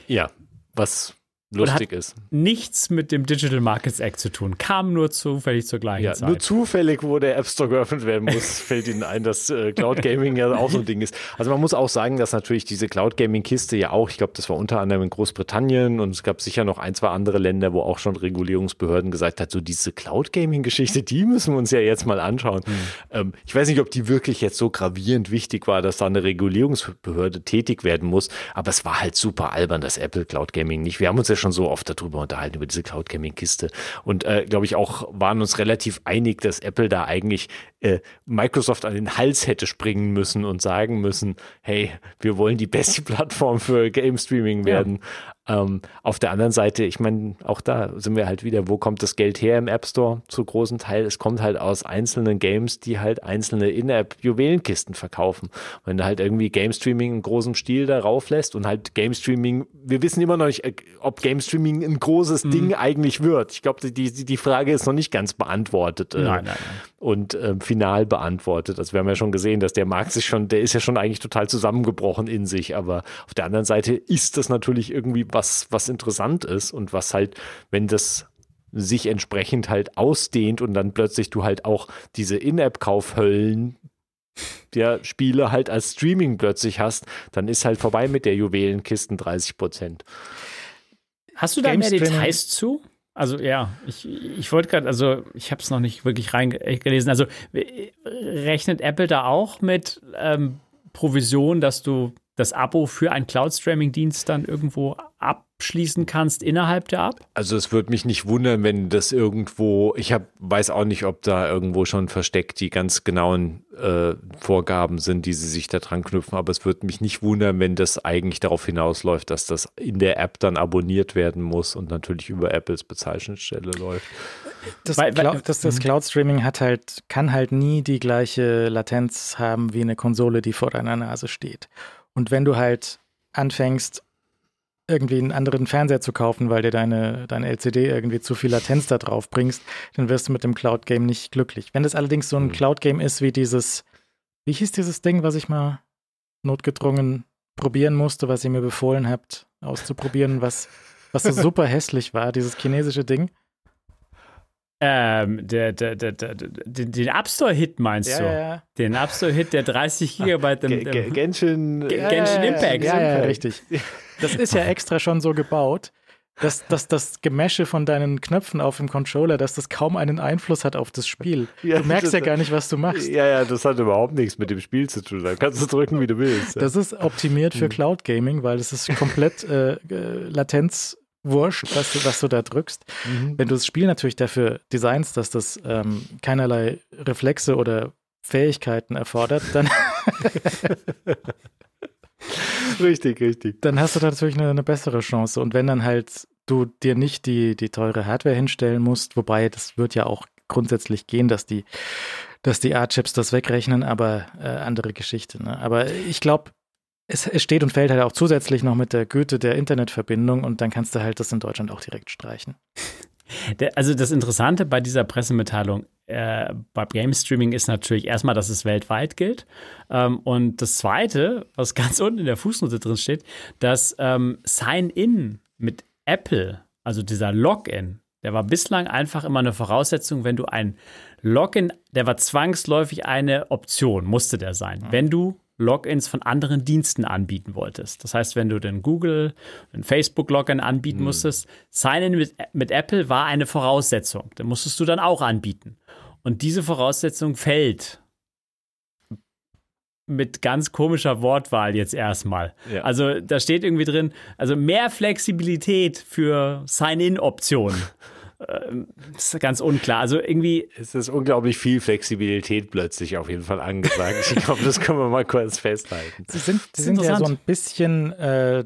Ja, was lustig ist. Nichts mit dem Digital Markets Act zu tun. Kam nur zufällig zur gleichen ja, Zeit. Nur zufällig, wo der App Store geöffnet werden muss, [laughs] fällt Ihnen ein, dass äh, Cloud Gaming ja auch so ein Ding ist. Also man muss auch sagen, dass natürlich diese Cloud Gaming Kiste ja auch, ich glaube, das war unter anderem in Großbritannien und es gab sicher noch ein, zwei andere Länder, wo auch schon Regulierungsbehörden gesagt hat, so diese Cloud Gaming Geschichte, die müssen wir uns ja jetzt mal anschauen. Hm. Ähm, ich weiß nicht, ob die wirklich jetzt so gravierend wichtig war, dass da eine Regulierungsbehörde tätig werden muss, aber es war halt super albern, dass Apple Cloud Gaming nicht. Wir haben uns ja schon so oft darüber unterhalten, über diese Cloud Gaming Kiste. Und äh, glaube ich auch, waren uns relativ einig, dass Apple da eigentlich äh, Microsoft an den Hals hätte springen müssen und sagen müssen, hey, wir wollen die beste [laughs] Plattform für Game Streaming werden. Ähm, auf der anderen Seite, ich meine, auch da sind wir halt wieder, wo kommt das Geld her im App Store? Zu großen Teil, es kommt halt aus einzelnen Games, die halt einzelne In-App-Juwelenkisten verkaufen. Wenn du halt irgendwie Game Streaming in großem Stil darauf lässt und halt Game Streaming, wir wissen immer noch nicht, äh, ob Game Streaming ein großes mhm. Ding eigentlich wird. Ich glaube, die, die Frage ist noch nicht ganz beantwortet. Äh, nein, nein, nein. Und äh, final beantwortet. Also wir haben ja schon gesehen, dass der Markt sich schon, der ist ja schon eigentlich total zusammengebrochen in sich. Aber auf der anderen Seite ist das natürlich irgendwie was, was interessant ist und was halt, wenn das sich entsprechend halt ausdehnt und dann plötzlich du halt auch diese In-App-Kaufhöllen der Spiele halt als Streaming plötzlich hast, dann ist halt vorbei mit der Juwelenkisten 30 Prozent. Hast du da mehr Details zu? Also ja, ich, ich wollte gerade, also ich habe es noch nicht wirklich reingelesen. Also rechnet Apple da auch mit ähm, Provision, dass du das Abo für einen Cloud-Streaming-Dienst dann irgendwo abschließen kannst innerhalb der App? Also es würde mich nicht wundern, wenn das irgendwo, ich hab, weiß auch nicht, ob da irgendwo schon versteckt die ganz genauen äh, Vorgaben sind, die sie sich da dran knüpfen, aber es würde mich nicht wundern, wenn das eigentlich darauf hinausläuft, dass das in der App dann abonniert werden muss und natürlich über Apples Bezeichnungsstelle läuft. Das, weil, weil, das, das mhm. Cloud-Streaming hat halt, kann halt nie die gleiche Latenz haben wie eine Konsole, die vor deiner Nase steht. Und wenn du halt anfängst, irgendwie einen anderen Fernseher zu kaufen, weil dir deine, deine LCD irgendwie zu viel Latenz da drauf bringst, dann wirst du mit dem Cloud-Game nicht glücklich. Wenn das allerdings so ein mhm. Cloud-Game ist wie dieses, wie hieß dieses Ding, was ich mal notgedrungen probieren musste, was ihr mir befohlen habt, auszuprobieren, was, was so super hässlich war, dieses chinesische Ding. Ähm, der, der, der, der, den App Store-Hit meinst ja, du? Ja. Den App Store-Hit, der 30 Gigabyte im, im Genshin, Genshin Impact. Ja, ja, richtig. [laughs] Das ist ja extra schon so gebaut, dass, dass das Gemesche von deinen Knöpfen auf dem Controller, dass das kaum einen Einfluss hat auf das Spiel. Ja, du merkst ja gar nicht, was du machst. Ja, ja, das hat überhaupt nichts mit dem Spiel zu tun. Da kannst du drücken, wie du willst. Das ist optimiert für hm. Cloud Gaming, weil es ist komplett äh, Latenz wurscht, was du, was du da drückst. Mhm. Wenn du das Spiel natürlich dafür designst, dass das ähm, keinerlei Reflexe oder Fähigkeiten erfordert, dann [laughs] richtig, richtig. Dann hast du da natürlich eine, eine bessere Chance. Und wenn dann halt du dir nicht die, die teure Hardware hinstellen musst, wobei das wird ja auch grundsätzlich gehen, dass die, dass die A-Chips das wegrechnen, aber äh, andere Geschichte. Ne? Aber ich glaube, es, es, steht und fällt halt auch zusätzlich noch mit der Güte der Internetverbindung und dann kannst du halt das in Deutschland auch direkt streichen. [laughs] Also das Interessante bei dieser Pressemitteilung äh, beim Game Streaming ist natürlich erstmal, dass es weltweit gilt. Ähm, und das Zweite, was [laughs] ganz unten in der Fußnote drin steht, dass ähm, Sign-In mit Apple, also dieser Login, der war bislang einfach immer eine Voraussetzung, wenn du ein Login, der war zwangsläufig eine Option, musste der sein. Mhm. Wenn du Logins von anderen Diensten anbieten wolltest. Das heißt, wenn du den Google, den Facebook-Login anbieten mhm. musstest, Sign-in mit, mit Apple war eine Voraussetzung. Den musstest du dann auch anbieten. Und diese Voraussetzung fällt mit ganz komischer Wortwahl jetzt erstmal. Ja. Also da steht irgendwie drin, also mehr Flexibilität für Sign-in-Optionen. [laughs] Ähm, ist ganz unklar. Also irgendwie. Es ist unglaublich viel Flexibilität plötzlich auf jeden Fall angesagt. ich glaube, das können wir mal kurz festhalten. Sie sind, Sie sind ja so ein bisschen äh,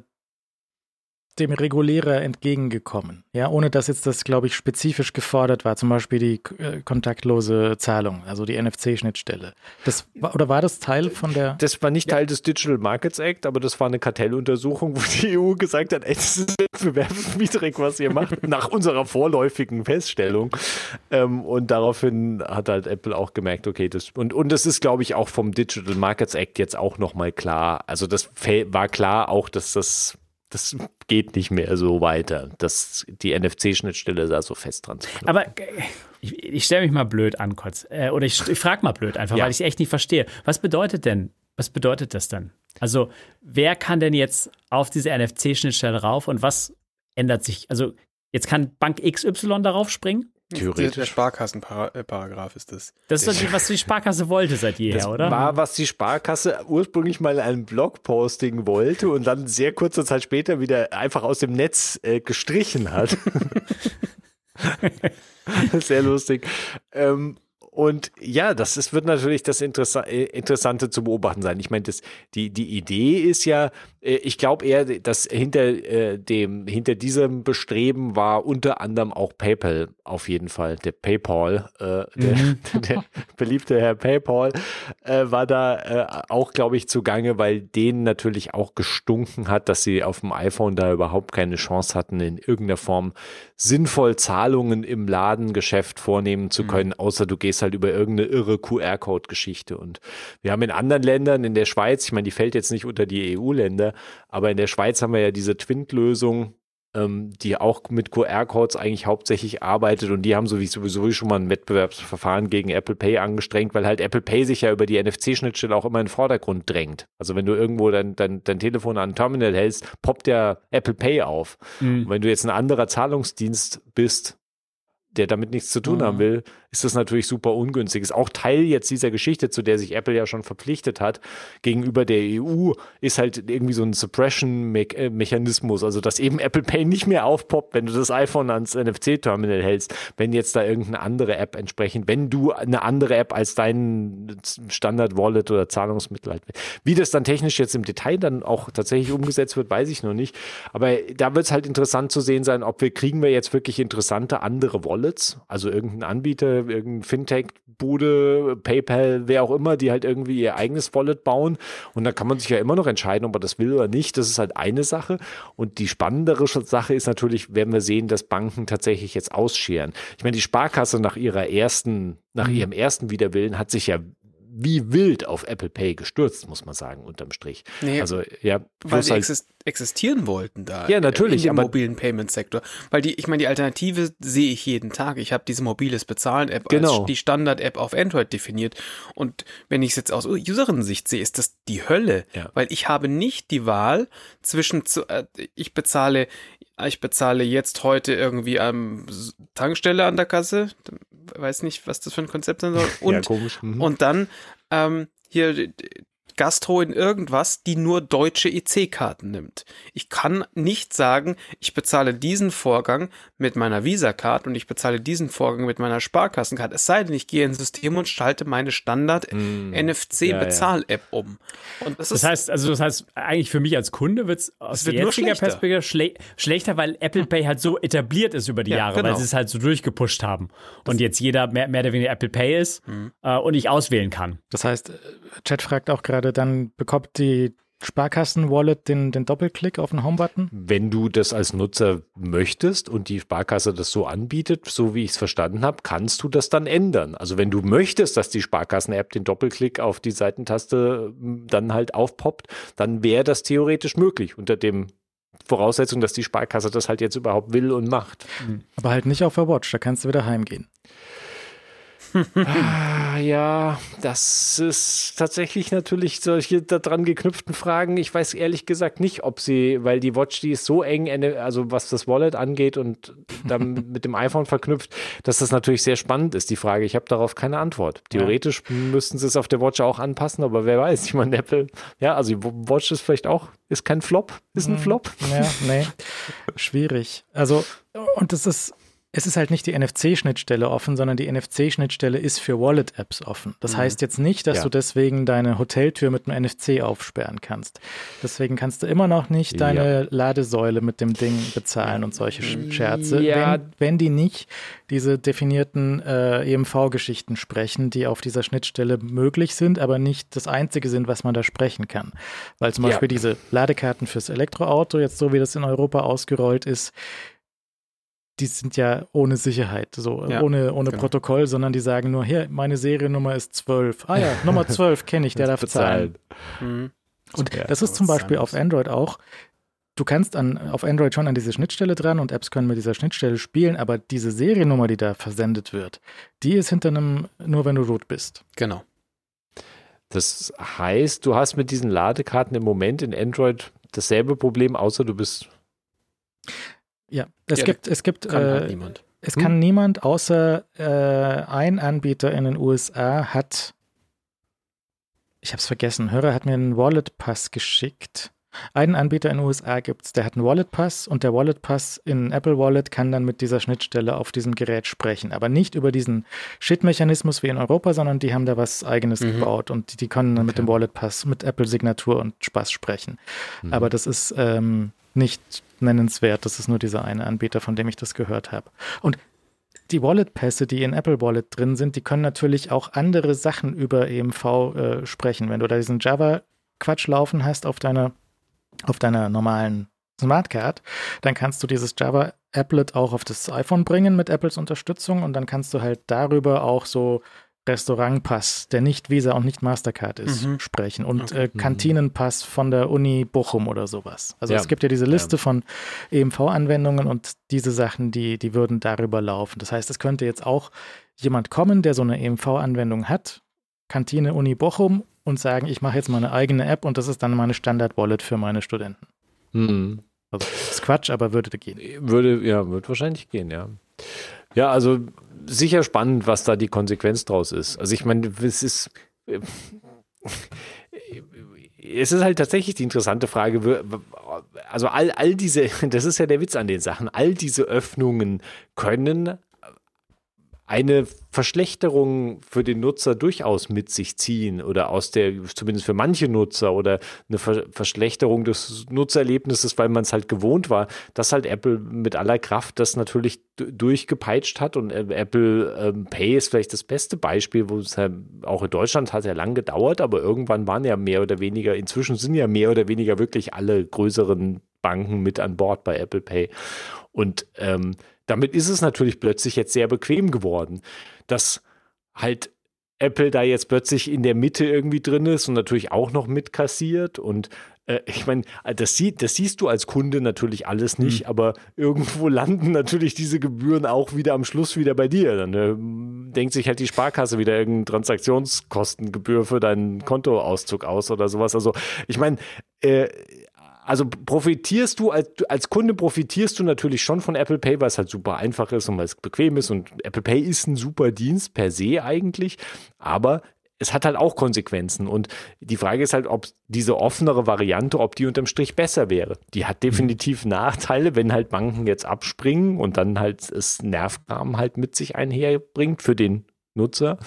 dem Regulärer entgegengekommen. Ja, ohne dass jetzt das, glaube ich, spezifisch gefordert war. Zum Beispiel die äh, kontaktlose Zahlung, also die NFC-Schnittstelle. Das oder war das Teil von der? Das war nicht Teil des Digital Markets Act, aber das war eine Kartelluntersuchung, wo die EU gesagt hat, ey, das ist wettbewerbswidrig, was ihr macht, [laughs] nach unserer vorläufigen Feststellung. Ähm, und daraufhin hat halt Apple auch gemerkt, okay, das und und das ist, glaube ich, auch vom Digital Markets Act jetzt auch nochmal klar. Also das war klar auch, dass das das geht nicht mehr so weiter, dass die NFC-Schnittstelle da so fest dran. Aber äh, ich, ich stelle mich mal blöd an kurz. Äh, oder ich, ich frage mal blöd einfach, ja. weil ich es echt nicht verstehe. Was bedeutet denn, was bedeutet das denn? Also, wer kann denn jetzt auf diese NFC-Schnittstelle rauf und was ändert sich? Also, jetzt kann Bank XY darauf springen? Theoretisch. Der Sparkassenparagraph ist das. Das ist das, was die Sparkasse wollte seit jeher, das oder? war, was die Sparkasse ursprünglich mal in einem Blogposting wollte und dann sehr kurze Zeit später wieder einfach aus dem Netz äh, gestrichen hat. [laughs] sehr lustig. Ähm, und ja, das ist, wird natürlich das Interessa äh, Interessante zu beobachten sein. Ich meine, die, die Idee ist ja, äh, ich glaube eher, dass hinter äh, dem, hinter diesem Bestreben war unter anderem auch PayPal auf jeden Fall. Der PayPal, äh, mhm. der, [laughs] der, beliebte Herr PayPal, äh, war da äh, auch, glaube ich, zugange, weil denen natürlich auch gestunken hat, dass sie auf dem iPhone da überhaupt keine Chance hatten, in irgendeiner Form sinnvoll Zahlungen im Ladengeschäft vornehmen zu mhm. können, mhm. außer du gehst halt über irgendeine irre QR-Code-Geschichte. Und wir haben in anderen Ländern, in der Schweiz, ich meine, die fällt jetzt nicht unter die EU-Länder, aber in der Schweiz haben wir ja diese Twint-Lösung, ähm, die auch mit QR-Codes eigentlich hauptsächlich arbeitet und die haben sowieso schon mal ein Wettbewerbsverfahren gegen Apple Pay angestrengt, weil halt Apple Pay sich ja über die NFC-Schnittstelle auch immer in den Vordergrund drängt. Also wenn du irgendwo dein, dein, dein Telefon an ein Terminal hältst, poppt ja Apple Pay auf. Mhm. Und wenn du jetzt ein anderer Zahlungsdienst bist, der damit nichts zu tun mhm. haben will, ist das natürlich super ungünstig. Ist auch Teil jetzt dieser Geschichte, zu der sich Apple ja schon verpflichtet hat, gegenüber der EU, ist halt irgendwie so ein Suppression-Mechanismus, also dass eben Apple Pay nicht mehr aufpoppt, wenn du das iPhone ans NFC-Terminal hältst, wenn jetzt da irgendeine andere App entsprechend, wenn du eine andere App als dein Standard-Wallet oder Zahlungsmittel halt. Wie das dann technisch jetzt im Detail dann auch tatsächlich umgesetzt wird, weiß ich noch nicht. Aber da wird es halt interessant zu sehen sein, ob wir kriegen wir jetzt wirklich interessante andere Wallets, also irgendein Anbieter, irgendeine Fintech-Bude, PayPal, wer auch immer, die halt irgendwie ihr eigenes Wallet bauen. Und da kann man sich ja immer noch entscheiden, ob man das will oder nicht. Das ist halt eine Sache. Und die spannendere Sache ist natürlich, werden wir sehen, dass Banken tatsächlich jetzt ausscheren. Ich meine, die Sparkasse nach ihrer ersten, nach mhm. ihrem ersten Widerwillen hat sich ja wie wild auf Apple Pay gestürzt, muss man sagen, unterm Strich. Nee, also, ja, weil sie halt, existieren wollten da. Ja, natürlich. Dem mobilen Payment-Sektor. Weil die, ich meine, die Alternative sehe ich jeden Tag. Ich habe diese mobiles Bezahlen-App genau. als die Standard-App auf Android definiert. Und wenn ich es jetzt aus Userin-Sicht sehe, ist das die Hölle. Ja. Weil ich habe nicht die Wahl zwischen, zu, äh, ich bezahle, ich bezahle jetzt heute irgendwie am Tankstelle an der Kasse, weiß nicht, was das für ein Konzept sein soll. Und, ja, komisch. Mhm. und dann ähm, hier Gastro in irgendwas, die nur deutsche EC-Karten nimmt. Ich kann nicht sagen, ich bezahle diesen Vorgang mit meiner Visa-Card und ich bezahle diesen Vorgang mit meiner Sparkassenkarte. Es sei denn, ich gehe ins System und schalte meine Standard-NFC-Bezahl-App mm, ja, ja. um. Das, das, heißt, also das heißt, eigentlich für mich als Kunde wird's aus wird jetziger Perspektive schle schlechter, weil Apple Pay halt so etabliert ist über die ja, Jahre, genau. weil sie es halt so durchgepusht haben. Das und jetzt jeder mehr, mehr oder weniger Apple Pay ist mhm. äh, und ich auswählen kann. Das heißt, Chat fragt auch gerade, dann bekommt die Sparkassen-Wallet den, den Doppelklick auf den Home-Button? Wenn du das als Nutzer möchtest und die Sparkasse das so anbietet, so wie ich es verstanden habe, kannst du das dann ändern. Also wenn du möchtest, dass die Sparkassen-App den Doppelklick auf die Seitentaste hm, dann halt aufpoppt, dann wäre das theoretisch möglich unter dem Voraussetzung, dass die Sparkasse das halt jetzt überhaupt will und macht. Aber halt nicht auf der Watch, da kannst du wieder heimgehen ah, ja, das ist tatsächlich natürlich solche daran geknüpften Fragen. Ich weiß ehrlich gesagt nicht, ob sie, weil die Watch, die ist so eng, also was das Wallet angeht und dann [laughs] mit dem iPhone verknüpft, dass das natürlich sehr spannend ist, die Frage. Ich habe darauf keine Antwort. Theoretisch ja. müssten sie es auf der Watch auch anpassen, aber wer weiß. Ich meine, Apple, ja, also die Watch ist vielleicht auch, ist kein Flop, ist ein hm. Flop. Ja, nee, schwierig. Also, und das ist es ist halt nicht die NFC-Schnittstelle offen, sondern die NFC-Schnittstelle ist für Wallet-Apps offen. Das mhm. heißt jetzt nicht, dass ja. du deswegen deine Hoteltür mit einem NFC aufsperren kannst. Deswegen kannst du immer noch nicht deine ja. Ladesäule mit dem Ding bezahlen und solche Scherze, ja. wenn, wenn die nicht diese definierten äh, EMV-Geschichten sprechen, die auf dieser Schnittstelle möglich sind, aber nicht das Einzige sind, was man da sprechen kann. Weil zum Beispiel diese Ladekarten fürs Elektroauto, jetzt so wie das in Europa ausgerollt ist, die sind ja ohne Sicherheit, so ja, ohne, ohne genau. Protokoll, sondern die sagen nur, hier, meine Seriennummer ist 12. Ah ja, [laughs] Nummer 12 kenne ich, der darf bezahlen. Mhm. Und ja, das ist zum Beispiel auf Android auch. Du kannst an, auf Android schon an diese Schnittstelle dran und Apps können mit dieser Schnittstelle spielen, aber diese Seriennummer, die da versendet wird, die ist hinter einem, nur wenn du root bist. Genau. Das heißt, du hast mit diesen Ladekarten im Moment in Android dasselbe Problem, außer du bist ja, es ja, gibt, es gibt, kann halt äh, niemand. Es hm? kann niemand, außer äh, ein Anbieter in den USA hat, ich habe es vergessen, Hörer hat mir einen Wallet Pass geschickt. Einen Anbieter in den USA gibt es, der hat einen Wallet Pass und der Wallet Pass in Apple Wallet kann dann mit dieser Schnittstelle auf diesem Gerät sprechen. Aber nicht über diesen Shit-Mechanismus wie in Europa, sondern die haben da was Eigenes mhm. gebaut und die, die können dann okay. mit dem Wallet Pass, mit Apple Signatur und Spaß sprechen. Mhm. Aber das ist ähm, nicht nennenswert. Das ist nur dieser eine Anbieter, von dem ich das gehört habe. Und die Wallet-Pässe, die in Apple Wallet drin sind, die können natürlich auch andere Sachen über EMV äh, sprechen. Wenn du da diesen Java-Quatsch laufen hast auf deiner, auf deiner normalen Smartcard, dann kannst du dieses Java-Applet auch auf das iPhone bringen mit Apples Unterstützung und dann kannst du halt darüber auch so Restaurantpass, der nicht Visa und nicht Mastercard ist, mhm. sprechen und okay. äh, Kantinenpass von der Uni Bochum oder sowas. Also ja. es gibt ja diese Liste ja. von EMV-Anwendungen und diese Sachen, die, die würden darüber laufen. Das heißt, es könnte jetzt auch jemand kommen, der so eine EMV-Anwendung hat, Kantine Uni Bochum und sagen, ich mache jetzt meine eigene App und das ist dann meine Standard-Wallet für meine Studenten. Mhm. Also das ist Quatsch, aber würde gehen. Würde, ja, würde wahrscheinlich gehen, ja. Ja, also sicher spannend, was da die Konsequenz draus ist. Also ich meine, es ist [laughs] es ist halt tatsächlich die interessante Frage, also all, all diese, [laughs] das ist ja der Witz an den Sachen, all diese Öffnungen können eine Verschlechterung für den Nutzer durchaus mit sich ziehen oder aus der, zumindest für manche Nutzer oder eine Ver Verschlechterung des Nutzererlebnisses, weil man es halt gewohnt war, dass halt Apple mit aller Kraft das natürlich durchgepeitscht hat und äh, Apple ähm, Pay ist vielleicht das beste Beispiel, wo es ja auch in Deutschland hat ja lang gedauert, aber irgendwann waren ja mehr oder weniger, inzwischen sind ja mehr oder weniger wirklich alle größeren Banken mit an Bord bei Apple Pay. Und ähm, damit ist es natürlich plötzlich jetzt sehr bequem geworden, dass halt Apple da jetzt plötzlich in der Mitte irgendwie drin ist und natürlich auch noch mitkassiert. Und äh, ich meine, das, sie, das siehst du als Kunde natürlich alles nicht, mhm. aber irgendwo [laughs] landen natürlich diese Gebühren auch wieder am Schluss wieder bei dir. Dann äh, denkt sich halt die Sparkasse wieder irgendeine Transaktionskostengebühr für deinen Kontoauszug aus oder sowas. Also ich meine, äh, also profitierst du als, als Kunde profitierst du natürlich schon von Apple Pay, weil es halt super einfach ist und weil es bequem ist und Apple Pay ist ein super Dienst per se eigentlich, aber es hat halt auch Konsequenzen. Und die Frage ist halt, ob diese offenere Variante, ob die unterm Strich besser wäre. Die hat definitiv Nachteile, wenn halt Banken jetzt abspringen und dann halt es Nervkram halt mit sich einherbringt für den Nutzer.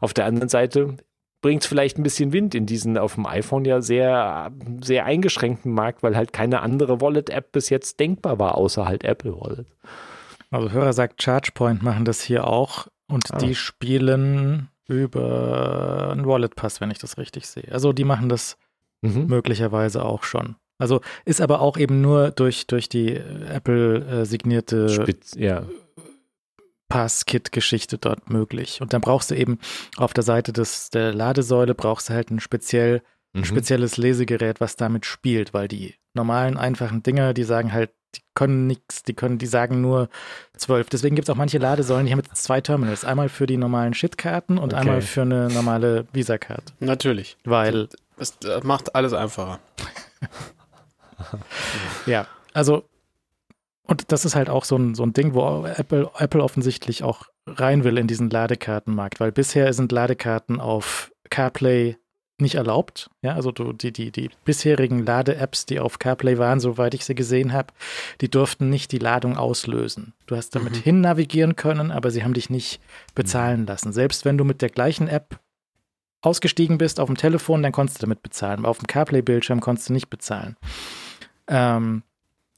Auf der anderen Seite bringt es vielleicht ein bisschen Wind in diesen auf dem iPhone ja sehr, sehr eingeschränkten Markt, weil halt keine andere Wallet-App bis jetzt denkbar war, außer halt Apple Wallet. Also Hörer sagt, ChargePoint machen das hier auch und ah. die spielen über einen Wallet-Pass, wenn ich das richtig sehe. Also die machen das mhm. möglicherweise auch schon. Also ist aber auch eben nur durch, durch die Apple äh, signierte Spitz, ja. Pass-Kit-Geschichte dort möglich. Und dann brauchst du eben auf der Seite des, der Ladesäule brauchst du halt ein speziell, mhm. spezielles Lesegerät, was damit spielt, weil die normalen, einfachen Dinger, die sagen halt, die können nichts, die können, die sagen nur zwölf. Deswegen gibt es auch manche Ladesäulen, die haben jetzt zwei Terminals. Einmal für die normalen Shit-Karten und okay. einmal für eine normale Visa-Karte. Natürlich. Weil. Das macht alles einfacher. [laughs] ja, also und das ist halt auch so ein, so ein Ding, wo Apple, Apple offensichtlich auch rein will in diesen Ladekartenmarkt, weil bisher sind Ladekarten auf CarPlay nicht erlaubt. Ja, also du, die, die, die bisherigen Lade-Apps, die auf CarPlay waren, soweit ich sie gesehen habe, die durften nicht die Ladung auslösen. Du hast damit mhm. hin navigieren können, aber sie haben dich nicht bezahlen mhm. lassen. Selbst wenn du mit der gleichen App ausgestiegen bist auf dem Telefon, dann konntest du damit bezahlen. Aber auf dem CarPlay-Bildschirm konntest du nicht bezahlen. Ähm,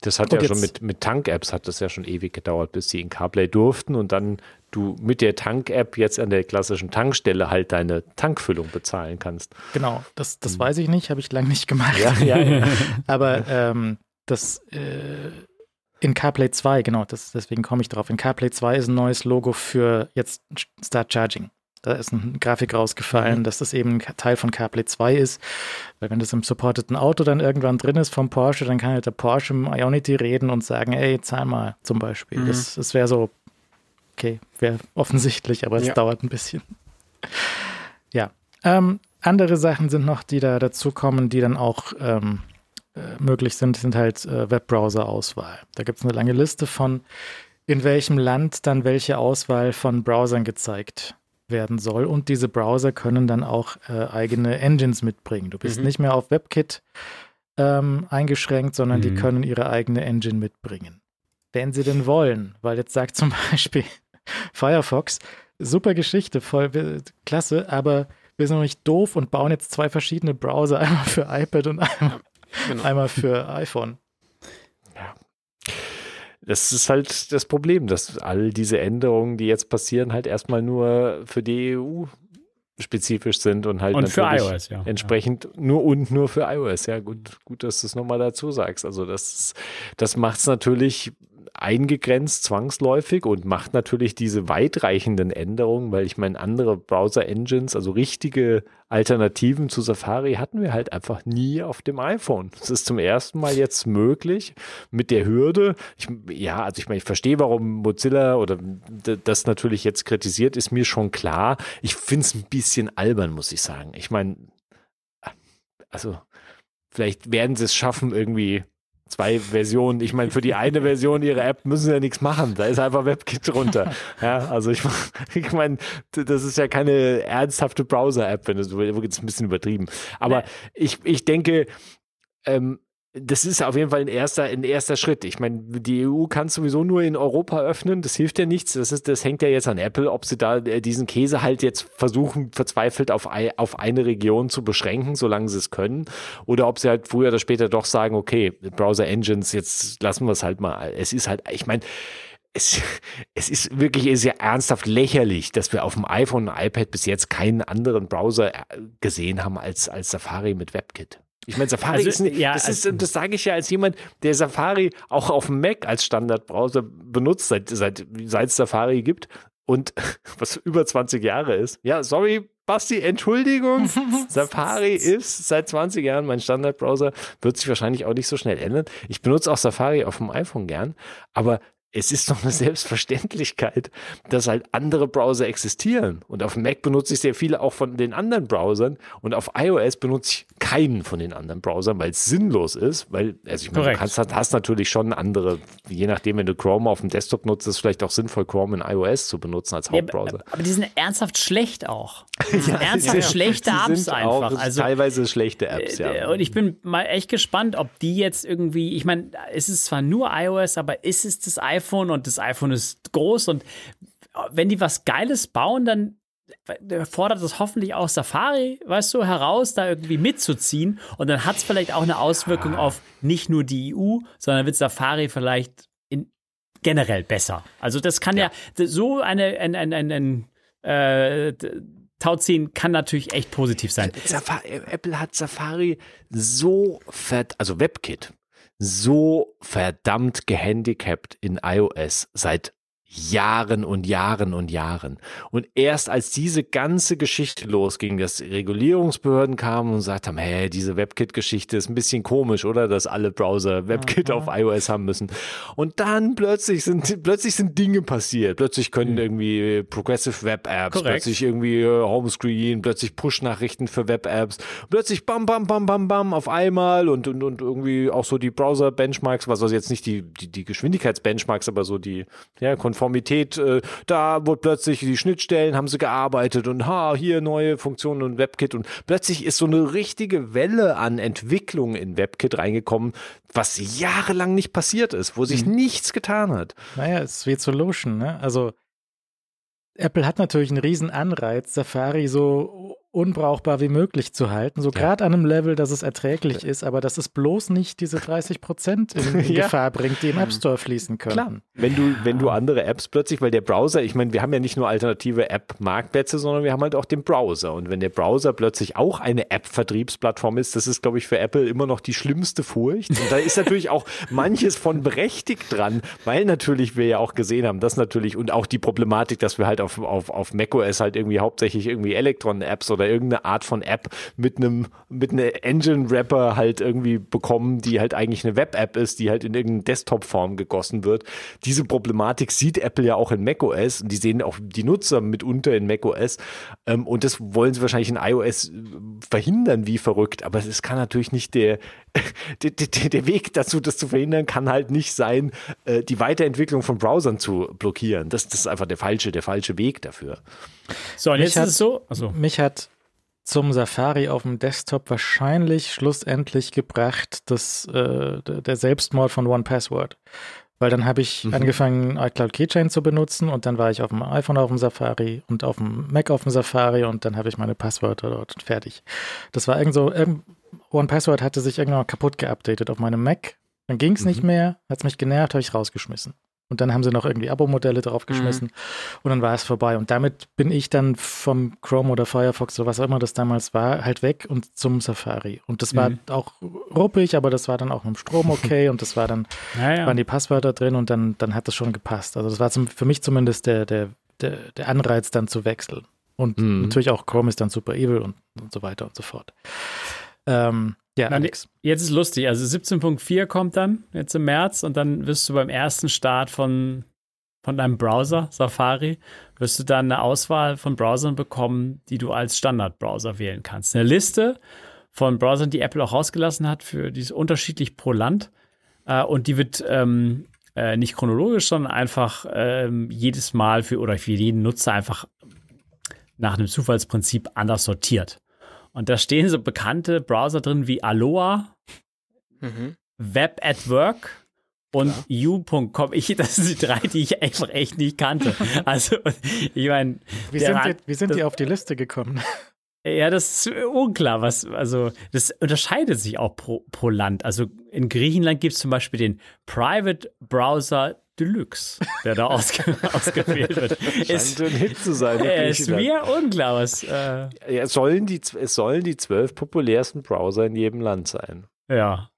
das hat und ja schon mit, mit Tank-Apps hat das ja schon ewig gedauert, bis sie in CarPlay durften und dann du mit der Tank-App jetzt an der klassischen Tankstelle halt deine Tankfüllung bezahlen kannst. Genau, das, das hm. weiß ich nicht, habe ich lange nicht gemacht. Ja, ja, ja. [laughs] Aber ähm, das äh, in CarPlay 2, genau, das, deswegen komme ich drauf. In CarPlay 2 ist ein neues Logo für jetzt Start Charging. Da ist eine Grafik rausgefallen, mhm. dass das eben Teil von CarPlay 2 ist. Weil wenn das im supporteten Auto dann irgendwann drin ist vom Porsche, dann kann halt der Porsche im Ionity reden und sagen, ey, zahl mal zum Beispiel. Mhm. Das, das wäre so, okay, wäre offensichtlich, aber es ja. dauert ein bisschen. Ja. Ähm, andere Sachen sind noch, die da dazukommen, die dann auch ähm, äh, möglich sind, sind halt äh, Webbrowser-Auswahl. Da gibt es eine lange Liste von, in welchem Land dann welche Auswahl von Browsern gezeigt werden soll. Und diese Browser können dann auch äh, eigene Engines mitbringen. Du bist mhm. nicht mehr auf WebKit ähm, eingeschränkt, sondern mhm. die können ihre eigene Engine mitbringen. Wenn sie denn wollen, weil jetzt sagt zum [laughs] Beispiel Firefox, super Geschichte, voll klasse, aber wir sind noch nicht doof und bauen jetzt zwei verschiedene Browser, [laughs] einmal für iPad und einmal, genau. einmal für iPhone. Das ist halt das Problem, dass all diese Änderungen, die jetzt passieren, halt erstmal nur für die EU spezifisch sind und halt und für iOS, ja. entsprechend ja. nur und nur für iOS. Ja, gut, gut, dass du es nochmal dazu sagst. Also das, das macht es natürlich eingegrenzt zwangsläufig und macht natürlich diese weitreichenden Änderungen, weil ich meine, andere Browser-Engines, also richtige Alternativen zu Safari hatten wir halt einfach nie auf dem iPhone. Das ist zum ersten Mal jetzt möglich mit der Hürde. Ich, ja, also ich meine, ich verstehe, warum Mozilla oder das natürlich jetzt kritisiert, ist mir schon klar. Ich finde es ein bisschen albern, muss ich sagen. Ich meine, also vielleicht werden sie es schaffen, irgendwie zwei Versionen. Ich meine, für die eine Version ihrer App müssen sie ja nichts machen. Da ist einfach WebKit drunter. [laughs] ja, also ich, [laughs] ich meine, das ist ja keine ernsthafte Browser-App, wenn du jetzt ein bisschen übertrieben. Aber ich, ich denke, ähm, das ist auf jeden Fall ein erster, ein erster Schritt. Ich meine, die EU kann sowieso nur in Europa öffnen. Das hilft ja nichts. Das, ist, das hängt ja jetzt an Apple, ob sie da äh, diesen Käse halt jetzt versuchen, verzweifelt auf, auf eine Region zu beschränken, solange sie es können. Oder ob sie halt früher oder später doch sagen, okay, Browser Engines, jetzt lassen wir es halt mal. Es ist halt, ich meine, es, es ist wirklich sehr ernsthaft lächerlich, dass wir auf dem iPhone und iPad bis jetzt keinen anderen Browser äh, gesehen haben als, als Safari mit WebKit. Ich meine, Safari also, ist, ja, das, ist, also, das sage ich ja als jemand, der Safari auch auf dem Mac als Standardbrowser benutzt, seit, seit, seit es Safari gibt und [laughs] was über 20 Jahre ist. Ja, sorry, Basti, Entschuldigung. [laughs] Safari ist seit 20 Jahren mein Standardbrowser, wird sich wahrscheinlich auch nicht so schnell ändern. Ich benutze auch Safari auf dem iPhone gern, aber es ist doch eine Selbstverständlichkeit, dass halt andere Browser existieren. Und auf Mac benutze ich sehr viele auch von den anderen Browsern und auf iOS benutze ich keinen von den anderen Browsern, weil es sinnlos ist, weil, also ich meine, du kannst, hast natürlich schon andere, je nachdem, wenn du Chrome auf dem Desktop nutzt, ist es vielleicht auch sinnvoll, Chrome in iOS zu benutzen als Hauptbrowser. Ja, aber die sind ernsthaft schlecht auch. [laughs] Die sind ja, ernsthaft ja, schlechte Apps einfach. also, teilweise schlechte Apps, ja. Äh, und ich bin mal echt gespannt, ob die jetzt irgendwie, ich meine, es ist zwar nur iOS, aber ist es das iPhone iPhone und das iPhone ist groß und wenn die was Geiles bauen, dann fordert das hoffentlich auch Safari, weißt du, heraus, da irgendwie mitzuziehen. Und dann hat es vielleicht auch eine Auswirkung auf nicht nur die EU, sondern wird Safari vielleicht in, generell besser. Also das kann ja, ja so eine, ein, ein, ein, ein äh, Tauziehen kann natürlich echt positiv sein. Safari, Apple hat Safari so fett, also WebKit, so verdammt gehandicapt in iOS seit Jahren und Jahren und Jahren. Und erst als diese ganze Geschichte losging, dass Regulierungsbehörden kamen und gesagt haben, hey, diese WebKit-Geschichte ist ein bisschen komisch, oder? Dass alle Browser WebKit auf iOS haben müssen. Und dann plötzlich sind, plötzlich sind Dinge passiert. Plötzlich können mhm. irgendwie Progressive Web Apps, plötzlich irgendwie äh, Homescreen, plötzlich Push-Nachrichten für Web Apps, plötzlich bam, bam, bam, bam, bam auf einmal und, und, und irgendwie auch so die Browser-Benchmarks, was also jetzt nicht die, die, die Geschwindigkeits-Benchmarks, aber so die, ja, Konformität, äh, da wurde plötzlich die Schnittstellen haben sie gearbeitet und ha, hier neue Funktionen und WebKit und plötzlich ist so eine richtige Welle an Entwicklung in WebKit reingekommen, was jahrelang nicht passiert ist, wo sich mhm. nichts getan hat. Naja, es wird so loschen, ne? Also Apple hat natürlich einen riesen Anreiz, Safari so unbrauchbar wie möglich zu halten. So ja. gerade an einem Level, dass es erträglich ist, aber dass es bloß nicht diese 30 Prozent in, in [laughs] ja. Gefahr bringt, die im App Store fließen können. Klar. Wenn du, wenn du andere Apps plötzlich, weil der Browser, ich meine, wir haben ja nicht nur alternative App-Marktplätze, sondern wir haben halt auch den Browser. Und wenn der Browser plötzlich auch eine App-Vertriebsplattform ist, das ist, glaube ich, für Apple immer noch die schlimmste Furcht. Und da ist natürlich auch [laughs] manches von berechtigt dran, weil natürlich wir ja auch gesehen haben, dass natürlich und auch die Problematik, dass wir halt auf, auf, auf macOS halt irgendwie hauptsächlich irgendwie Elektron-Apps oder irgendeine Art von App mit einem mit einer Engine-Wrapper halt irgendwie bekommen, die halt eigentlich eine Web-App ist, die halt in irgendeine Desktop-Form gegossen wird. Diese Problematik sieht Apple ja auch in macOS und die sehen auch die Nutzer mitunter in macOS ähm, und das wollen sie wahrscheinlich in iOS verhindern wie verrückt, aber es kann natürlich nicht der, [laughs] der, der, der Weg dazu, das zu verhindern, kann halt nicht sein, äh, die Weiterentwicklung von Browsern zu blockieren. Das, das ist einfach der falsche, der falsche Weg dafür. So, und jetzt mich ist es so. Also. Mich hat zum Safari auf dem Desktop wahrscheinlich schlussendlich gebracht, das, äh, der Selbstmord von One Password. Weil dann habe ich mhm. angefangen, iCloud Keychain zu benutzen und dann war ich auf dem iPhone auf dem Safari und auf dem Mac auf dem Safari und dann habe ich meine Passwörter dort fertig. Das war irgend so, irgend, One Password hatte sich irgendwann kaputt geupdatet auf meinem Mac. Dann ging es mhm. nicht mehr, hat es mich genervt, habe ich rausgeschmissen. Und dann haben sie noch irgendwie Abo-Modelle draufgeschmissen mhm. und dann war es vorbei. Und damit bin ich dann vom Chrome oder Firefox oder was auch immer das damals war, halt weg und zum Safari. Und das war mhm. auch ruppig, aber das war dann auch mit dem Strom [laughs] okay und das war dann, ja, ja. waren die Passwörter drin und dann, dann hat das schon gepasst. Also das war zum, für mich zumindest der, der, der, der Anreiz, dann zu wechseln. Und mhm. natürlich auch Chrome ist dann super evil und, und so weiter und so fort. Ähm, ja, Alex. Jetzt ist lustig. Also 17.4 kommt dann jetzt im März und dann wirst du beim ersten Start von, von deinem Browser, Safari, wirst du dann eine Auswahl von Browsern bekommen, die du als Standardbrowser wählen kannst. Eine Liste von Browsern, die Apple auch rausgelassen hat, für die ist unterschiedlich pro Land. Äh, und die wird ähm, äh, nicht chronologisch, sondern einfach ähm, jedes Mal für oder für jeden Nutzer einfach nach einem Zufallsprinzip anders sortiert. Und da stehen so bekannte Browser drin wie Aloha, mhm. Web at Work und you.com. Ich, das sind die drei, die ich einfach echt nicht kannte. [laughs] Also, ich meine. Wie sind, die, wie sind die auf die Liste gekommen? [laughs] Ja, das ist unklar, was, also, das unterscheidet sich auch pro, pro Land. Also, in Griechenland gibt es zum Beispiel den Private Browser Deluxe, der da ausge [laughs] ausgewählt wird. Scheint ein Hit zu sein. Äh, ist mir unklar, was. Äh ja, sollen die, es sollen die zwölf populärsten Browser in jedem Land sein. Ja.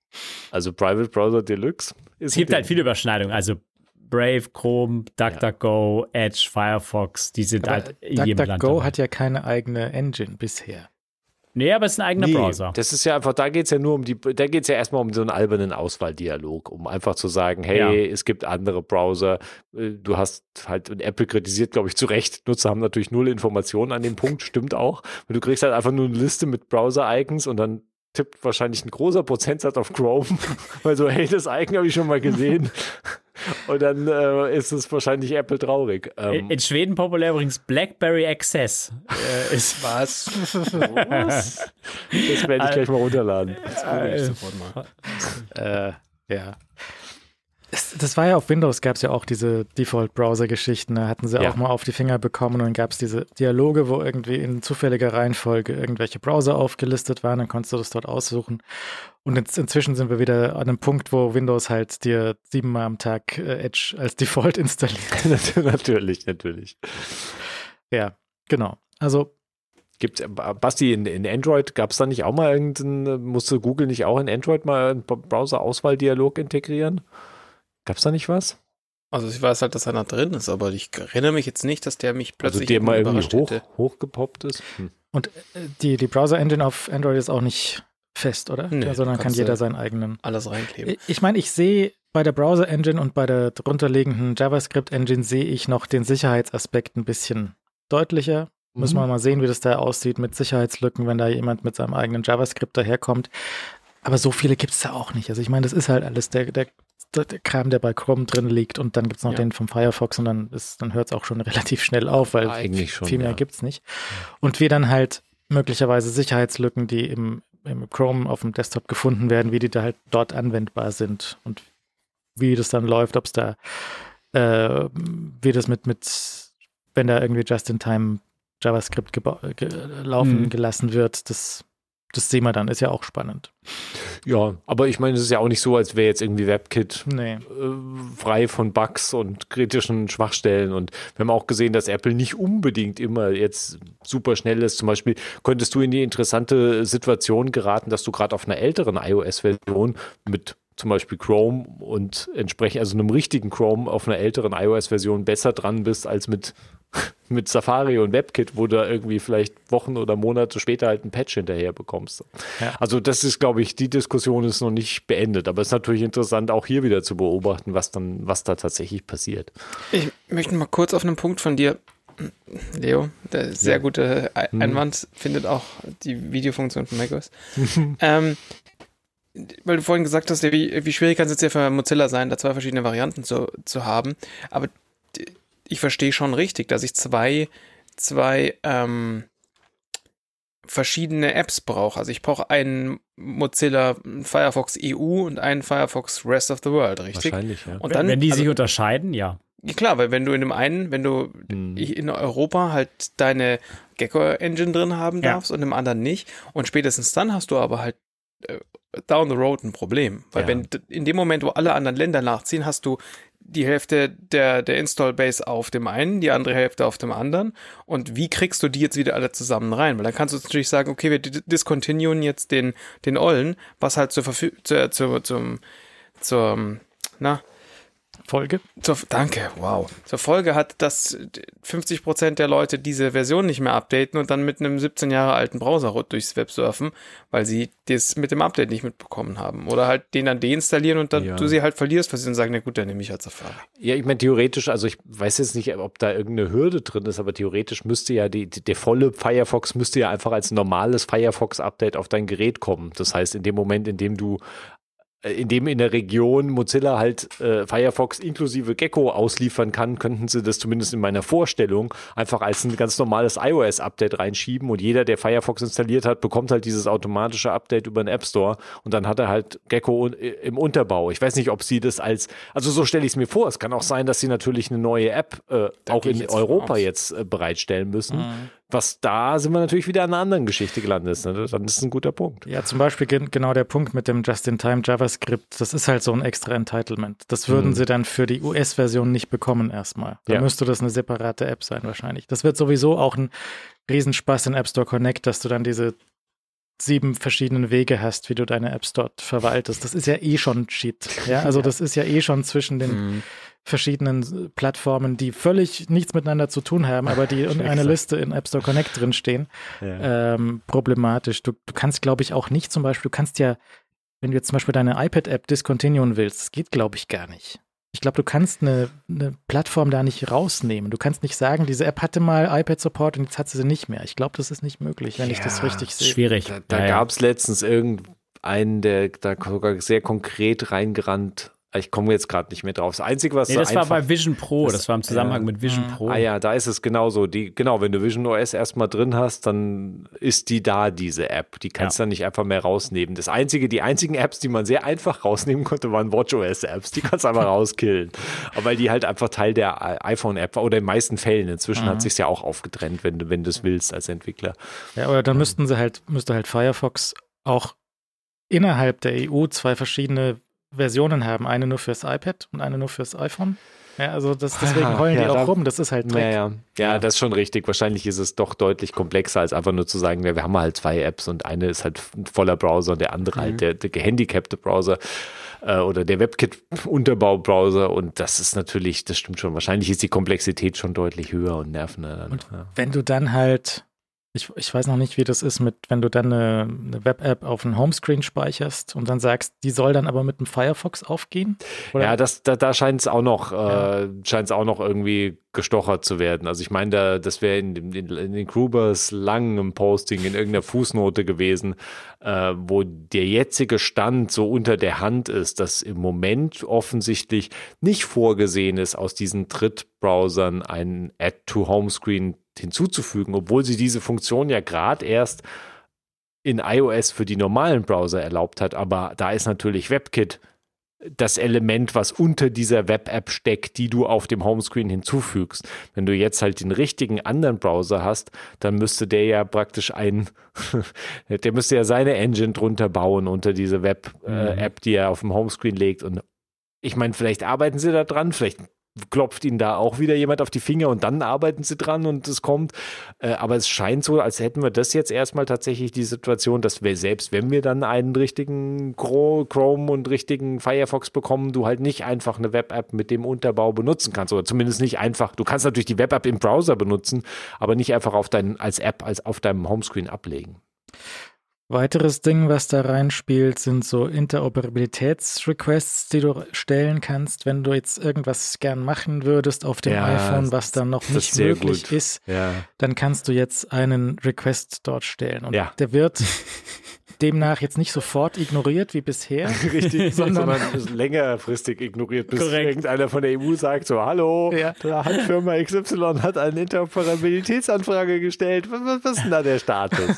Also Private Browser Deluxe. es gibt halt viele Überschneidungen. Also Brave, Chrome, DuckDuckGo, ja. Edge, Firefox, die sind Aber halt in jedem Land. DuckDuckGo hat ja keine eigene Engine bisher. Nee, aber es ist ein eigener Nee, Browser. Das ist ja einfach, da geht es ja nur um die, da geht es ja erstmal um so einen albernen Auswahldialog, um einfach zu sagen, hey, Ja. es gibt andere Browser. Äh, Du hast halt, und Apple kritisiert, glaube ich, zu Recht, Nutzer haben natürlich null Informationen an dem Punkt, stimmt auch. Und du kriegst halt einfach nur eine Liste mit Browser-Icons und dann tippt wahrscheinlich ein großer Prozentsatz auf Chrome, [laughs] weil so, hey, das Icon habe ich schon mal gesehen. [laughs] Und dann äh, ist es wahrscheinlich Apple traurig. In, Ähm, in Schweden populär übrigens BlackBerry Access. Äh, ist, [laughs] Was? das werde ich gleich mal runterladen. Das ich sofort mal. Äh, ja. Das war ja auf Windows, gab es ja auch diese Default-Browser-Geschichten. Da hatten sie Ja. auch mal auf die Finger bekommen und dann gab es diese Dialoge, wo irgendwie in zufälliger Reihenfolge irgendwelche Browser aufgelistet waren. Dann konntest du das dort aussuchen. Und in, inzwischen sind wir wieder an einem Punkt, wo Windows halt dir siebenmal am Tag äh, Edge als Default [laughs] installiert. [laughs] natürlich, natürlich. ja, genau. Also Gibt's, Basti, in, in Android gab es da nicht auch mal irgendeinen, musste Google nicht auch in Android mal einen Browser-Auswahldialog integrieren? Gab es da nicht was? Also ich weiß halt, dass einer drin ist, aber ich erinnere mich jetzt nicht, dass der mich Also plötzlich der mal irgendwie überrascht hoch, hätte. hochgepoppt ist? Hm. Und äh, die, die Browser-Engine auf Android ist auch nicht fest, oder? Nee, ja, sondern kann jeder seinen eigenen. Alles reinkleben. Ich- meine, ich sehe bei der Browser-Engine und bei der drunterliegenden JavaScript-Engine sehe ich noch den Sicherheitsaspekt ein bisschen deutlicher. Müssen Mhm. wir mal sehen, wie das da aussieht mit Sicherheitslücken, wenn da jemand mit seinem eigenen JavaScript daherkommt. Aber so viele gibt es da auch nicht. Also ich meine, das ist halt alles der, der, der Kram, der bei Chrome drin liegt und dann gibt es noch Ja. den vom Firefox und dann, ist- dann hört es auch schon [laughs] relativ schnell auf, weil Eigentlich schon, viel mehr ja. gibt es nicht. Und wir dann halt möglicherweise Sicherheitslücken, die im, im Chrome auf dem Desktop gefunden werden, wie die da halt dort anwendbar sind und wie das dann läuft, ob es da, äh, wie das mit, mit, wenn da irgendwie Just-in-Time JavaScript ge laufen Mhm. gelassen wird, das, das sehen wir dann, ist ja auch spannend. Ja, aber ich meine, es ist ja auch nicht so, als wäre jetzt irgendwie WebKit Nee. äh, frei von Bugs und kritischen Schwachstellen. Und wir haben auch gesehen, dass Apple nicht unbedingt immer jetzt super schnell ist. Zum Beispiel könntest du in die interessante Situation geraten, dass du gerade auf einer älteren iOS-Version mit zum Beispiel Chrome und entsprechend, also einem richtigen Chrome auf einer älteren iOS-Version besser dran bist als mit, [laughs] mit Safari und WebKit, wo du irgendwie vielleicht Wochen oder Monate später halt ein Patch hinterher bekommst. Ja. Also das ist, glaube ich, die Diskussion ist noch nicht beendet, aber es ist natürlich interessant, auch hier wieder zu beobachten, was dann, was da tatsächlich passiert. Ich möchte mal kurz auf einen Punkt von dir, Leo, der sehr Ja. gute Ei- Hm. Einwand findet auch die Videofunktion von macOS. [laughs] ähm, weil du vorhin gesagt hast, wie, wie schwierig kann es jetzt ja für Mozilla sein, da zwei verschiedene Varianten zu, zu haben. Aber ich verstehe schon richtig, dass ich zwei, zwei ähm, verschiedene Apps brauche. Also ich brauche einen Mozilla Firefox EU und einen Firefox Rest of the World, richtig? Wahrscheinlich, ja. Und wenn, dann, wenn die also, sich unterscheiden, ja. ja, klar, weil wenn du in dem einen, wenn du Hm. in Europa halt deine Gecko-Engine drin haben Ja. darfst und im anderen nicht. Und spätestens dann hast du aber halt äh, down the road ein Problem. Weil Ja. wenn in dem Moment, wo alle anderen Länder nachziehen, hast du die Hälfte der, der Install-Base auf dem einen, die andere Hälfte auf dem anderen. Und wie kriegst du die jetzt wieder alle zusammen rein? Weil dann kannst du natürlich sagen, okay, wir di- discontinuen jetzt den, den Ollen, was halt zur Verfügung, zur, zur, zum, zur, na, Folge. zur, danke, wow. Zur Folge hat, dass 50% der Leute diese Version nicht mehr updaten und dann mit einem 17 Jahre alten Browser durchs Web surfen, weil sie das mit dem Update nicht mitbekommen haben. Oder halt den dann deinstallieren und dann Ja. du sie halt verlierst, weil sie dann sagen, na gut, dann nehme ich halt Safari. Ja, ich meine, theoretisch, also ich weiß jetzt nicht, ob da irgendeine Hürde drin ist, aber theoretisch müsste ja die, die, der volle Firefox müsste ja einfach als normales Firefox-Update auf dein Gerät kommen. Das heißt, in dem Moment, in dem du äh, in dem in der Region Mozilla halt äh, Firefox inklusive Gecko ausliefern kann, könnten sie das zumindest in meiner Vorstellung einfach als ein ganz normales iOS-Update reinschieben und jeder, der Firefox installiert hat, bekommt halt dieses automatische Update über den App Store und dann hat er halt Gecko äh, im Unterbau. Ich weiß nicht, ob sie das als, also so stelle ich es mir vor. Es kann auch sein, dass sie natürlich eine neue App äh, auch in Europa jetzt äh, bereitstellen müssen. Was da sind wir natürlich wieder an einer anderen Geschichte gelandet. Ne? Dann ist es ein guter Punkt. Ja, zum Beispiel gen genau der Punkt mit dem Just-in-Time JavaScript, das ist halt so ein extra Entitlement. Das würden Mhm. sie dann für die US-Version nicht bekommen erstmal. Da Ja. müsste das eine separate App sein wahrscheinlich. Das wird sowieso auch ein Riesenspaß in App Store Connect, dass du dann diese sieben verschiedenen Wege hast, wie du deine Apps dort verwaltest. Das ist ja eh schon Shit. Ja, also [laughs] das ist ja eh schon zwischen den verschiedenen Plattformen, die völlig nichts miteinander zu tun haben, aber die [laughs] in einer Liste in App Store Connect drinstehen, ja. ähm, problematisch. Du, du kannst, glaube ich, auch nicht zum Beispiel, du kannst ja, wenn du jetzt zum Beispiel deine iPad-App discontinuen willst, das geht, glaube ich, gar nicht. Ich glaube, du kannst eine, eine, Plattform da nicht rausnehmen. Du kannst nicht sagen, diese App hatte mal iPad-Support und jetzt hat sie sie nicht mehr. Ich glaube, das ist nicht möglich, wenn ja, ich das richtig sehe. Schwierig. Da, da ja, gab es letztens irgendeinen, der da sogar sehr konkret reingerannt ich komme jetzt gerade nicht mehr drauf. Das Einzige, was nee, das war bei Vision Pro, das, das war im Zusammenhang äh, mit Vision Pro. Ah ja, da ist es genauso. Die, genau, wenn du Vision OS erstmal drin hast, dann ist die da, diese App. Die kannst du ja. dann nicht einfach mehr rausnehmen. Das Einzige, die einzigen Apps, die man sehr einfach [laughs] rausnehmen konnte, waren WatchOS-Apps. Die kannst du einfach [laughs] rauskillen. Aber weil die halt einfach Teil der iPhone-App war oder in den meisten Fällen. Inzwischen mhm. hat sich ja auch aufgetrennt, wenn du, wenn du es willst als Entwickler. Ja, aber dann müssten sie halt, müsste halt Firefox auch innerhalb der EU zwei verschiedene Versionen haben. Eine nur fürs iPad und eine nur fürs iPhone. Ja, also das, deswegen heulen ja, die auch da, rum. Das ist halt Dreck. Ja, ja. ja, das ist schon richtig. Wahrscheinlich ist es doch deutlich komplexer, als einfach nur zu sagen, wir haben halt zwei Apps und eine ist halt voller Browser und der andere halt mhm. halt der, der gehandicapte Browser äh, oder der WebKit-Unterbau-Browser. Und das ist natürlich, das stimmt schon. Wahrscheinlich ist die Komplexität schon deutlich höher und nervender. Dann, und wenn du dann halt ich, ich weiß noch nicht, wie das ist mit, wenn du dann eine, eine Web-App auf dem Homescreen speicherst und dann sagst, die soll dann aber mit dem Firefox aufgehen? Oder? Ja, das, da, da scheint es auch noch, ja. äh, scheint es auch noch irgendwie gestochert zu werden. Also ich meine, da, das wäre in, in, in, den Grubers langem Posting in irgendeiner Fußnote gewesen, äh, wo der jetzige Stand so unter der Hand ist, dass im Moment offensichtlich nicht vorgesehen ist, aus diesen Drittbrowsern ein Add-to-Homescreen hinzuzufügen, obwohl sie diese Funktion ja gerade erst in iOS für die normalen Browser erlaubt hat. Aber da ist natürlich WebKit das Element, was unter dieser Web-App steckt, die du auf dem Homescreen hinzufügst. Wenn du jetzt halt den richtigen anderen Browser hast, dann müsste der ja praktisch ein, [laughs] der müsste ja seine Engine drunter bauen unter diese Web-App, äh, mhm. die er auf dem Homescreen legt. Und ich meine, vielleicht arbeiten sie da dran, vielleicht klopft ihnen da auch wieder jemand auf die Finger und dann arbeiten sie dran und es kommt. Äh, aber es scheint so, als hätten wir das jetzt erstmal tatsächlich die Situation, dass wir selbst, wenn wir dann einen richtigen Chrome und richtigen Firefox bekommen, du halt nicht einfach eine Web-App mit dem Unterbau benutzen kannst oder zumindest nicht einfach. Du kannst natürlich die Web-App im Browser benutzen, aber nicht einfach auf dein, als App als auf deinem Homescreen ablegen. Weiteres Ding, was da reinspielt, sind so Interoperabilitätsrequests, die du stellen kannst, wenn du jetzt irgendwas gern machen würdest auf dem ja, iPhone, was dann noch nicht möglich gut. ist, ja. dann kannst du jetzt einen Request dort stellen. Und ja. der wird [laughs] demnach jetzt nicht sofort ignoriert wie bisher. [laughs] Richtig, sondern, sondern längerfristig ignoriert, bis korrekt. irgendeiner von der EU sagt so, hallo, ja. da hat Firma XY hat eine Interoperabilitätsanfrage gestellt. Was, was ist denn da der Status? [laughs]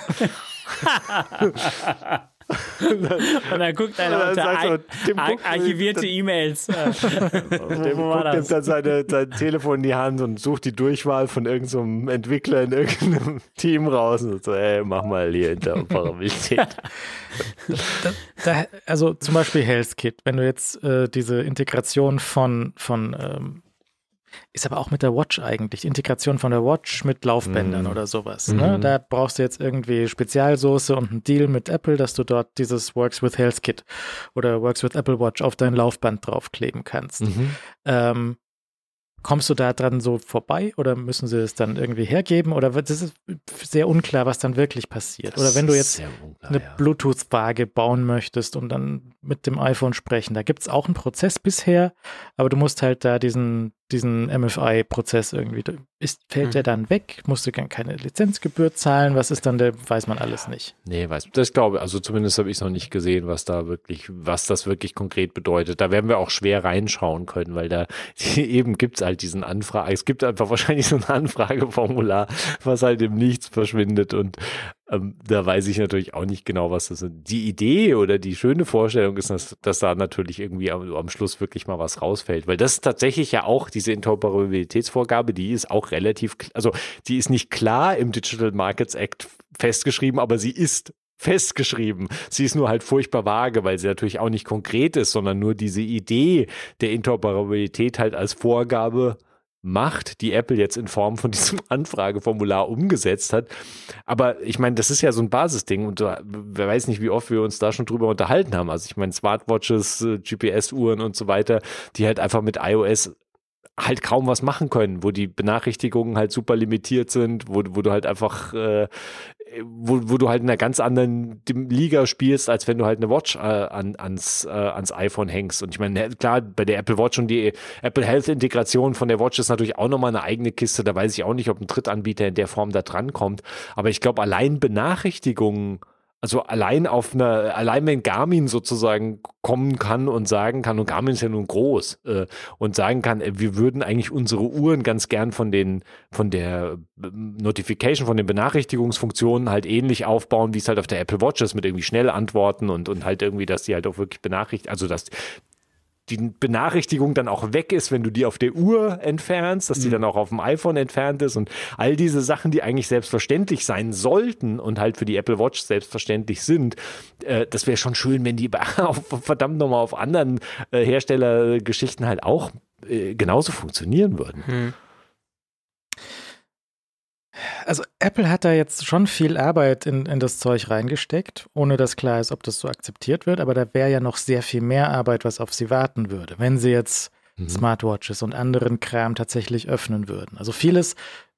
und, dann, guckt einer unter ar ar archivierte E-Mails. [laughs] Dem guckt nimmt dann seine, sein Telefon in die Hand und sucht die Durchwahl von irgendeinem so Entwickler in irgendeinem [laughs] Team raus und so, ey, mach mal hier Interoperabilität. [laughs] da, da, also zum Beispiel HealthKit, wenn du jetzt äh, diese Integration von, von ähm, ist aber auch mit der Watch eigentlich. Integration von der Watch mit Laufbändern mm. oder sowas. Ne? Mm. Da brauchst du jetzt irgendwie Spezialsoße und einen Deal mit Apple, dass du dort dieses Works with Health Kit oder Works with Apple Watch auf dein Laufband draufkleben kannst. Mhm. Ähm, Kommst du da dran so vorbei oder müssen sie es dann irgendwie hergeben? Oder wird es sehr unklar, was dann wirklich passiert? Das oder wenn du jetzt unklar, eine ja. Bluetooth-Waage bauen möchtest und dann mit dem iPhone sprechen, da gibt es auch einen Prozess bisher, aber du musst halt da diesen, diesen MFI-Prozess irgendwie, ist, fällt mhm. der dann weg? Musst du keine Lizenzgebühr zahlen? Was ist dann der, weiß man alles nicht. Nee, weiß, das glaube ich, also zumindest habe ich es noch nicht gesehen, was da wirklich, was das wirklich konkret bedeutet. Da werden wir auch schwer reinschauen können, weil da [laughs] eben gibt es halt diesen Anfrage, es gibt einfach wahrscheinlich so ein Anfrageformular, was halt im Nichts verschwindet und ähm, da weiß ich natürlich auch nicht genau, was das ist. Die Idee oder die schöne Vorstellung ist, dass, dass da natürlich irgendwie am, am, Schluss wirklich mal was rausfällt. Weil das ist tatsächlich ja auch diese Interoperabilitätsvorgabe, die ist auch relativ, also die ist nicht klar im Digital Markets Act festgeschrieben, aber sie ist festgeschrieben. Sie ist nur halt furchtbar vage, weil sie natürlich auch nicht konkret ist, sondern nur diese Idee der Interoperabilität halt als Vorgabe macht, die Apple jetzt in Form von [laughs] diesem Anfrageformular umgesetzt hat. Aber ich meine, das ist ja so ein Basisding und wer weiß nicht, wie oft wir uns da schon drüber unterhalten haben. Also ich meine, Smartwatches, äh, GPS-Uhren und so weiter, die halt einfach mit iOS halt kaum was machen können, wo die Benachrichtigungen halt super limitiert sind, wo, wo du halt einfach, äh, wo, wo du halt in einer ganz anderen Liga spielst, als wenn du halt eine Watch äh, an, ans, äh, ans iPhone hängst. Und ich meine, klar, bei der Apple Watch und die Apple Health Integration von der Watch ist natürlich auch nochmal eine eigene Kiste. Da weiß ich auch nicht, ob ein Drittanbieter in der Form da dran kommt. Aber ich glaube, allein Benachrichtigungen also allein auf einer, allein wenn Garmin sozusagen kommen kann und sagen kann, und Garmin ist ja nun groß, äh, und sagen kann, äh, wir würden eigentlich unsere Uhren ganz gern von den, von der ähm, Notification, von den Benachrichtigungsfunktionen halt ähnlich aufbauen, wie es halt auf der Apple Watch ist, mit irgendwie schnell antworten und, und halt irgendwie, dass die halt auch wirklich benachrichtigt, also dass die Benachrichtigung dann auch weg ist, wenn du die auf der Uhr entfernst, dass die mhm. dann auch auf dem iPhone entfernt ist und all diese Sachen, die eigentlich selbstverständlich sein sollten und halt für die Apple Watch selbstverständlich sind, äh, das wäre schon schön, wenn die [laughs] auf, verdammt nochmal auf anderen äh, Herstellergeschichten halt auch äh, genauso funktionieren würden. Mhm also Apple hat da jetzt schon viel Arbeit in, in das Zeug reingesteckt, ohne dass klar ist, ob das so akzeptiert wird. Aber da wäre ja noch sehr viel mehr Arbeit, was auf sie warten würde, wenn sie jetzt mhm. Smartwatches und anderen Kram tatsächlich öffnen würden. Also vieles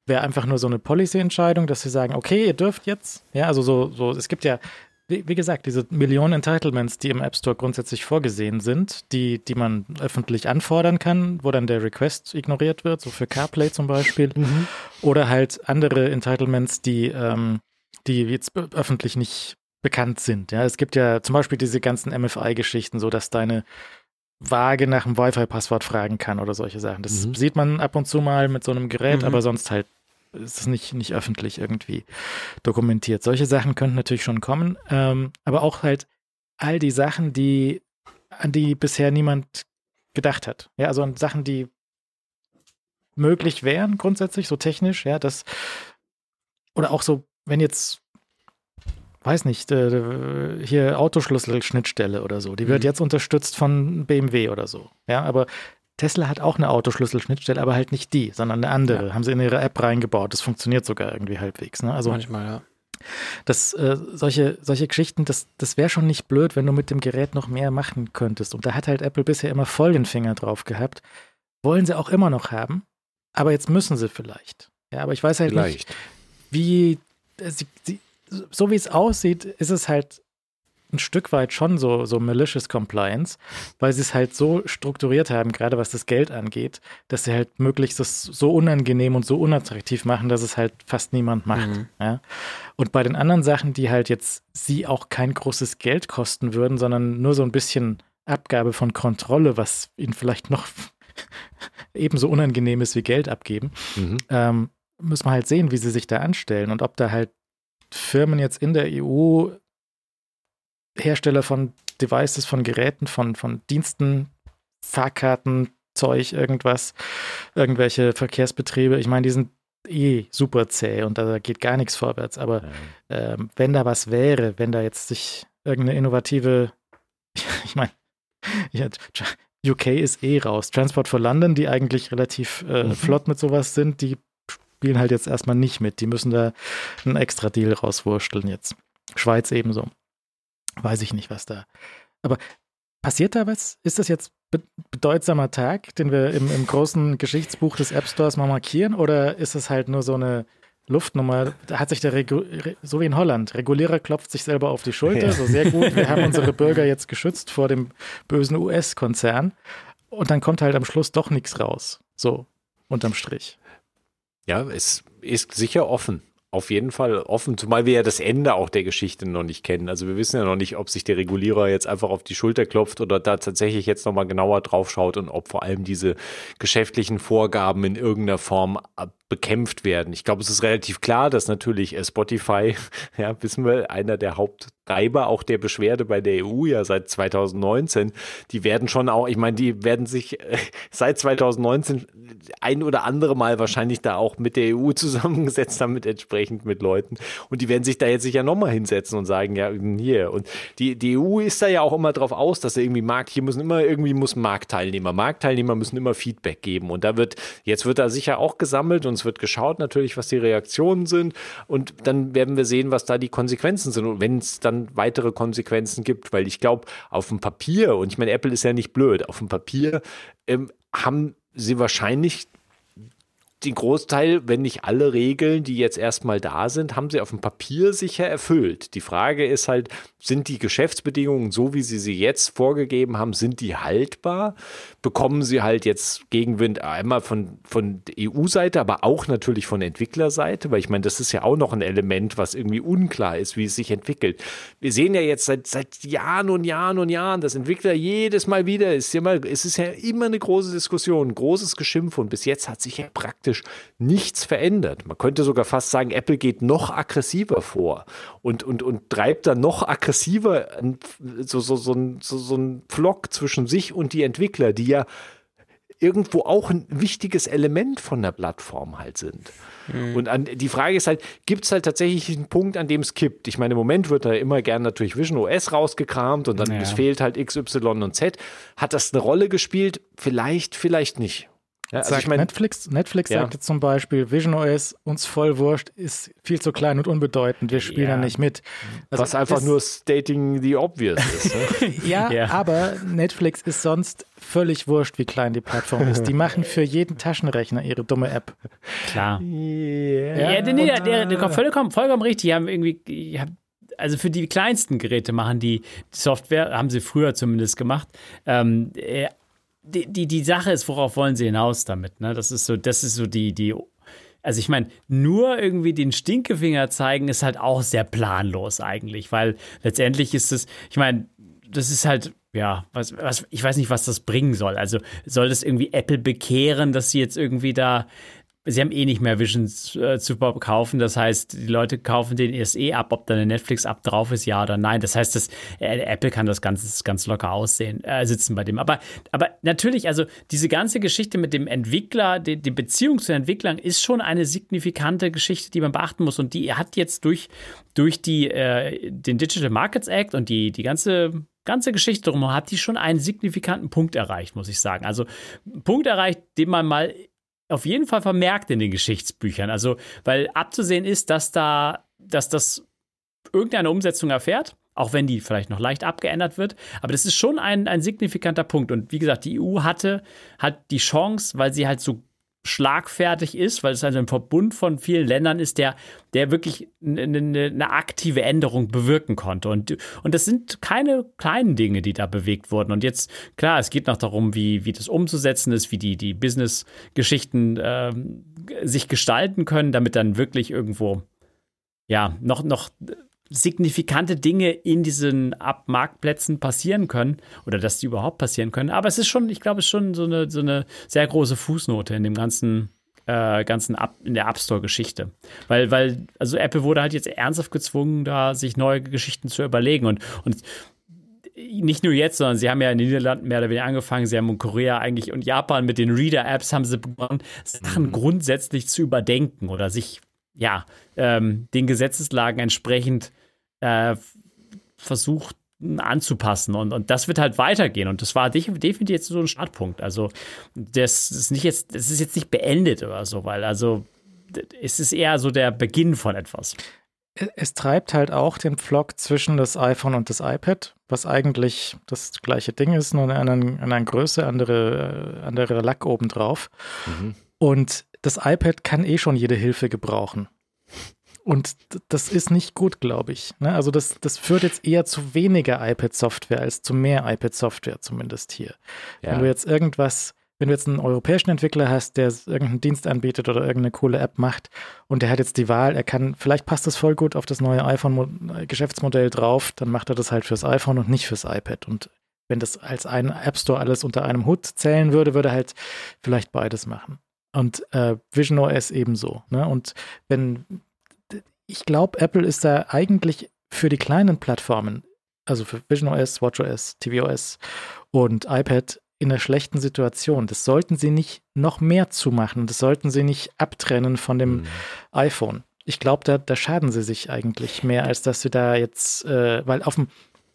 wäre einfach nur so eine Policy-Entscheidung, dass sie sagen, okay, ihr dürft jetzt. Ja, also so, so, es gibt ja wie, wie, gesagt, diese Millionen Entitlements, die im App Store grundsätzlich vorgesehen sind, die, die man öffentlich anfordern kann, wo dann der Request ignoriert wird, so für CarPlay zum Beispiel. [laughs] Mhm. Oder halt andere Entitlements, die, ähm, die jetzt öffentlich nicht bekannt sind. Ja, es gibt ja zum Beispiel diese ganzen MFI-Geschichten, so dass deine Waage nach dem Wi-Fi-Passwort fragen kann oder solche Sachen. Das mhm. sieht man ab und zu mal mit so einem Gerät, mhm. aber sonst halt ist es nicht, nicht öffentlich irgendwie dokumentiert. Solche Sachen könnten natürlich schon kommen, ähm, aber auch halt all die Sachen, die, an die bisher niemand gedacht hat. Ja, also an Sachen, die möglich wären, grundsätzlich, so technisch, ja, das, oder auch so, wenn jetzt, weiß nicht, äh, hier Autoschlüssel-Schnittstelle oder so, die wird mhm. jetzt unterstützt von BMW oder so, ja, aber Tesla hat auch eine Autoschlüssel-Schnittstelle, aber halt nicht die, sondern eine andere. Ja. Haben sie in ihre App reingebaut. Das funktioniert sogar irgendwie halbwegs. Ne? Also manchmal ja. Das, äh, solche, solche Geschichten, das, das wäre schon nicht blöd, wenn du mit dem Gerät noch mehr machen könntest. Und da hat halt Apple bisher immer voll den Finger drauf gehabt. Wollen sie auch immer noch haben, aber jetzt müssen sie vielleicht. Ja, aber ich weiß halt vielleicht. nicht, wie, äh, sie, sie, so wie es aussieht, ist es halt ein Stück weit schon so, so malicious Compliance, weil sie es halt so strukturiert haben, gerade was das Geld angeht, dass sie halt möglichst das so unangenehm und so unattraktiv machen, dass es halt fast niemand macht. Mhm. Ja? Und bei den anderen Sachen, die halt jetzt sie auch kein großes Geld kosten würden, sondern nur so ein bisschen Abgabe von Kontrolle, was ihnen vielleicht noch [laughs] ebenso unangenehm ist wie Geld abgeben, mhm. ähm, müssen wir halt sehen, wie sie sich da anstellen und ob da halt Firmen jetzt in der EU Hersteller von Devices, von Geräten, von, von Diensten, Fahrkarten, Zeug, irgendwas, irgendwelche Verkehrsbetriebe. Ich meine, die sind eh super zäh und da geht gar nichts vorwärts. Aber ja. ähm, wenn da was wäre, wenn da jetzt sich irgendeine innovative, [laughs] ich meine, ja, UK ist eh raus. Transport for London, die eigentlich relativ äh, mhm. flott mit sowas sind, die spielen halt jetzt erstmal nicht mit. Die müssen da einen extra Deal rauswursteln jetzt. Schweiz ebenso weiß ich nicht, was da. Aber passiert da was? Ist das jetzt be bedeutsamer Tag, den wir im, im großen Geschichtsbuch des App Stores mal markieren? Oder ist es halt nur so eine Luftnummer? Da hat sich der, Regu so wie in Holland, Regulierer klopft sich selber auf die Schulter, ja. so sehr gut, wir haben [laughs] unsere Bürger jetzt geschützt vor dem bösen US-Konzern. Und dann kommt halt am Schluss doch nichts raus. So, unterm Strich. Ja, es ist sicher offen auf jeden Fall offen, zumal wir ja das Ende auch der Geschichte noch nicht kennen. Also wir wissen ja noch nicht, ob sich der Regulierer jetzt einfach auf die Schulter klopft oder da tatsächlich jetzt nochmal genauer drauf schaut und ob vor allem diese geschäftlichen Vorgaben in irgendeiner Form bekämpft werden. Ich glaube, es ist relativ klar, dass natürlich äh, Spotify, [laughs] ja, wissen wir, einer der Haupttreiber auch der Beschwerde bei der EU ja seit 2019, die werden schon auch, ich meine, die werden sich äh, [laughs] seit 2019 ein oder andere Mal wahrscheinlich da auch mit der EU [laughs] zusammengesetzt haben, mit entsprechend mit Leuten. Und die werden sich da jetzt sicher nochmal hinsetzen und sagen, ja, hier. Und die, die EU ist da ja auch immer drauf aus, dass irgendwie Markt, hier müssen immer, irgendwie muss Marktteilnehmer, Marktteilnehmer müssen immer Feedback geben. Und da wird, jetzt wird da sicher auch gesammelt und es wird geschaut natürlich, was die Reaktionen sind. Und dann werden wir sehen, was da die Konsequenzen sind. Und wenn es dann weitere Konsequenzen gibt, weil ich glaube, auf dem Papier, und ich meine, Apple ist ja nicht blöd, auf dem Papier ähm, haben sie wahrscheinlich den Großteil, wenn nicht alle Regeln, die jetzt erstmal da sind, haben sie auf dem Papier sicher erfüllt. Die Frage ist halt, sind die Geschäftsbedingungen, so wie sie sie jetzt vorgegeben haben, sind die haltbar? Bekommen sie halt jetzt Gegenwind einmal von, von EU-Seite, aber auch natürlich von Entwicklerseite, weil ich meine, das ist ja auch noch ein Element, was irgendwie unklar ist, wie es sich entwickelt. Wir sehen ja jetzt seit, seit Jahren und Jahren und Jahren, dass Entwickler jedes Mal wieder, ist immer, es ist ja immer eine große Diskussion, großes Geschimpf und bis jetzt hat sich ja praktisch nichts verändert. Man könnte sogar fast sagen, Apple geht noch aggressiver vor und, und, und treibt dann noch aggressiver so, so, so, so, so ein Pflock zwischen sich und die Entwickler, die ja irgendwo auch ein wichtiges Element von der Plattform halt sind. Mhm. Und an, die Frage ist halt, gibt es halt tatsächlich einen Punkt, an dem es kippt? Ich meine, im Moment wird da immer gern natürlich Vision OS rausgekramt und dann ja. es fehlt halt X, Y und Z. Hat das eine Rolle gespielt? Vielleicht, vielleicht nicht. Ja, also ich mein, Netflix, Netflix ja. sagte zum Beispiel, Vision OS uns voll wurscht, ist viel zu klein und unbedeutend, wir spielen ja. da nicht mit. Also Was einfach nur stating the obvious ist. Ne? [laughs] ja, ja, aber Netflix ist sonst völlig wurscht, wie klein die Plattform ist. Die machen für jeden Taschenrechner ihre dumme App. Klar. Yeah. Ja, nee, der, der, der kommt vollkommen, vollkommen richtig. Die haben irgendwie, also für die kleinsten Geräte machen die Software, haben sie früher zumindest gemacht, ähm, äh, die, die, die Sache ist, worauf wollen sie hinaus damit? Ne? Das ist so, das ist so die, die, also ich meine, nur irgendwie den Stinkefinger zeigen ist halt auch sehr planlos eigentlich, weil letztendlich ist es, ich meine, das ist halt, ja, was, was, ich weiß nicht, was das bringen soll. Also soll das irgendwie Apple bekehren, dass sie jetzt irgendwie da sie haben eh nicht mehr Visions äh, zu kaufen. Das heißt, die Leute kaufen den erst eh ab, ob da eine Netflix-App drauf ist, ja oder nein. Das heißt, das, äh, Apple kann das Ganze ganz locker aussehen, äh, sitzen bei dem. Aber, aber natürlich, also diese ganze Geschichte mit dem Entwickler, die, die Beziehung zu den Entwicklern ist schon eine signifikante Geschichte, die man beachten muss. Und die hat jetzt durch, durch die, äh, den Digital Markets Act und die, die ganze ganze Geschichte drum hat die schon einen signifikanten Punkt erreicht, muss ich sagen. Also Punkt erreicht, den man mal auf jeden Fall vermerkt in den Geschichtsbüchern. Also, weil abzusehen ist, dass da, dass das irgendeine Umsetzung erfährt, auch wenn die vielleicht noch leicht abgeändert wird. Aber das ist schon ein, ein signifikanter Punkt. Und wie gesagt, die EU hatte, hat die Chance, weil sie halt so schlagfertig ist, weil es also ein Verbund von vielen Ländern ist, der, der wirklich eine, eine, aktive Änderung bewirken konnte. Und, und das sind keine kleinen Dinge, die da bewegt wurden. Und jetzt, klar, es geht noch darum, wie, wie das umzusetzen ist, wie die, die Business-Geschichten äh, sich gestalten können, damit dann wirklich irgendwo ja, noch, noch signifikante Dinge in diesen Abmarktplätzen passieren können oder dass die überhaupt passieren können. Aber es ist schon, ich glaube, es ist schon so eine, so eine sehr große Fußnote in dem ganzen, äh, ganzen Ab, in der App Store-Geschichte. Weil, weil, also Apple wurde halt jetzt ernsthaft gezwungen, da sich neue Geschichten zu überlegen und, und nicht nur jetzt, sondern sie haben ja in den Niederlanden mehr oder weniger angefangen, sie haben in Korea eigentlich und Japan mit den Reader-Apps haben sie begonnen, Sachen mhm. grundsätzlich zu überdenken oder sich ja, ähm, den Gesetzeslagen entsprechend äh, versucht anzupassen. Und, und das wird halt weitergehen. Und das war definitiv jetzt so ein Startpunkt. Also, das ist nicht jetzt, das ist jetzt nicht beendet oder so, weil also es ist eher so der Beginn von etwas. Es treibt halt auch den Pflock zwischen das iPhone und das iPad, was eigentlich das gleiche Ding ist, nur eine andere, eine Größe, andere, äh, andere Lack obendrauf. Mhm. Und das iPad kann eh schon jede Hilfe gebrauchen. Und das ist nicht gut, glaube ich. Ne? Also das, das führt jetzt eher zu weniger iPad-Software als zu mehr iPad-Software, zumindest hier. Ja. Wenn du jetzt irgendwas, wenn du jetzt einen europäischen Entwickler hast, der irgendeinen Dienst anbietet oder irgendeine coole App macht und der hat jetzt die Wahl, er kann, vielleicht passt das voll gut auf das neue iPhone-Geschäftsmodell drauf, dann macht er das halt fürs iPhone und nicht fürs iPad. Und wenn das als ein App Store alles unter einem Hut zählen würde, würde er halt vielleicht beides machen. Und äh, Vision OS ebenso. Ne? Und wenn, ich glaube, Apple ist da eigentlich für die kleinen Plattformen, also für Vision OS, WatchOS, tvOS und iPad in einer schlechten Situation. Das sollten sie nicht noch mehr zumachen. Das sollten sie nicht abtrennen von dem mhm. iPhone. Ich glaube, da, da schaden sie sich eigentlich mehr, als dass sie da jetzt, äh, weil auf dem,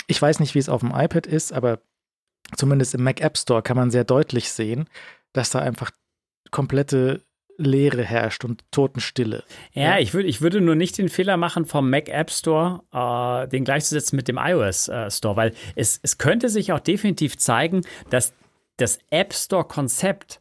ich weiß nicht, wie es auf dem iPad ist, aber zumindest im Mac App Store kann man sehr deutlich sehen, dass da einfach komplette Leere herrscht und Totenstille. Ja, ja. Ich, würd, ich würde nur nicht den Fehler machen, vom Mac App Store äh, den gleichzusetzen mit dem iOS äh, Store, weil es, es könnte sich auch definitiv zeigen, dass das App Store-Konzept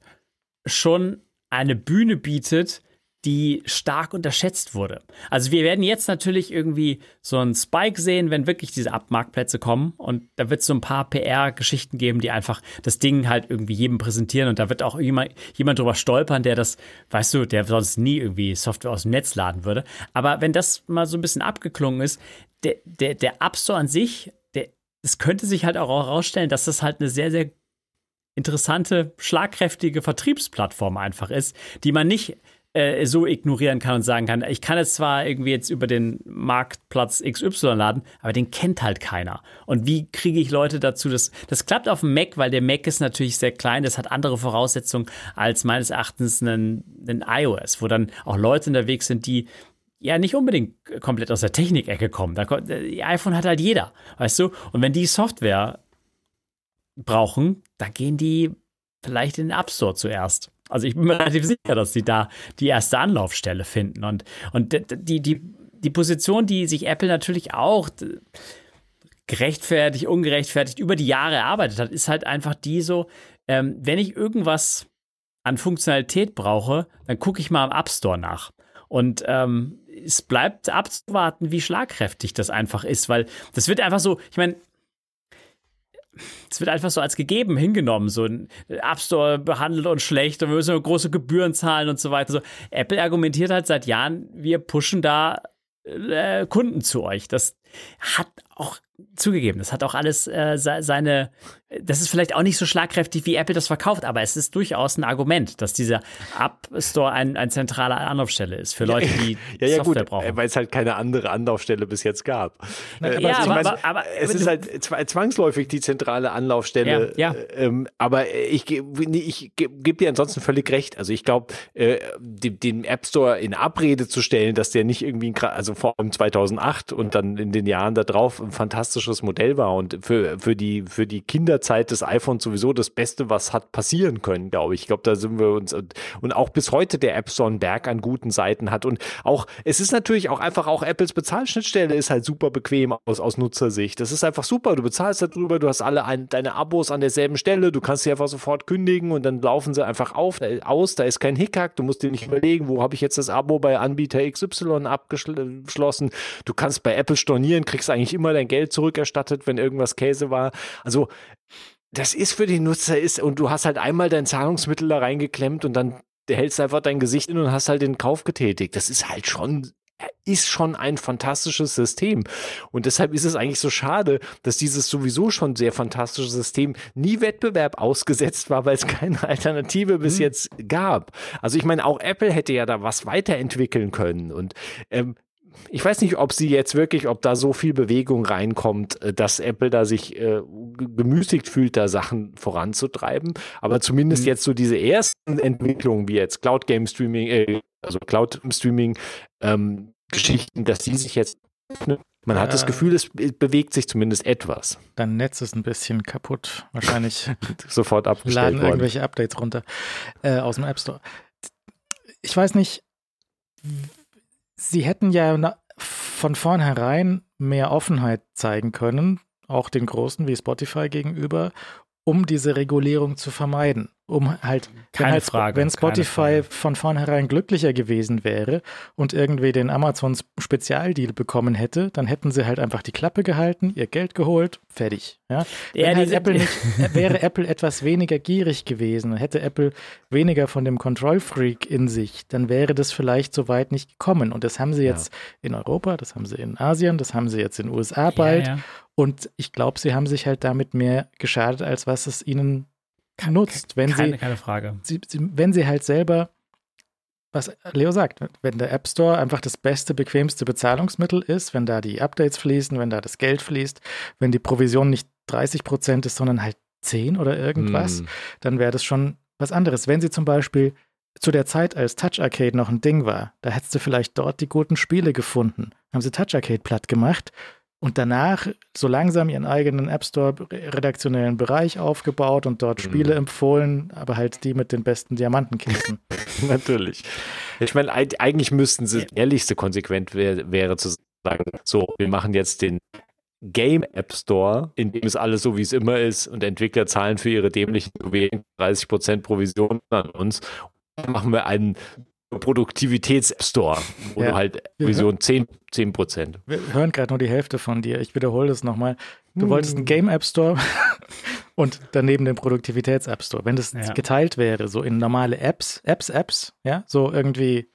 schon eine Bühne bietet, die stark unterschätzt wurde. Also wir werden jetzt natürlich irgendwie so einen Spike sehen, wenn wirklich diese Abmarktplätze kommen und da wird es so ein paar PR-Geschichten geben, die einfach das Ding halt irgendwie jedem präsentieren und da wird auch jemand, jemand drüber stolpern, der das, weißt du, der sonst nie irgendwie Software aus dem Netz laden würde. Aber wenn das mal so ein bisschen abgeklungen ist, der, der, der App Store an sich, der, es könnte sich halt auch herausstellen, dass das halt eine sehr, sehr interessante, schlagkräftige Vertriebsplattform einfach ist, die man nicht äh, so ignorieren kann und sagen kann, ich kann es zwar irgendwie jetzt über den Marktplatz XY laden, aber den kennt halt keiner. Und wie kriege ich Leute dazu? Das, das klappt auf dem Mac, weil der Mac ist natürlich sehr klein, das hat andere Voraussetzungen als meines Erachtens ein, iOS, wo dann auch Leute unterwegs sind, die ja nicht unbedingt komplett aus der Technikecke kommen. Da, die iPhone hat halt jeder, weißt du? Und wenn die Software brauchen, dann gehen die vielleicht in den App Store zuerst. Also ich bin mir relativ sicher, dass sie da die erste Anlaufstelle finden. Und, und die, die, die Position, die sich Apple natürlich auch gerechtfertigt, ungerechtfertigt über die Jahre erarbeitet hat, ist halt einfach die so, ähm, wenn ich irgendwas an Funktionalität brauche, dann gucke ich mal am App Store nach. Und ähm, es bleibt abzuwarten, wie schlagkräftig das einfach ist, weil das wird einfach so, ich meine, es wird einfach so als gegeben hingenommen. So ein App Store behandelt uns schlecht und wir müssen große Gebühren zahlen und so weiter. So, Apple argumentiert halt seit Jahren, wir pushen da äh, Kunden zu euch. Das hat auch zugegeben, das hat auch alles äh, seine, das ist vielleicht auch nicht so schlagkräftig, wie Apple das verkauft, aber es ist durchaus ein Argument, dass dieser App Store ein, ein zentraler Anlaufstelle ist für Leute, die ja, ja, Software gut, brauchen. Weil es halt keine andere Anlaufstelle bis jetzt gab. Na, äh, ja, aber, meine, aber, aber, es ist halt zwangsläufig die zentrale Anlaufstelle. Ja, ja. Äh, ähm, aber ich, ich gebe dir ansonsten völlig recht. Also ich glaube, äh, den App Store in Abrede zu stellen, dass der nicht irgendwie, also vor allem 2008 und dann in den Jahren da drauf ein fantastisches Modell war und für, für, die, für die Kinderzeit des iPhones sowieso das Beste, was hat passieren können, glaube ich. Ich glaube, da sind wir uns und, und auch bis heute der App Store einen Berg an guten Seiten hat und auch, es ist natürlich auch einfach auch Apples Bezahlschnittstelle ist halt super bequem aus, aus Nutzersicht. Das ist einfach super. Du bezahlst darüber, du hast alle ein, deine Abos an derselben Stelle, du kannst sie einfach sofort kündigen und dann laufen sie einfach auf, aus, da ist kein Hickhack, du musst dir nicht überlegen, wo habe ich jetzt das Abo bei Anbieter XY abgeschlossen. Du kannst bei Apple stornieren, kriegst eigentlich immer dein Geld zurückerstattet, wenn irgendwas Käse war. Also das ist für den Nutzer ist und du hast halt einmal dein Zahlungsmittel da reingeklemmt und dann hältst einfach dein Gesicht in und hast halt den Kauf getätigt. Das ist halt schon ist schon ein fantastisches System. Und deshalb ist es eigentlich so schade, dass dieses sowieso schon sehr fantastische System nie Wettbewerb ausgesetzt war, weil es keine Alternative bis mhm. jetzt gab. Also ich meine, auch Apple hätte ja da was weiterentwickeln können. Und ähm, ich weiß nicht, ob sie jetzt wirklich, ob da so viel Bewegung reinkommt, äh, dass Apple da sich äh, gemüßigt fühlt, da Sachen voranzutreiben. Aber zumindest mhm. jetzt so diese ersten Entwicklungen, wie jetzt Cloud Game Streaming, äh, also Cloud Streaming ähm, Geschichten, dass die sich jetzt man hat das Gefühl, es bewegt sich zumindest etwas. Dein Netz ist ein bisschen kaputt. Wahrscheinlich [laughs] sofort abgestellt laden worden. irgendwelche Updates runter äh, aus dem App Store. Ich weiß nicht, Sie hätten ja von vornherein mehr Offenheit zeigen können, auch den Großen wie Spotify gegenüber, um diese Regulierung zu vermeiden um halt, keine wenn, halt, Frage, wenn Spotify von vornherein glücklicher gewesen wäre und irgendwie den Amazon Spezialdeal bekommen hätte, dann hätten sie halt einfach die Klappe gehalten, ihr Geld geholt, fertig. Ja? ja halt Apple nicht, [laughs] wäre Apple etwas weniger gierig gewesen, hätte Apple weniger von dem Control Freak in sich, dann wäre das vielleicht so weit nicht gekommen. Und das haben sie jetzt ja. in Europa, das haben sie in Asien, das haben sie jetzt in den USA bald. Ja, und ich glaube, sie haben sich halt damit mehr geschadet, als was es ihnen nutzt, wenn keine, sie, keine Frage. Sie, sie, wenn sie halt selber, was Leo sagt, wenn der App Store einfach das beste, bequemste Bezahlungsmittel ist, wenn da die Updates fließen, wenn da das Geld fließt, wenn die Provision nicht 30 Prozent ist, sondern halt 10 oder irgendwas, mm. dann wäre das schon was anderes. Wenn sie zum Beispiel zu der Zeit, als Touch Arcade noch ein Ding war, da hättest du vielleicht dort die guten Spiele gefunden. Haben sie Touch Arcade platt gemacht und danach so langsam ihren eigenen App Store redaktionellen Bereich aufgebaut und dort Spiele mhm. empfohlen, aber halt die mit den besten Diamantenkisten. [laughs] Natürlich. Ich meine, eigentlich müssten sie, ehrlichste konsequent wär, wäre zu sagen, so, wir machen jetzt den Game App Store, in dem es alles so wie es immer ist und Entwickler zahlen für ihre dämlichen 30% Provision an uns. Und machen wir einen Produktivitäts-App Store, wo ja. du halt Provision 10, 10%. Wir hören gerade nur die Hälfte von dir. Ich wiederhole das nochmal. Du hm. wolltest einen Game App Store [laughs] und daneben den Produktivitäts-App Store. Wenn das ja. geteilt wäre, so in normale Apps, Apps, Apps, ja, so irgendwie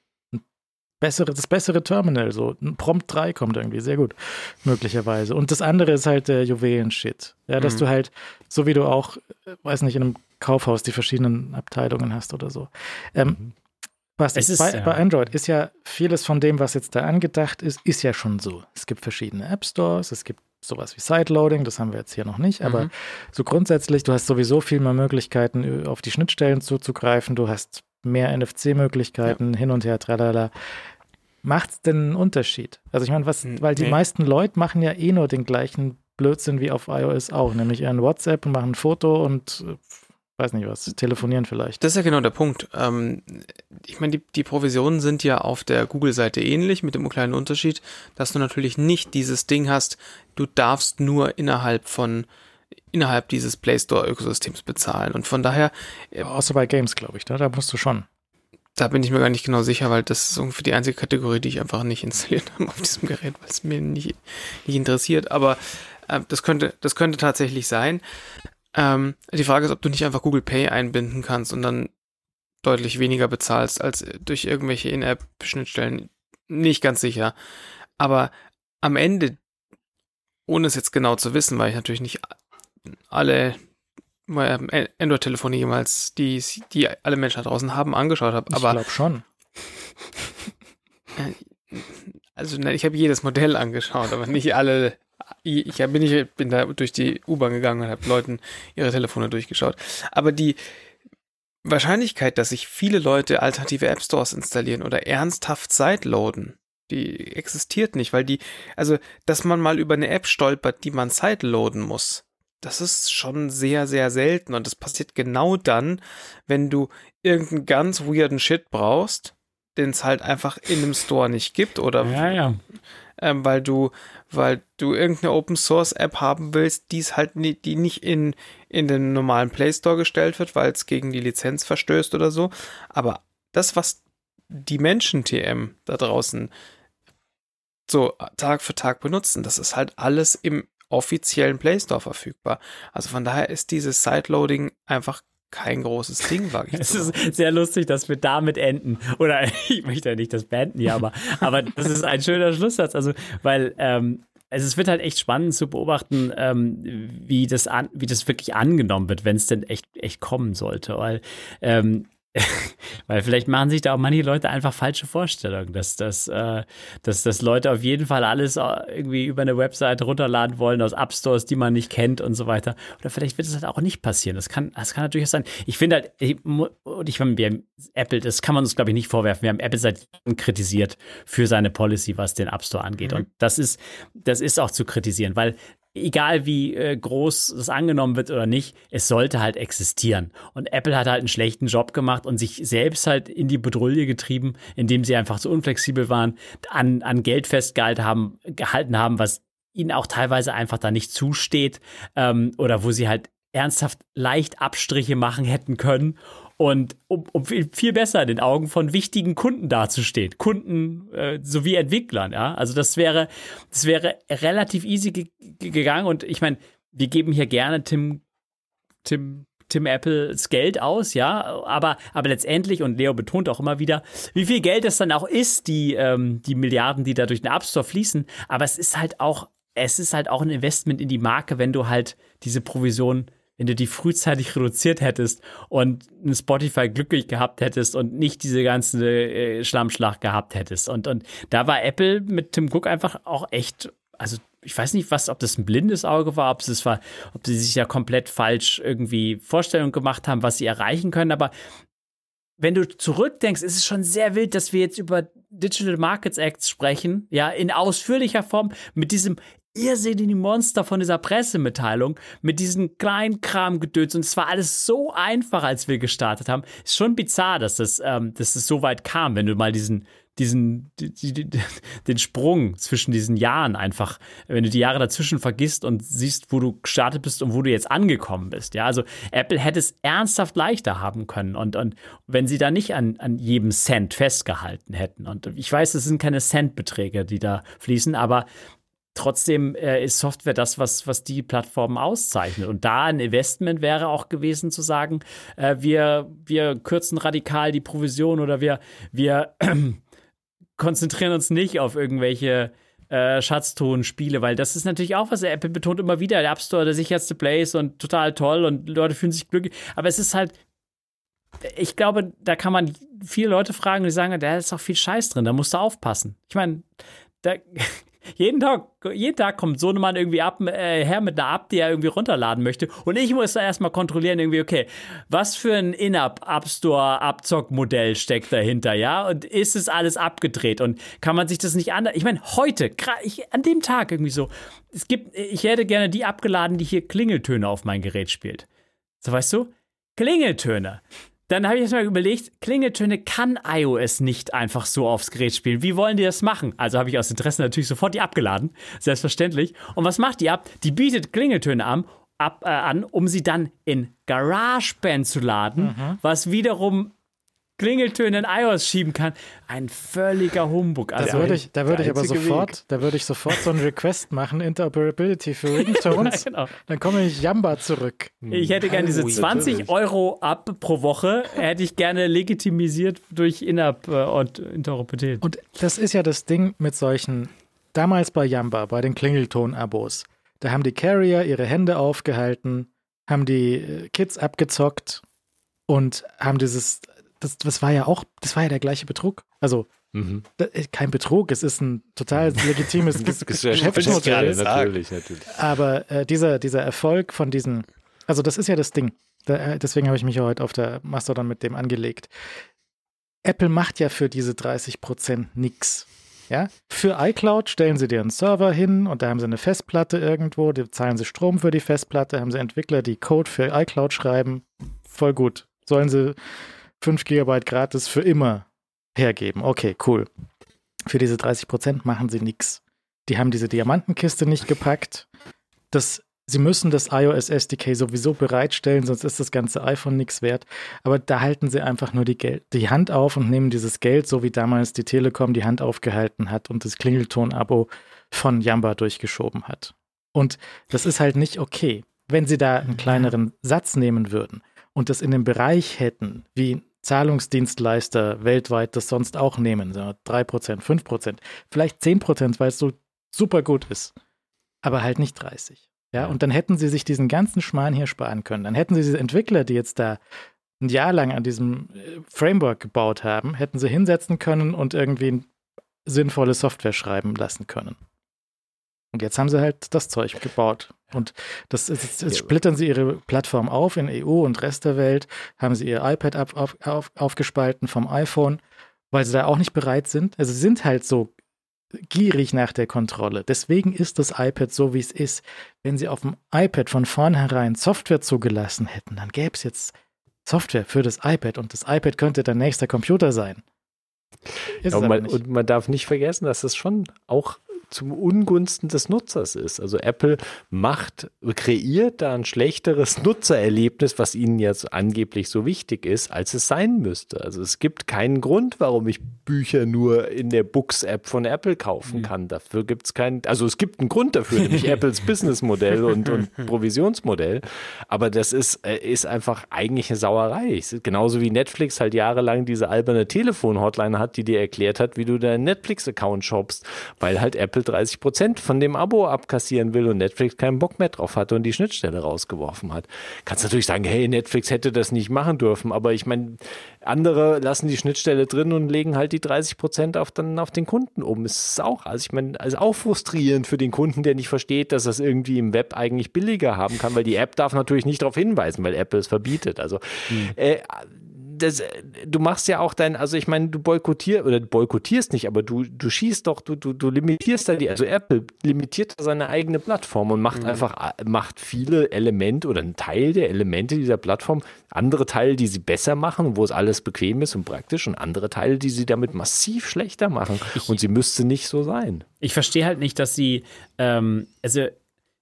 bessere, das bessere Terminal, so ein Prompt 3 kommt irgendwie, sehr gut, möglicherweise. Und das andere ist halt der Juwelen-Shit. Ja, dass mhm. du halt, so wie du auch, äh, weiß nicht, in einem Kaufhaus die verschiedenen Abteilungen hast oder so. Ähm, mhm. Was ist, bei, ja. bei, Android ist ja vieles von dem, was jetzt da angedacht ist, ist ja schon so. Es gibt verschiedene App Stores, es gibt sowas wie Sideloading, das haben wir jetzt hier noch nicht, aber mhm. so grundsätzlich, du hast sowieso viel mehr Möglichkeiten, auf die Schnittstellen zuzugreifen, du hast mehr NFC-Möglichkeiten, ja. hin und her, tralala macht es denn einen Unterschied? Also ich meine, was, hm, weil die meisten Leute machen ja eh nur den gleichen Blödsinn wie auf iOS auch, nämlich ihren WhatsApp und machen ein Foto und äh, weiß nicht was, telefonieren vielleicht. Das ist ja genau der Punkt. Ähm, ich meine, die, die Provisionen sind ja auf der Google-Seite ähnlich, mit dem kleinen Unterschied, dass du natürlich nicht dieses Ding hast, du darfst nur innerhalb von innerhalb dieses Play Store-Ökosystems bezahlen. Und von daher. Äh, Außer bei Games, glaube ich, da, da musst du schon. Da bin ich mir gar nicht genau sicher, weil das ist ungefähr die einzige Kategorie, die ich einfach nicht installiert habe auf diesem Gerät, weil es mir nicht, nicht interessiert. Aber äh, das könnte, das könnte tatsächlich sein. Ähm, die Frage ist, ob du nicht einfach Google Pay einbinden kannst und dann deutlich weniger bezahlst als durch irgendwelche In-App-Schnittstellen. Nicht ganz sicher. Aber am Ende, ohne es jetzt genau zu wissen, weil ich natürlich nicht alle äh, Android-Telefonie jemals, die, die alle Menschen da draußen haben, angeschaut habe. Aber, ich glaube schon. [laughs] Äh, also nein, ich habe jedes Modell angeschaut, aber nicht alle. Ich bin, nicht, bin da durch die U-Bahn gegangen und habe Leuten ihre Telefone durchgeschaut. Aber die Wahrscheinlichkeit, dass sich viele Leute alternative App Stores installieren oder ernsthaft sideloaden, die existiert nicht, weil die, also, dass man mal über eine App stolpert, die man sideloaden muss, das ist schon sehr, sehr selten und das passiert genau dann, wenn du irgendeinen ganz weirden Shit brauchst, den es halt einfach in einem Store nicht gibt oder ja, ja. Ähm, weil du, weil du irgendeine Open Source App haben willst, die es halt nie, die nicht in, in den normalen Play Store gestellt wird, weil es gegen die Lizenz verstößt oder so. Aber das, was die Menschen TM da draußen so Tag für Tag benutzen, das ist halt alles im offiziellen Play Store verfügbar. Also von daher ist dieses Sideloading einfach kein großes Ding, ich [laughs] Es ist sehr lustig, dass wir damit enden. Oder [laughs] ich möchte ja nicht das beenden hier, aber, aber das ist ein schöner Schlusssatz. Also, weil ähm, also es wird halt echt spannend zu beobachten, ähm, wie, das an, wie das wirklich angenommen wird, wenn es denn echt, echt kommen sollte. Weil ähm, [laughs] Weil vielleicht machen sich da auch manche Leute einfach falsche Vorstellungen, dass, dass, äh, dass, dass Leute auf jeden Fall alles äh, irgendwie über eine Webseite runterladen wollen aus App Stores, die man nicht kennt und so weiter. Oder vielleicht wird es halt auch nicht passieren. Das kann, das kann natürlich sein. Ich finde halt, ich, und ich meine, wir haben Apple, das kann man uns, glaube ich, nicht vorwerfen. Wir haben Apple seit kritisiert für seine Policy, was den App Store angeht. Mhm. Und das ist, das ist auch zu kritisieren, weil egal wie äh, groß es angenommen wird oder nicht, es sollte halt existieren. Und Apple hat halt einen schlechten Job gemacht und sich selbst halt in die Bedrulle getrieben, indem sie einfach so unflexibel waren, an, an Geld festgehalten haben, gehalten haben, was ihnen auch teilweise einfach da nicht zusteht ähm, oder wo sie halt ernsthaft leicht Abstriche machen hätten können und um, um viel besser in den Augen von wichtigen Kunden dazustehen, Kunden äh, sowie Entwicklern, ja. Also das wäre, das wäre relativ easy ge gegangen. Und ich meine, wir geben hier gerne Tim, Tim, Tim Apples Geld aus, ja, aber, aber letztendlich, und Leo betont auch immer wieder, wie viel Geld es dann auch ist, die, ähm, die Milliarden, die da durch den App Store fließen, aber es ist halt auch, es ist halt auch ein Investment in die Marke, wenn du halt diese Provision wenn du die frühzeitig reduziert hättest und ein Spotify glücklich gehabt hättest und nicht diese ganze äh, Schlammschlacht gehabt hättest. Und, und da war Apple mit Tim Cook einfach auch echt, also ich weiß nicht, was, ob das ein blindes Auge war, ob es war, ob sie sich ja komplett falsch irgendwie Vorstellungen gemacht haben, was sie erreichen können, aber wenn du zurückdenkst, ist es schon sehr wild, dass wir jetzt über Digital Markets Acts sprechen, ja, in ausführlicher Form mit diesem irrsinnigen Monster von dieser Pressemitteilung mit diesem kleinen Kram gedöns und es war alles so einfach, als wir gestartet haben. Ist schon bizarr, dass das, ähm, dass es so weit kam, wenn du mal diesen, diesen, die, die, [laughs] den Sprung zwischen diesen Jahren einfach, wenn du die Jahre dazwischen vergisst und siehst, wo du gestartet bist und wo du jetzt angekommen bist. Ja, also Apple hätte es ernsthaft leichter haben können und, und wenn sie da nicht an, an jedem Cent festgehalten hätten. Und ich weiß, es sind keine Centbeträge, die da fließen, aber trotzdem äh, ist Software das, was, was die Plattformen auszeichnet. Und da ein Investment wäre auch gewesen zu sagen, äh, wir, wir kürzen radikal die Provision oder wir, wir äh, [clears throat] konzentrieren uns nicht auf irgendwelche äh, Schatzton-Spiele, weil das ist natürlich auch was, Apple betont immer wieder, der App Store der sicherste Place und total toll und Leute fühlen sich glücklich. Aber es ist halt, ich glaube, da kann man viele Leute fragen, die sagen, da ist auch viel Scheiß drin, da musst du aufpassen. Ich meine, da [laughs] jeden Tag, jeden Tag kommt so ein Mann irgendwie ab, äh, her mit einer App, die er irgendwie runterladen möchte. Und ich muss da erstmal kontrollieren, irgendwie, okay, was für ein In-App App Store Abzockmodell steckt dahinter, ja? Und ist es alles abgedreht? Und kann man sich das nicht anders? Ich meine, heute, ich, an dem Tag irgendwie so, es gibt, ich hätte gerne die abgeladen, die hier Klingeltöne auf mein Gerät spielt. So, weißt du? Klingeltöne. Dann habe ich erstmal überlegt, Klingeltöne kann iOS nicht einfach so aufs Gerät spielen. Wie wollen die das machen? Also habe ich aus Interesse natürlich sofort die abgeladen, selbstverständlich. Und was macht die ab? Die bietet Klingeltöne an, ab, äh, an um sie dann in GarageBand zu laden, mhm. was wiederum Klingeltöne in iOS schieben kann. Ein völliger Humbug. Also da würde ich, da würde ich aber sofort, Weg. da würde ich sofort so einen Request machen, Interoperability für Ringtones. [laughs] genau. Dann komme ich Jamba zurück. Ich hätte gerne diese 20 Euro ab pro Woche, hätte ich gerne legitimisiert durch In-App äh, und Interoperabilität. Und das ist ja das Ding mit solchen, damals bei Jamba, bei den Klingelton-Abos. Da haben die Carrier ihre Hände aufgehalten, haben die äh, Kids abgezockt und haben dieses das, das war ja auch, das war ja der gleiche Betrug. Also mhm. Äh, kein Betrug, es ist ein total legitimes [laughs] Geschäftsmodell. Natürlich, natürlich. Aber äh, dieser, dieser Erfolg von diesen, also das ist ja das Ding. Da, äh, deswegen habe ich mich ja heute auf der Mastodon mit dem angelegt. Apple macht ja für diese 30 Prozent nichts. Ja? Für iCloud stellen sie dir einen Server hin und da haben sie eine Festplatte irgendwo, da zahlen sie Strom für die Festplatte, haben sie Entwickler, die Code für iCloud schreiben. Voll gut. Sollen sie 5 GB gratis für immer hergeben. Okay, cool. Für diese 30 Prozent machen sie nichts. Die haben diese Diamantenkiste nicht gepackt. Das, sie müssen das iOS SDK sowieso bereitstellen, sonst ist das ganze iPhone nichts wert. Aber da halten sie einfach nur die, Geld, die Hand auf und nehmen dieses Geld, so wie damals die Telekom die Hand aufgehalten hat und das Klingelton-Abo von Jamba durchgeschoben hat. Und das ist halt nicht okay. Wenn sie da einen kleineren Satz nehmen würden und das in dem Bereich hätten, wie Zahlungsdienstleister weltweit das sonst auch nehmen. So 3%, 5%, vielleicht 10%, weil es so super gut ist. Aber halt nicht 30. Ja, und dann hätten sie sich diesen ganzen Schmarrn hier sparen können. Dann hätten sie diese Entwickler, die jetzt da ein Jahr lang an diesem äh, Framework gebaut haben, hätten sie hinsetzen können und irgendwie sinnvolle Software schreiben lassen können. Und jetzt haben sie halt das Zeug gebaut. Und das ist, jetzt splittern sie ihre Plattform auf in EU und Rest der Welt, haben sie ihr iPad auf, auf, auf, aufgespalten vom iPhone, weil sie da auch nicht bereit sind. Also sie sind halt so gierig nach der Kontrolle. Deswegen ist das iPad so, wie es ist. Wenn sie auf dem iPad von vornherein Software zugelassen hätten, dann gäbe es jetzt Software für das iPad und das iPad könnte der nächste Computer sein. Ja, und, man, und, man, darf nicht vergessen, dass es schon auch zum Ungunsten des Nutzers ist. Also Apple macht, kreiert da ein schlechteres [laughs] Nutzererlebnis, was ihnen jetzt angeblich so wichtig ist, als es sein müsste. Also es gibt keinen Grund, warum ich Bücher nur in der Books-App von Apple kaufen mhm. kann. Dafür gibt es keinen, also es gibt einen Grund dafür, nämlich [laughs] Apples Businessmodell und, und Provisionsmodell. Aber das ist, äh, ist einfach eigentlich eine Sauerei. Genauso wie Netflix halt jahrelang diese alberne Telefon-Hotline hat, die dir erklärt hat, wie du deinen Netflix-Account shoppst, weil halt Apple 30 Prozent von dem Abo abkassieren will und Netflix keinen Bock mehr drauf hatte und die Schnittstelle rausgeworfen hat. Kannst natürlich sagen, hey, Netflix hätte das nicht machen dürfen, aber ich meine, andere lassen die Schnittstelle drin und legen halt die 30 Prozent auf, dann auf den Kunden um. Es ist auch, also ich meine, also auch frustrierend für den Kunden, der nicht versteht, dass das irgendwie im Web eigentlich billiger haben kann, weil die App darf natürlich nicht darauf hinweisen, weil Apple es verbietet. Also, mhm. äh, das, du machst ja auch dein, also ich meine, du boykottierst oder boykottierst nicht, aber du, du schießt doch, du, du, du limitierst da die, also Apple limitiert seine eigene Plattform und macht mhm. einfach, macht viele Elemente oder einen Teil der Elemente dieser Plattform, andere Teile, die sie besser machen, wo es alles bequem ist und praktisch und andere Teile, die sie damit massiv schlechter machen. Ich, und sie müsste nicht so sein. Ich verstehe halt nicht, dass sie, ähm, also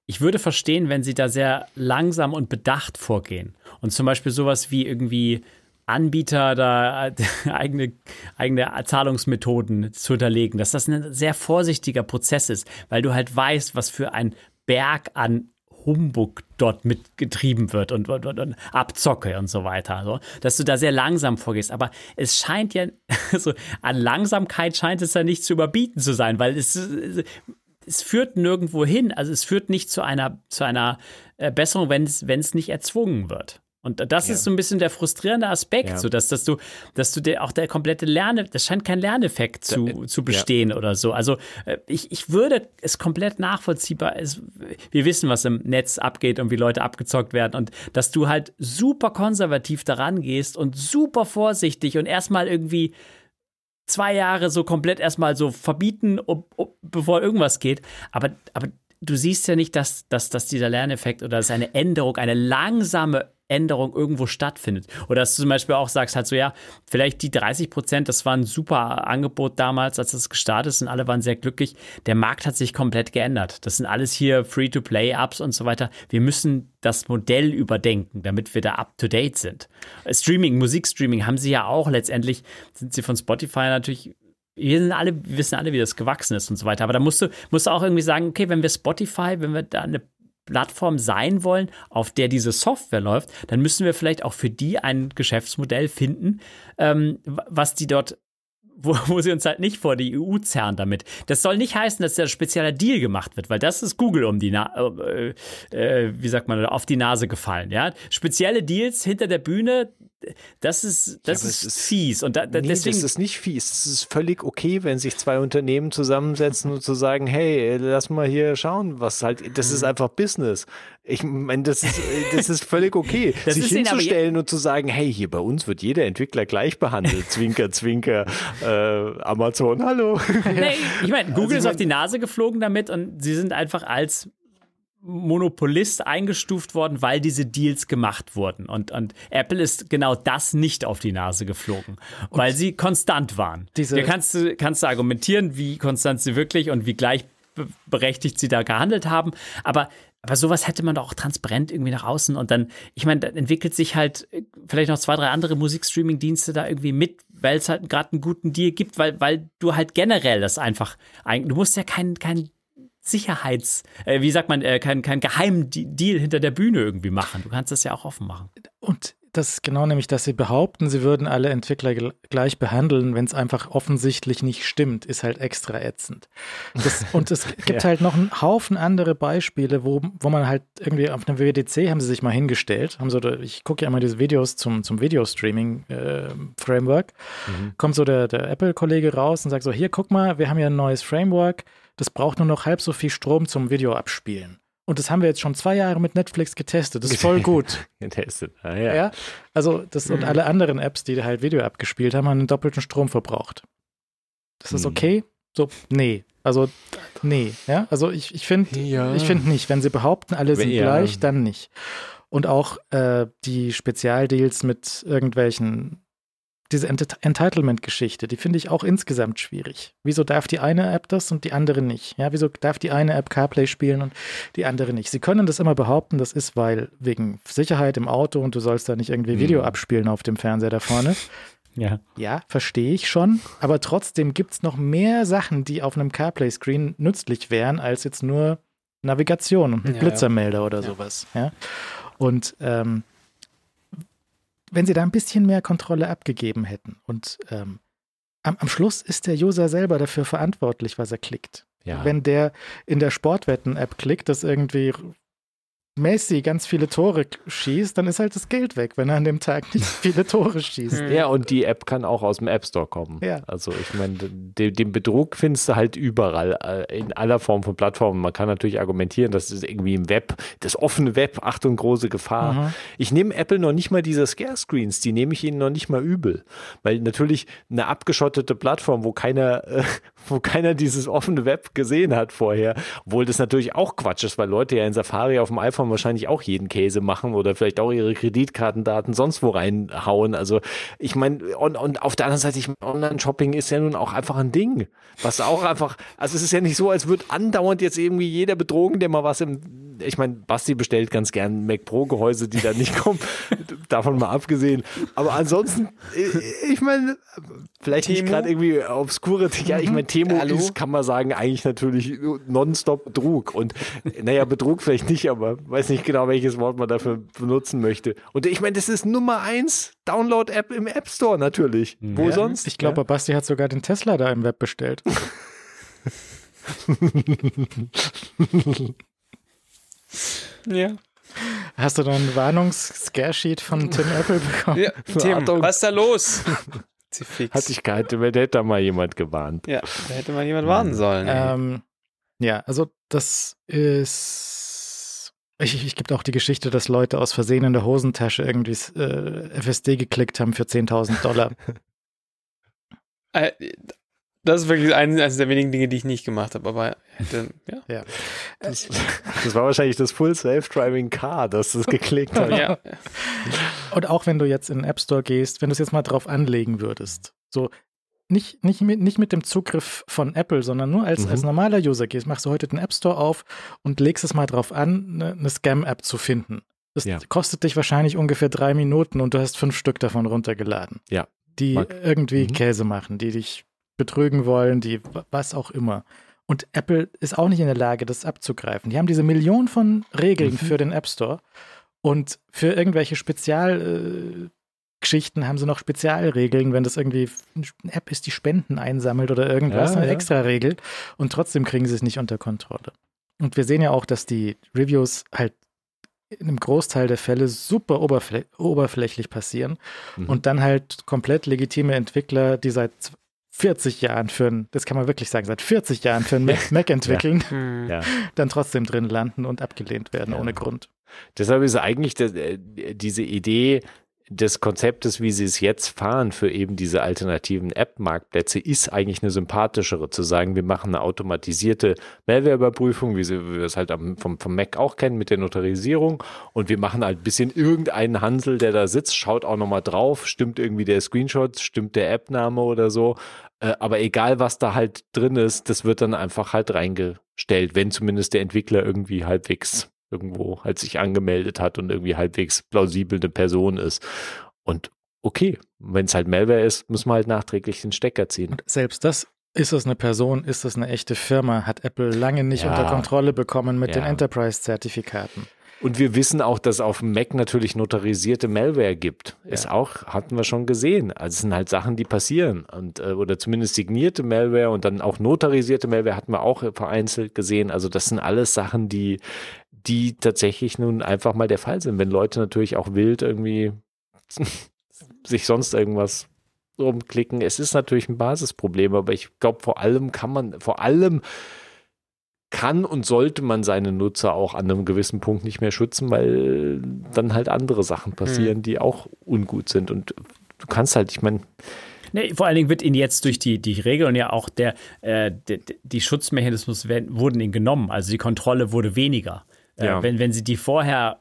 ich würde verstehen, wenn sie da sehr langsam und bedacht vorgehen und zum Beispiel sowas wie irgendwie Anbieter da [laughs] eigene, eigene Zahlungsmethoden zu unterlegen, dass das ein sehr vorsichtiger Prozess ist, weil du halt weißt, was für ein Berg an Humbug dort mitgetrieben wird und, und, und, Abzocke und so weiter. So, dass du da sehr langsam vorgehst. Aber es scheint ja, [laughs] also an Langsamkeit scheint es ja nicht zu überbieten zu sein, weil es, es führt nirgendwo hin. Also es führt nicht zu einer, zu einer äh, Besserung, wenn es, wenn es nicht erzwungen wird. Und das ja. ist so ein bisschen der frustrierende Aspekt, ja. so dass, dass du, dass du dir auch der komplette Lerne, das scheint kein Lerneffekt zu, da, zu bestehen oder so. Also äh, ich, ich würde es komplett nachvollziehbar, es, wir wissen, was im Netz abgeht und wie Leute abgezockt werden und dass du halt super konservativ daran gehst und super vorsichtig und erstmal irgendwie zwei Jahre so komplett erstmal so verbieten, ob, ob, bevor irgendwas geht. Aber, aber du siehst ja nicht, dass, dass, dass dieser Lerneffekt oder dass eine Änderung, eine langsame Änderung irgendwo stattfindet. Oder dass du zum Beispiel auch sagst, halt so, ja, vielleicht die 30 Prozent, das war ein super Angebot damals, als es gestartet ist und alle waren sehr glücklich. Der Markt hat sich komplett geändert. Das sind alles hier Free-to-Play-Apps und so weiter. Wir müssen das Modell überdenken, damit wir da up-to-date sind. Streaming, Musikstreaming haben sie ja auch letztendlich, sind sie von Spotify natürlich wir sind alle, wir wissen alle, wie das gewachsen ist und so weiter. Aber da musst du, musst du auch irgendwie sagen, okay, wenn wir Spotify, wenn wir da eine Plattform sein wollen, auf der diese Software läuft, dann müssen wir vielleicht auch für die ein Geschäftsmodell finden, ähm, was die dort wo, [laughs] wo sie uns halt nicht vor die EU zerren damit. Das soll nicht heißen, dass der spezieller Deal gemacht wird, weil das ist Google um die Na äh, äh, wie sagt man, auf die Nase gefallen. Ja, spezielle Deals hinter der Bühne, das ist, das ja, ist, ist, fies. Und da, da, nee, deswegen. Das ist nicht fies. Es ist völlig okay, wenn sich zwei Unternehmen zusammensetzen und zu sagen, hey, lass mal hier schauen, was halt, das ist mhm. einfach Business. Ich meine, das ist, das ist völlig okay, [laughs] sich hinzustellen und zu sagen, hey, hier bei uns wird jeder Entwickler gleich behandelt. Zwinker, Zwinker, [laughs] äh, Amazon, hallo. [laughs] Nee, ich meine, Google also, ist auf die Nase geflogen damit und sie sind einfach als Monopolist eingestuft worden, weil diese Deals gemacht wurden. Und, und Apple ist genau das nicht auf die Nase geflogen, und weil sie konstant waren. Diese Hier kannst du, kannst du argumentieren, wie konstant sie wirklich und wie gleichberechtigt sie da gehandelt haben. Aber aber sowas hätte man doch auch transparent irgendwie nach außen und dann, ich meine, da entwickelt sich halt vielleicht noch zwei, drei andere Musikstreaming-Dienste da irgendwie mit, weil es halt gerade einen guten Deal gibt, weil, weil du halt generell das einfach, du musst ja kein, kein Sicherheits, äh, wie sagt man, äh, kein, kein geheimen Deal hinter der Bühne irgendwie machen. Du kannst das ja auch offen machen. Und das ist genau nämlich, dass sie behaupten, sie würden alle Entwickler gleich behandeln, wenn es einfach offensichtlich nicht stimmt, ist halt extra ätzend. Das, [laughs] und es gibt ja. halt noch einen Haufen andere Beispiele, wo, wo man halt irgendwie auf einem WWDC haben sie sich mal hingestellt, haben so, ich gucke ja immer diese Videos zum, zum Video-Streaming-Framework, äh, mhm. kommt so der, der Apple-Kollege raus und sagt so, hier, guck mal, wir haben hier ein neues Framework, das braucht nur noch halb so viel Strom zum Video abspielen. Und das haben wir jetzt schon zwei Jahre mit Netflix getestet. Das ist voll gut. [laughs] getestet, ah, ja. ja. Also, das und mhm. alle anderen Apps, die halt Video abgespielt haben, haben einen doppelten Strom verbraucht. Das ist mhm. okay? So, nee. Also, nee. Ja, also ich, ich finde ja. ich finde nicht. Wenn sie behaupten, alle sind ja. gleich, dann nicht. Und auch äh, die Spezialdeals mit irgendwelchen diese Ent Entitlement-Geschichte, die finde ich auch insgesamt schwierig. Wieso darf die eine App das und die andere nicht? Ja, wieso darf die eine App CarPlay spielen und die andere nicht? Sie können das immer behaupten, das ist, weil wegen Sicherheit im Auto und du sollst da nicht irgendwie Video mhm. abspielen auf dem Fernseher da vorne. [laughs] Ja. Ja, verstehe ich schon. Aber trotzdem gibt es noch mehr Sachen, die auf einem CarPlay-Screen nützlich wären, als jetzt nur Navigation und ja, Blitzermelder ja. oder ja. sowas. Ja. Und ähm, wenn sie da ein bisschen mehr Kontrolle abgegeben hätten und ähm, am, am, Schluss ist der User selber dafür verantwortlich, was er klickt. Ja. Wenn der in der Sportwetten-App klickt, dass irgendwie Messi ganz viele Tore schießt, dann ist halt das Geld weg, wenn er an dem Tag nicht [laughs] viele Tore schießt. Ja, und die App kann auch aus dem App Store kommen. Ja. Also ich meine, den, den Betrug findest du halt überall, äh, in aller Form von Plattformen. Man kann natürlich argumentieren, das ist irgendwie im Web, das offene Web, Achtung, große Gefahr. Mhm. Ich nehme Apple noch nicht mal diese Scare-Screens, die nehme ich ihnen noch nicht mal übel. Weil natürlich eine abgeschottete Plattform, wo keiner, äh, wo keiner dieses offene Web gesehen hat vorher, obwohl das natürlich auch Quatsch ist, weil Leute ja in Safari auf dem iPhone wahrscheinlich auch jeden Käse machen oder vielleicht auch ihre Kreditkartendaten sonst wo reinhauen. Also ich meine, und, und auf der anderen Seite, ich mein, Online-Shopping ist ja nun auch einfach ein Ding, was auch einfach, also es ist ja nicht so, als würde andauernd jetzt irgendwie jeder betrogen, der mal was im, ich meine, Basti bestellt ganz gern Mac Pro Gehäuse, die da nicht [laughs] kommen, davon mal abgesehen. Aber ansonsten, ich, meine, vielleicht nicht Temo? gerade irgendwie obskure, ja, ich meine, Temo Hallo? ist, kann man sagen, eigentlich natürlich nonstop Betrug und naja, Betrug vielleicht nicht, aber weiß nicht genau, welches Wort man dafür benutzen möchte. Und ich meine, das ist Nummer eins Download-App im App Store natürlich. Wo Ja. sonst? Ich glaube, Basti hat sogar den Tesla da im Web bestellt. [laughs] [laughs] Ja. Hast du da einen Warnungs-Scare-Sheet von Tim [laughs] Apple bekommen? ja. Tim, Achtung. was ist da los? [laughs] Hat sich gehalten, da hätte da mal jemand gewarnt. ja, da hätte mal jemand warnen sollen. Ähm, ja, also das ist. Ich, ich gibt auch die Geschichte, dass Leute aus Versehen in der Hosentasche irgendwie äh, FSD geklickt haben für 10.000 Dollar. [laughs] Äh, Das ist wirklich eines, der wenigen Dinge, die ich nicht gemacht habe, aber hätte, ja. ja. Das, das war wahrscheinlich das Full Self-Driving Car, das das geklickt hat. ja. Und auch wenn du jetzt in den App Store gehst, wenn du es jetzt mal drauf anlegen würdest, so nicht, nicht, mit, nicht mit dem Zugriff von Apple, sondern nur als, Mhm. als normaler User gehst, machst du heute den App Store auf und legst es mal drauf an, eine, eine Scam-App zu finden. Das Ja. kostet dich wahrscheinlich ungefähr drei Minuten und du hast fünf Stück davon runtergeladen. Ja. Die Mag- irgendwie Mhm. Käse machen, die dich betrügen wollen, die wa- was auch immer. Und Apple ist auch nicht in der Lage, das abzugreifen. Die haben diese Million von Regeln Mhm. für den App Store und für irgendwelche Spezialgeschichten äh, haben sie noch Spezialregeln, wenn das irgendwie eine App ist, die Spenden einsammelt oder irgendwas, Ja, eine ja. extra Regel. Und trotzdem kriegen sie es nicht unter Kontrolle. Und wir sehen ja auch, dass die Reviews halt in einem Großteil der Fälle super oberflä oberflächlich passieren Mhm. und dann halt komplett legitime Entwickler, die seit 40 Jahren für ein, das kann man wirklich sagen, seit 40 Jahren für ein Mac, [laughs] Mac entwickeln, Hm. Ja. dann trotzdem drin landen und abgelehnt werden Ja. ohne Grund. Deshalb ist eigentlich das, äh, diese Idee des Konzeptes, wie sie es jetzt fahren für eben diese alternativen App-Marktplätze, ist eigentlich eine sympathischere, zu sagen, wir machen eine automatisierte Malware-Überprüfung, wie, sie- wie wir es halt am, vom, vom Mac auch kennen mit der Notarisierung und wir machen halt ein bisschen irgendeinen Hansel, der da sitzt, schaut auch nochmal drauf, stimmt irgendwie der Screenshot, stimmt der App-Name oder so, äh, aber egal, was da halt drin ist, das wird dann einfach halt reingestellt, wenn zumindest der Entwickler irgendwie halbwegs irgendwo halt sich angemeldet hat und irgendwie halbwegs plausibel eine Person ist. Und okay, wenn es halt Malware ist, muss man halt nachträglich den Stecker ziehen. Und selbst das, ist es eine Person, ist es eine echte Firma, hat Apple lange nicht Ja. unter Kontrolle bekommen mit den Ja. Enterprise-Zertifikaten. Und wir wissen auch, dass auf dem Mac natürlich notarisierte Malware gibt. Ist auch, hatten wir schon gesehen. Also es sind halt Sachen, die passieren. Und, äh, oder zumindest signierte Malware und dann auch notarisierte Malware hatten wir auch vereinzelt gesehen. Also das sind alles Sachen, die, die tatsächlich nun einfach mal der Fall sind. Wenn Leute natürlich auch wild irgendwie [laughs] sich sonst irgendwas rumklicken. Es ist natürlich ein Basisproblem, aber ich glaube, vor allem kann man, vor allem kann und sollte man seine Nutzer auch an einem gewissen Punkt nicht mehr schützen, weil dann halt andere Sachen passieren, die auch ungut sind. Und du kannst halt, ich meine, Nee, vor allen Dingen wird ihnen jetzt durch die, die Regeln ja auch der, äh, die, die Schutzmechanismus werden, wurden ihnen genommen. Also die Kontrolle wurde weniger. Äh, Ja. wenn, wenn sie die vorher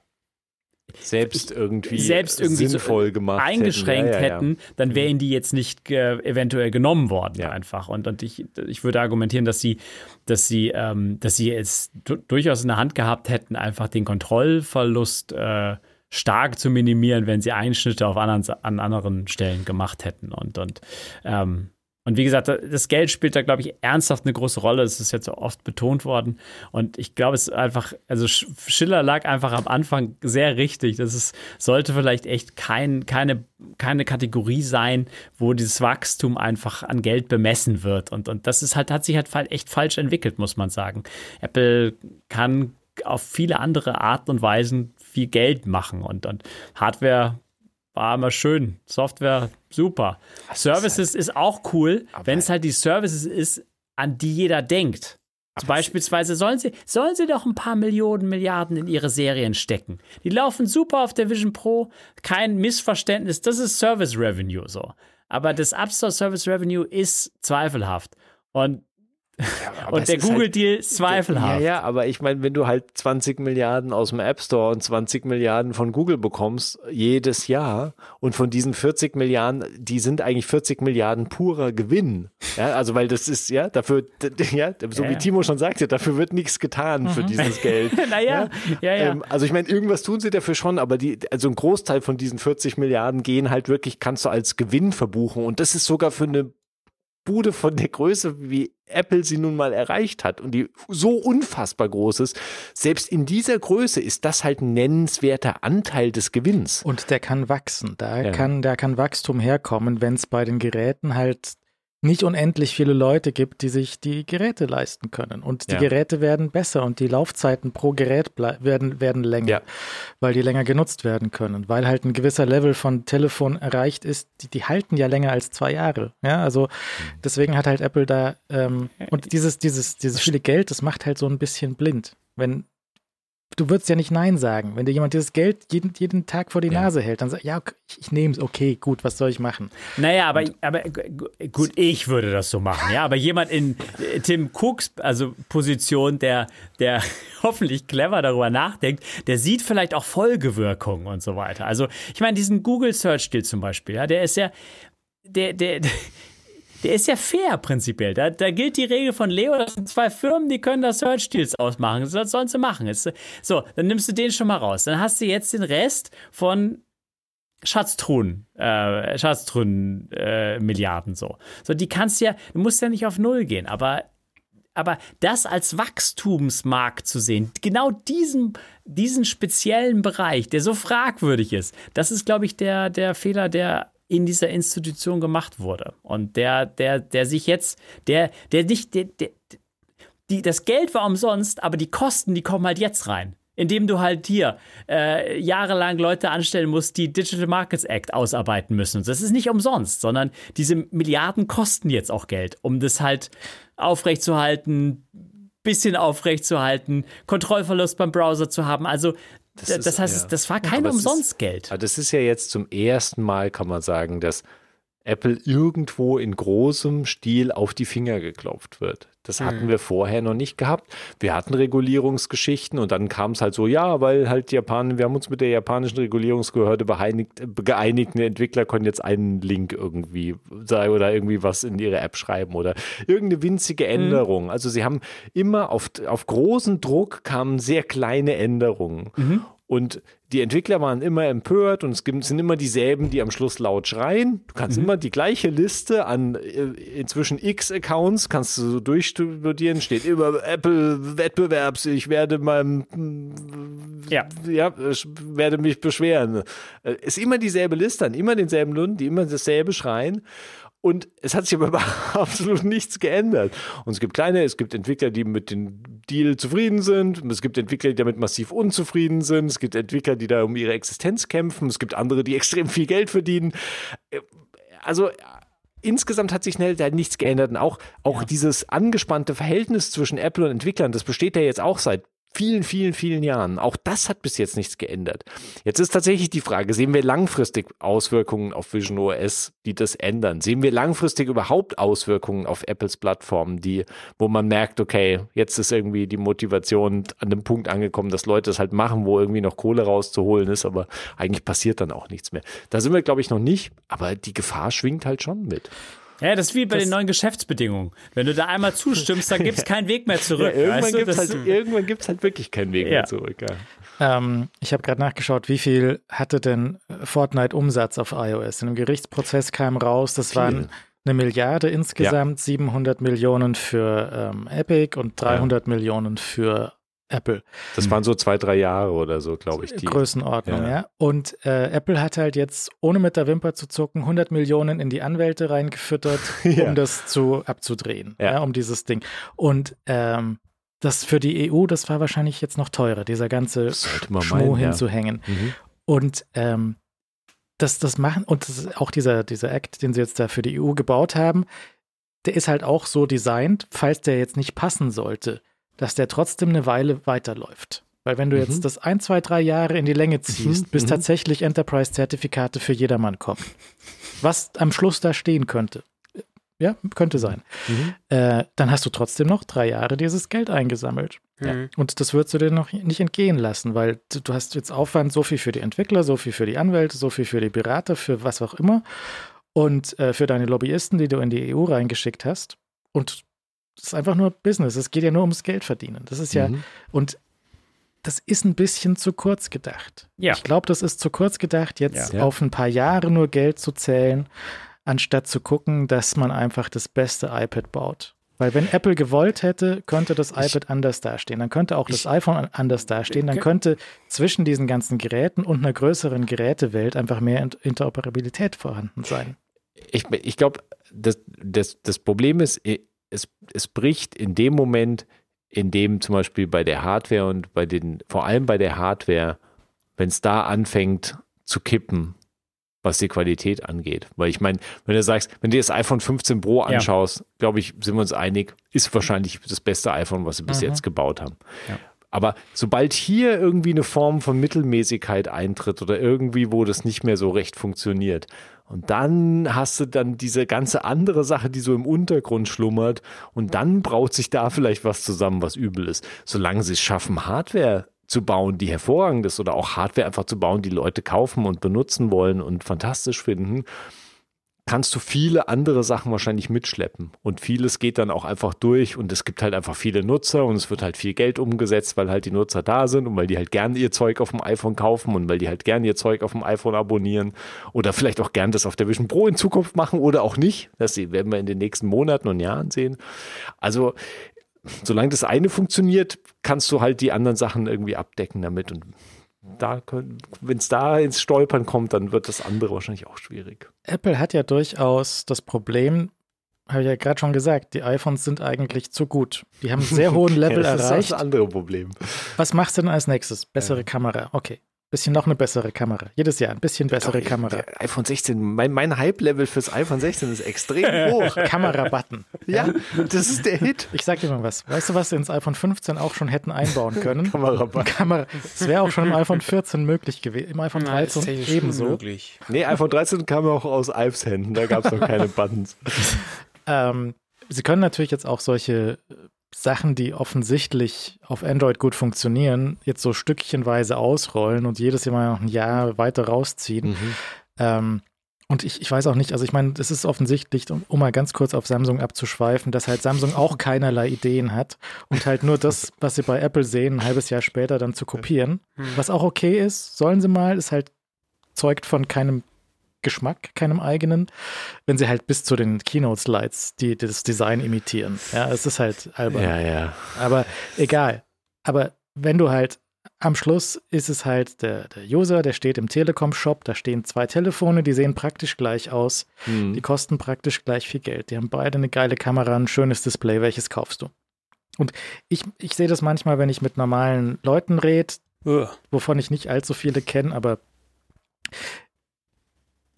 selbst irgendwie, selbst irgendwie so sinnvoll gemacht eingeschränkt hätten. Ja, ja, hätten, dann wären die jetzt nicht äh, eventuell genommen worden einfach. Und, und ich, ich würde argumentieren, dass sie, dass sie, ähm, dass sie es du durchaus in der Hand gehabt hätten, einfach den Kontrollverlust äh, stark zu minimieren, wenn sie Einschnitte auf anderen, an anderen Stellen gemacht hätten. Und, und ähm, und wie gesagt, das Geld spielt da, glaube ich, ernsthaft eine große Rolle. Das ist jetzt so oft betont worden. Und ich glaube, es ist einfach, also Sch- Schiller lag einfach am Anfang sehr richtig. Das ist, sollte vielleicht echt kein, keine, keine Kategorie sein, wo dieses Wachstum einfach an Geld bemessen wird. Und, und das ist halt, hat sich halt echt falsch entwickelt, muss man sagen. Apple kann auf viele andere Arten und Weisen viel Geld machen. Und, und Hardware war immer schön, Software super. Das Services ist, halt, ist, auch cool, wenn es halt die Services ist, an die jeder denkt. Also beispielsweise sollen sie, sollen sie doch ein paar Millionen, Milliarden in ihre Serien stecken. Die laufen super auf der Vision Pro, kein Missverständnis, das ist Service Revenue so. Aber das App Store Service Revenue ist zweifelhaft. Und ja, [laughs] und der Google-Deal halt, zweifelhaft. Ja, ja, aber ich meine, wenn du halt 20 Milliarden aus dem App Store und 20 Milliarden von Google bekommst, jedes Jahr, und von diesen 40 Milliarden, die sind eigentlich 40 Milliarden purer Gewinn. Ja, also weil das ist, ja, dafür, ja, so ja. wie Timo schon sagte, dafür wird nichts getan mhm. für dieses Geld. [laughs] naja, ja, ja. Ähm, also ich meine, irgendwas tun sie dafür schon, aber die, also ein Großteil von diesen 40 Milliarden gehen halt wirklich, kannst du als Gewinn verbuchen. Und das ist sogar für eine Bude von der Größe, wie Apple sie nun mal erreicht hat und die so unfassbar groß ist, selbst in dieser Größe ist das halt ein nennenswerter Anteil des Gewinns. Und der kann wachsen. Da ja. kann, da kann Wachstum herkommen, wenn es bei den Geräten halt nicht unendlich viele Leute gibt, die sich die Geräte leisten können. Und die ja. Geräte werden besser und die Laufzeiten pro Gerät werden, werden länger, ja. weil die länger genutzt werden können, weil halt ein gewisser Level von Telefon erreicht ist, die, die halten ja länger als zwei Jahre. Ja, also mhm. deswegen hat halt Apple da ähm, und dieses, dieses, dieses viele Geld, das macht halt so ein bisschen blind. Wenn du würdest ja nicht Nein sagen. Wenn dir jemand dieses Geld jeden, jeden Tag vor die ja. Nase hält, dann sag ja, okay, ich nehme es, okay, gut, was soll ich machen? Naja, aber, aber gut, ich würde das so machen, ja. Aber jemand in äh, Tim Cooks, also Position, der, der [laughs] hoffentlich clever darüber nachdenkt, der sieht vielleicht auch Folgewirkungen und so weiter. Also, ich meine, diesen Google Search Deal zum Beispiel, ja, der ist ja, der, der, [laughs] der ist ja fair prinzipiell. Da, da gilt die Regel von Leo, das sind zwei Firmen, die können das Search Deals ausmachen. Das sollen sie machen. Jetzt, so, dann nimmst du den schon mal raus. Dann hast du jetzt den Rest von Schatztruhen, äh, Schatztruhen äh, Milliarden so. So, die kannst ja, du musst ja nicht auf Null gehen, aber aber das als Wachstumsmarkt zu sehen, genau diesen, diesen speziellen Bereich, der so fragwürdig ist, das ist, glaube ich, der, der Fehler, der in dieser Institution gemacht wurde. Und der, der, der sich jetzt, der, der nicht, der, der, die, das Geld war umsonst, aber die Kosten, die kommen halt jetzt rein. Indem du halt hier äh, jahrelang Leute anstellen musst, die Digital Markets Act ausarbeiten müssen. Und das ist nicht umsonst, sondern diese Milliarden kosten jetzt auch Geld, um das halt aufrechtzuerhalten, bisschen aufrechtzuerhalten, Kontrollverlust beim Browser zu haben. Also das, das ist, heißt, ja. das war kein Umsonstgeld. Das ist ja jetzt zum ersten Mal, kann man sagen, dass Apple irgendwo in großem Stil auf die Finger geklopft wird. Das hatten mhm. wir vorher noch nicht gehabt. Wir hatten Regulierungsgeschichten und dann kam es halt so, ja, weil halt Japan, wir haben uns mit der japanischen Regulierungsbehörde beeinigt, geeinigt, eine Entwickler können jetzt einen Link irgendwie sagen oder irgendwie was in ihre App schreiben oder irgendeine winzige mhm. Änderung. Mhm. Also sie haben immer auf, auf großen Druck kamen sehr kleine Änderungen. Mhm. Und die Entwickler waren immer empört und es sind immer dieselben, die am Schluss laut schreien. Du kannst mhm. immer die gleiche Liste an äh, inzwischen x Accounts kannst du so durchstudieren, steht immer Apple Wettbewerbs, ich werde meinem ja. ja, werde mich beschweren. Äh, ist immer dieselbe Liste an immer denselben Lunden, die immer dasselbe schreien. Und es hat sich aber [laughs] absolut nichts geändert. Und es gibt kleine, es gibt Entwickler, die mit dem Deal zufrieden sind. Es gibt Entwickler, die damit massiv unzufrieden sind. Es gibt Entwickler, die da um ihre Existenz kämpfen. Es gibt andere, die [laughs] extrem viel Geld verdienen. Also insgesamt hat sich schnell da nichts geändert. Und auch, auch ja. dieses angespannte Verhältnis zwischen Apple und Entwicklern, das besteht ja jetzt auch seit vielen, vielen, vielen Jahren. Auch das hat bis jetzt nichts geändert. Jetzt ist tatsächlich die Frage, sehen wir langfristig Auswirkungen auf Vision OS, die das ändern? Sehen wir langfristig überhaupt Auswirkungen auf Apples Plattformen, die, wo man merkt, okay, jetzt ist irgendwie die Motivation an dem Punkt angekommen, dass Leute das halt machen, wo irgendwie noch Kohle rauszuholen ist, aber eigentlich passiert dann auch nichts mehr. Da sind wir, glaube ich, noch nicht, aber die Gefahr schwingt halt schon mit. Ja, das ist wie bei das den neuen Geschäftsbedingungen. Wenn du da einmal zustimmst, dann gibt es keinen Weg mehr [laughs] zurück. Ja, irgendwann gibt es halt, halt wirklich keinen Weg ja. mehr zurück. Ja. Ähm, ich habe gerade nachgeschaut, wie viel hatte denn Fortnite Umsatz auf iOS? In einem Gerichtsprozess kam raus, das Viel. waren eine Milliarde insgesamt, 700 Millionen für ähm, Epic und 300 Millionen für Apple. Das waren so zwei, drei Jahre oder so, glaube ich. Die Größenordnung, ja. ja. Und äh, Apple hat halt jetzt, ohne mit der Wimper zu zucken, 100 Millionen in die Anwälte reingefüttert, [laughs] ja. um das zu abzudrehen, ja. ja. um dieses Ding. Und ähm, das für die EU, das war wahrscheinlich jetzt noch teurer, dieser ganze Schmuh hinzuhängen. Mhm. Und ähm, das, das machen, und das auch dieser, dieser Act, den sie jetzt da für die EU gebaut haben, der ist halt auch so designt, falls der jetzt nicht passen sollte, dass der trotzdem eine Weile weiterläuft. Weil wenn du mhm. jetzt das ein, zwei, drei Jahre in die Länge mhm. ziehst, mhm. bis tatsächlich Enterprise-Zertifikate für jedermann kommen, was am Schluss da stehen könnte, ja, könnte sein, mhm. äh, dann hast du trotzdem noch drei Jahre dieses Geld eingesammelt. Ja. Und das würdest du dir noch nicht entgehen lassen, weil du, du hast jetzt Aufwand, so viel für die Entwickler, so viel für die Anwälte, so viel für die Berater, für was auch immer und äh, für deine Lobbyisten, die du in die EU reingeschickt hast. Und das ist einfach nur Business. Es geht ja nur ums Geld verdienen. Das ist ja, mhm. und das ist ein bisschen zu kurz gedacht. Ja. Ich glaube, das ist zu kurz gedacht, jetzt ja. auf ein paar Jahre nur Geld zu zählen, anstatt zu gucken, dass man einfach das beste iPad baut. Weil wenn Apple gewollt hätte, könnte das iPad ich, anders dastehen. Dann könnte auch das iPhone anders dastehen. Dann könnte zwischen diesen ganzen Geräten und einer größeren Gerätewelt einfach mehr Interoperabilität vorhanden sein. Ich, ich glaube, das, das, das Problem ist, es, es bricht in dem Moment, in dem zum Beispiel bei der Hardware und bei den, vor allem bei der Hardware, wenn es da anfängt zu kippen, was die Qualität angeht. Weil ich meine, wenn du sagst, wenn du das iPhone 15 Pro anschaust, ja. glaube ich, sind wir uns einig, ist wahrscheinlich das beste iPhone, was sie bis mhm. jetzt gebaut haben. Ja. Aber sobald hier irgendwie eine Form von Mittelmäßigkeit eintritt oder irgendwie, wo das nicht mehr so recht funktioniert, und dann hast du dann diese ganze andere Sache, die so im Untergrund schlummert. Und dann braut sich da vielleicht was zusammen, was übel ist. Solange sie es schaffen, Hardware zu bauen, die hervorragend ist, oder auch Hardware einfach zu bauen, die Leute kaufen und benutzen wollen und fantastisch finden, kannst du viele andere Sachen wahrscheinlich mitschleppen. Und vieles geht dann auch einfach durch und es gibt halt einfach viele Nutzer und es wird halt viel Geld umgesetzt, weil halt die Nutzer da sind und weil die halt gerne ihr Zeug auf dem iPhone kaufen und weil die halt gerne ihr Zeug auf dem iPhone abonnieren oder vielleicht auch gern das auf der Vision Pro in Zukunft machen oder auch nicht. Das werden wir in den nächsten Monaten und Jahren sehen. Also solange das eine funktioniert, kannst du halt die anderen Sachen irgendwie abdecken damit und da wenn es da ins Stolpern kommt, dann wird das andere wahrscheinlich auch schwierig. Apple hat ja durchaus das Problem, habe ich ja gerade schon gesagt, die iPhones sind eigentlich zu gut. Die haben einen sehr [laughs] hohen Level ja, das erreicht. Das ist das andere Problem. Was machst du denn als nächstes? Bessere ja. Kamera. Okay. Bisschen noch eine bessere Kamera. Jedes Jahr ein bisschen bessere Doch, Kamera. iPhone 16, mein, mein Hype-Level fürs iPhone 16 ist extrem [laughs] hoch. Kamera-Button. Ja, das ist der Hit. Ich sag dir mal was. Weißt du, was sie ins iPhone 15 auch schon hätten einbauen können? [laughs] Kamera-Button. Kamera. Das wäre auch schon im iPhone 14 möglich gewesen. Im iPhone 13 Nein, ebenso. Möglich. Nee, iPhone 13 kam auch aus Ives Händen. Da gab es noch keine [laughs] Buttons. ähm, sie können natürlich jetzt auch solche Sachen, die offensichtlich auf Android gut funktionieren, jetzt so stückchenweise ausrollen und jedes Jahr noch ein Jahr weiter rausziehen. Mhm. Ähm, und ich, ich weiß auch nicht, also ich meine, es ist offensichtlich, um, um, mal ganz kurz auf Samsung abzuschweifen, dass halt Samsung auch keinerlei Ideen hat und halt nur das, was sie bei Apple sehen, ein halbes Jahr später dann zu kopieren. Mhm. Was auch okay ist, sollen sie mal, ist halt zeugt von keinem Geschmack, keinem eigenen, wenn sie halt bis zu den Keynote-Slides die, das Design imitieren. Ja, es ist halt albern. Ja, ja. Aber egal. Aber wenn du halt am Schluss ist es halt der, der User, der steht im Telekom-Shop, da stehen zwei Telefone, die sehen praktisch gleich aus, mhm. die kosten praktisch gleich viel Geld. Die haben beide eine geile Kamera, ein schönes Display, welches kaufst du? Und ich, ich sehe das manchmal, wenn ich mit normalen Leuten rede, wovon ich nicht allzu viele kenne, aber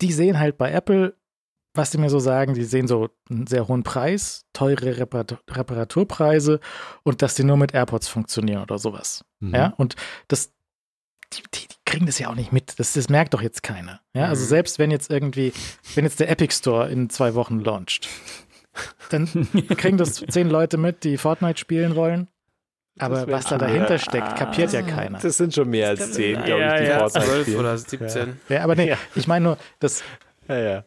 die sehen halt bei Apple, was die mir so sagen, die sehen so einen sehr hohen Preis, teure Reparatur Reparaturpreise und dass die nur mit AirPods funktionieren oder sowas. Mhm. Ja, und das, die, die, die, kriegen das ja auch nicht mit. Das, das merkt doch jetzt keiner. Ja, also mhm. selbst wenn jetzt irgendwie, wenn jetzt der Epic Store in zwei Wochen launcht, dann [laughs] kriegen das zehn Leute mit, die Fortnite spielen wollen. Aber was da dahinter steckt, kapiert ja keiner. Das sind schon mehr als zehn, glaube ich, die ja, 12 oder 17. Ja, ja aber nee, ich meine nur, dass ja,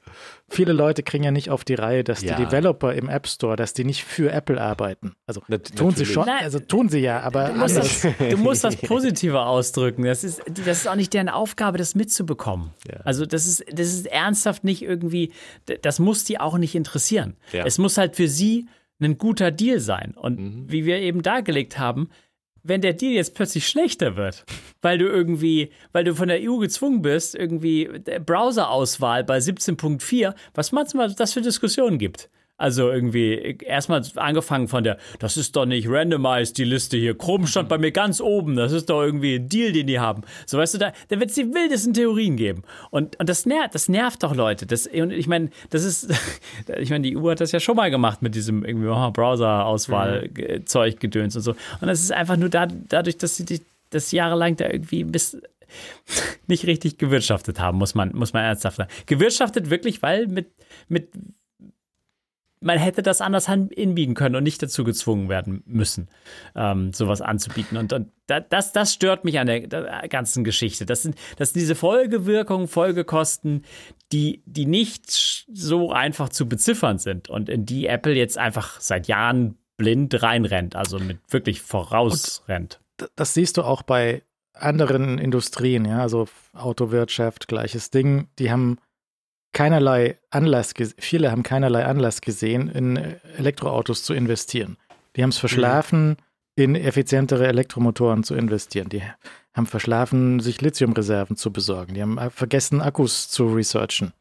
viele Leute kriegen ja nicht auf die Reihe, dass die Developer im App Store, dass die nicht für Apple arbeiten. Also Na, tun natürlich. sie schon, also tun sie ja, aber du musst, das, du musst das [laughs] positiver ausdrücken. Das ist, das ist auch nicht deren Aufgabe, das mitzubekommen. Also das ist, das ist ernsthaft nicht irgendwie, das muss die auch nicht interessieren. Es muss halt für sie ein guter Deal sein. Und mhm. wie wir eben dargelegt haben, wenn der Deal jetzt plötzlich schlechter wird, weil du irgendwie, weil du von der EU gezwungen bist, irgendwie Browserauswahl bei 17.4, was manchmal das für Diskussionen gibt. Also irgendwie erstmal angefangen von der, das ist doch nicht randomized, die Liste hier. Chrome stand bei mir ganz oben. Das ist doch irgendwie ein Deal, den die haben. So weißt du, da, da wird es die wildesten Theorien geben. Und, und das nervt, das nervt doch Leute. Das, und ich meine, das ist, [laughs] ich meine, die EU hat das ja schon mal gemacht mit diesem irgendwie oh, Browser-Auswahl-Zeug, mhm. Gedöns und so. Und das ist einfach nur da, dadurch, dass sie das jahrelang da irgendwie bis [laughs] nicht richtig gewirtschaftet haben, muss man, muss man ernsthaft sagen. Gewirtschaftet wirklich, weil mit, mit man hätte das anders hinbiegen können und nicht dazu gezwungen werden müssen, ähm, sowas anzubieten. Und, und das, das stört mich an der, ganzen Geschichte. Das sind, das sind diese Folgewirkungen, Folgekosten, die, die nicht so einfach zu beziffern sind und in die Apple jetzt einfach seit Jahren blind reinrennt, also mit wirklich vorausrennt. Und das siehst du auch bei anderen Industrien, ja, also Autowirtschaft, gleiches Ding. Die haben keinerlei Anlass, viele haben keinerlei Anlass gesehen, in Elektroautos zu investieren. Die haben es verschlafen, mhm. in effizientere Elektromotoren zu investieren. Die haben verschlafen, sich Lithiumreserven zu besorgen. Die haben vergessen, Akkus zu researchen.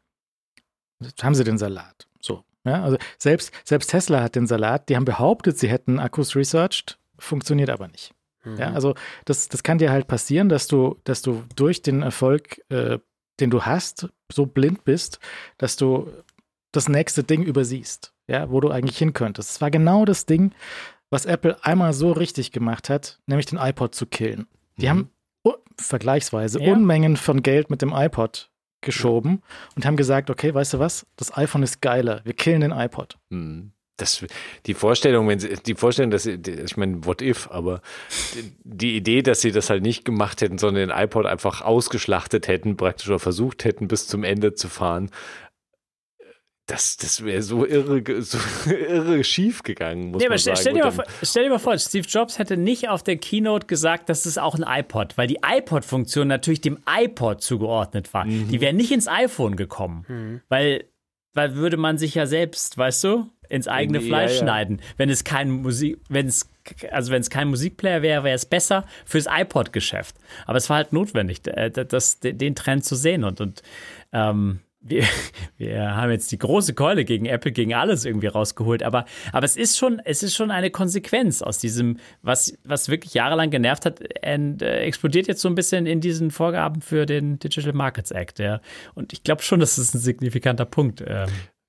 Jetzt haben sie den Salat. So. Ja, also selbst, selbst Tesla hat den Salat. Die haben behauptet, sie hätten Akkus researched, funktioniert aber nicht. Mhm. Ja, also das, das kann dir halt passieren, dass du, dass du durch den Erfolg äh, den du hast, so blind bist, dass du das nächste Ding übersiehst, ja, wo du eigentlich hin könntest. Es war genau das Ding, was Apple einmal so richtig gemacht hat, nämlich den iPod zu killen. Die mhm. haben oh, vergleichsweise ja. Unmengen von Geld mit dem iPod geschoben ja. und haben gesagt, okay, weißt du was, das iPhone ist geiler, wir killen den iPod. Mhm das, die Vorstellung, wenn sie, die Vorstellung, dass sie, ich meine, what if, aber die Idee, dass sie das halt nicht gemacht hätten, sondern den iPod einfach ausgeschlachtet hätten, praktisch oder versucht hätten, bis zum Ende zu fahren, das, das wäre so irre, so [laughs] irre schief gegangen, muss nee, man sagen. Stell dir, mal, stell dir mal vor, Steve Jobs hätte nicht auf der Keynote gesagt, das ist auch ein iPod, weil die iPod-Funktion natürlich dem iPod zugeordnet war. Mhm. Die wäre nicht ins iPhone gekommen, mhm. weil, weil würde man sich ja selbst, weißt du, ins eigene die, Fleisch ja, ja. schneiden. Wenn es kein Musik, wenn es also wenn es kein Musikplayer wäre, wäre es besser fürs iPod-Geschäft. Aber es war halt notwendig, das, den Trend zu sehen und und ähm, wir, [laughs] wir haben jetzt die große Keule gegen Apple, gegen alles irgendwie rausgeholt, aber, aber es ist schon, es ist schon eine Konsequenz aus diesem, was, was wirklich jahrelang genervt hat, und, äh, explodiert jetzt so ein bisschen in diesen Vorgaben für den Digital Markets Act. Ja. Und ich glaube schon, dass es ein signifikanter Punkt äh,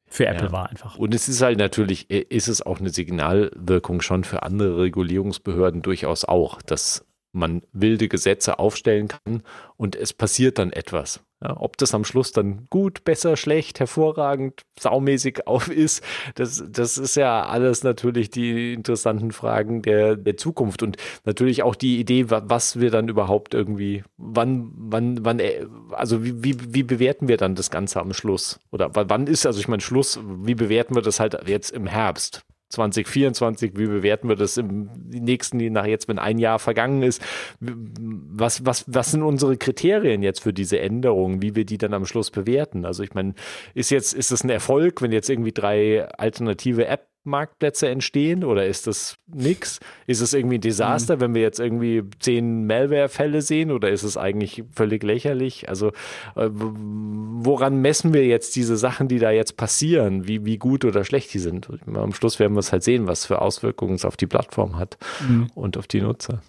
für Apple ja. war einfach. Und es ist halt natürlich, äh, ist es auch eine Signalwirkung schon für andere Regulierungsbehörden durchaus auch, dass man wilde Gesetze aufstellen kann und es passiert dann etwas. Ja, ob das am Schluss dann gut, besser, schlecht, hervorragend, saumäßig [laughs] auf ist, das, das ist ja alles natürlich die interessanten Fragen der, der Zukunft und natürlich auch die Idee, was wir dann überhaupt irgendwie, wann, wann, wann, äh, also wie, wie, wie bewerten wir dann das Ganze am Schluss? Oder wann ist, also ich meine, Schluss, wie bewerten wir das halt jetzt im Herbst? 2024, wie bewerten wir das im nächsten, nach jetzt, wenn ein Jahr vergangen ist? Was, was, was sind unsere Kriterien jetzt für diese Änderungen, wie wir die dann am Schluss bewerten? Also ich meine, ist jetzt, ist es ein Erfolg, wenn jetzt irgendwie drei alternative App Marktplätze entstehen oder ist das nix? Ist es irgendwie ein Desaster, mhm. wenn wir jetzt irgendwie zehn Malware-Fälle sehen oder ist es eigentlich völlig lächerlich? Also äh, woran messen wir jetzt diese Sachen, die da jetzt passieren, wie, wie gut oder schlecht die sind? Am Schluss werden wir es halt sehen, was für Auswirkungen es auf die Plattform hat mhm. und auf die Nutzer.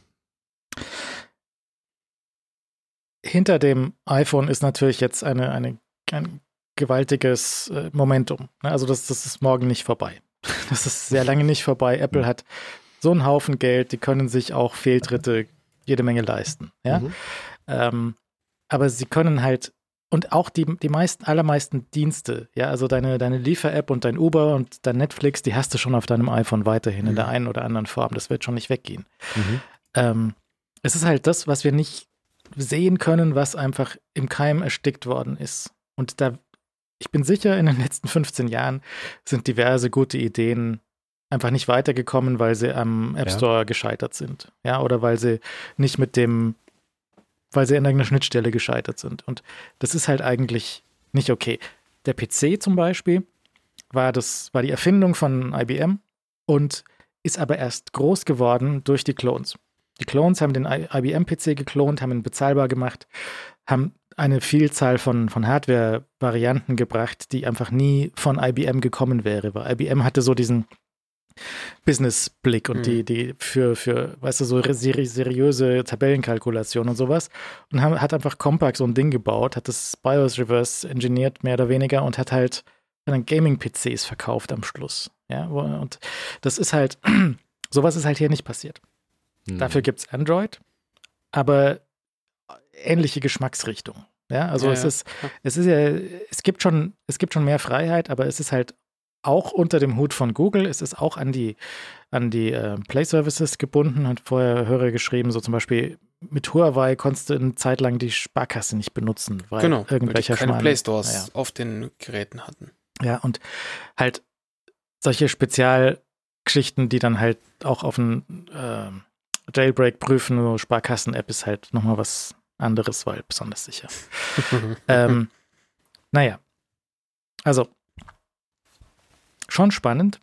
Hinter dem iPhone ist natürlich jetzt eine, eine, ein gewaltiges äh, Momentum. Also das, das ist morgen nicht vorbei. [laughs] Das ist sehr lange nicht vorbei. Apple hat so einen Haufen Geld, die können sich auch Fehltritte jede Menge leisten. Ja? Mhm. Ähm, aber sie können halt, und auch die, die meisten, allermeisten Dienste, ja, also deine, deine Liefer-App und dein Uber und dein Netflix, die hast du schon auf deinem iPhone weiterhin mhm. in der einen oder anderen Form. Das wird schon nicht weggehen. Mhm. Ähm, es ist halt das, was wir nicht sehen können, was einfach im Keim erstickt worden ist. Und da ich bin sicher, in den letzten 15 Jahren sind diverse gute Ideen einfach nicht weitergekommen, weil sie am App Store ja. gescheitert sind. Ja, oder weil sie nicht mit dem, weil sie an irgendeiner Schnittstelle gescheitert sind. Und das ist halt eigentlich nicht okay. Der PC zum Beispiel war das, war die Erfindung von IBM und ist aber erst groß geworden durch die Clones. Die Clones haben den IBM-PC geklont, haben ihn bezahlbar gemacht, haben eine Vielzahl von, von Hardware-Varianten gebracht, die einfach nie von IBM gekommen wäre. Weil IBM hatte so diesen Business-Blick und mhm. die, die für, für, weißt du, so seri seriöse Tabellenkalkulation und sowas. Und haben, hat einfach Compaq so ein Ding gebaut, hat das BIOS reverse engineert, mehr oder weniger, und hat halt dann Gaming-PCs verkauft am Schluss. Ja, und das ist halt, [clears throat] sowas ist halt hier nicht passiert. Mhm. Dafür gibt es Android, aber ähnliche Geschmacksrichtung. Ja, also ja, es ja. ist, es ist ja, es gibt schon, es gibt schon mehr Freiheit, aber es ist halt auch unter dem Hut von Google. Es ist auch an die, an die äh, Play Services gebunden. Hat vorher Hörer geschrieben, so zum Beispiel mit Huawei konntest du eine Zeit lang die Sparkasse nicht benutzen, weil genau, irgendwelche weil keine Play Stores ja. auf den Geräten hatten. Ja, und halt solche Spezialgeschichten, die dann halt auch auf einen äh, Jailbreak prüfen, so Sparkassen-App ist halt nochmal was anderes, weil besonders sicher. [laughs] ähm, naja, also schon spannend.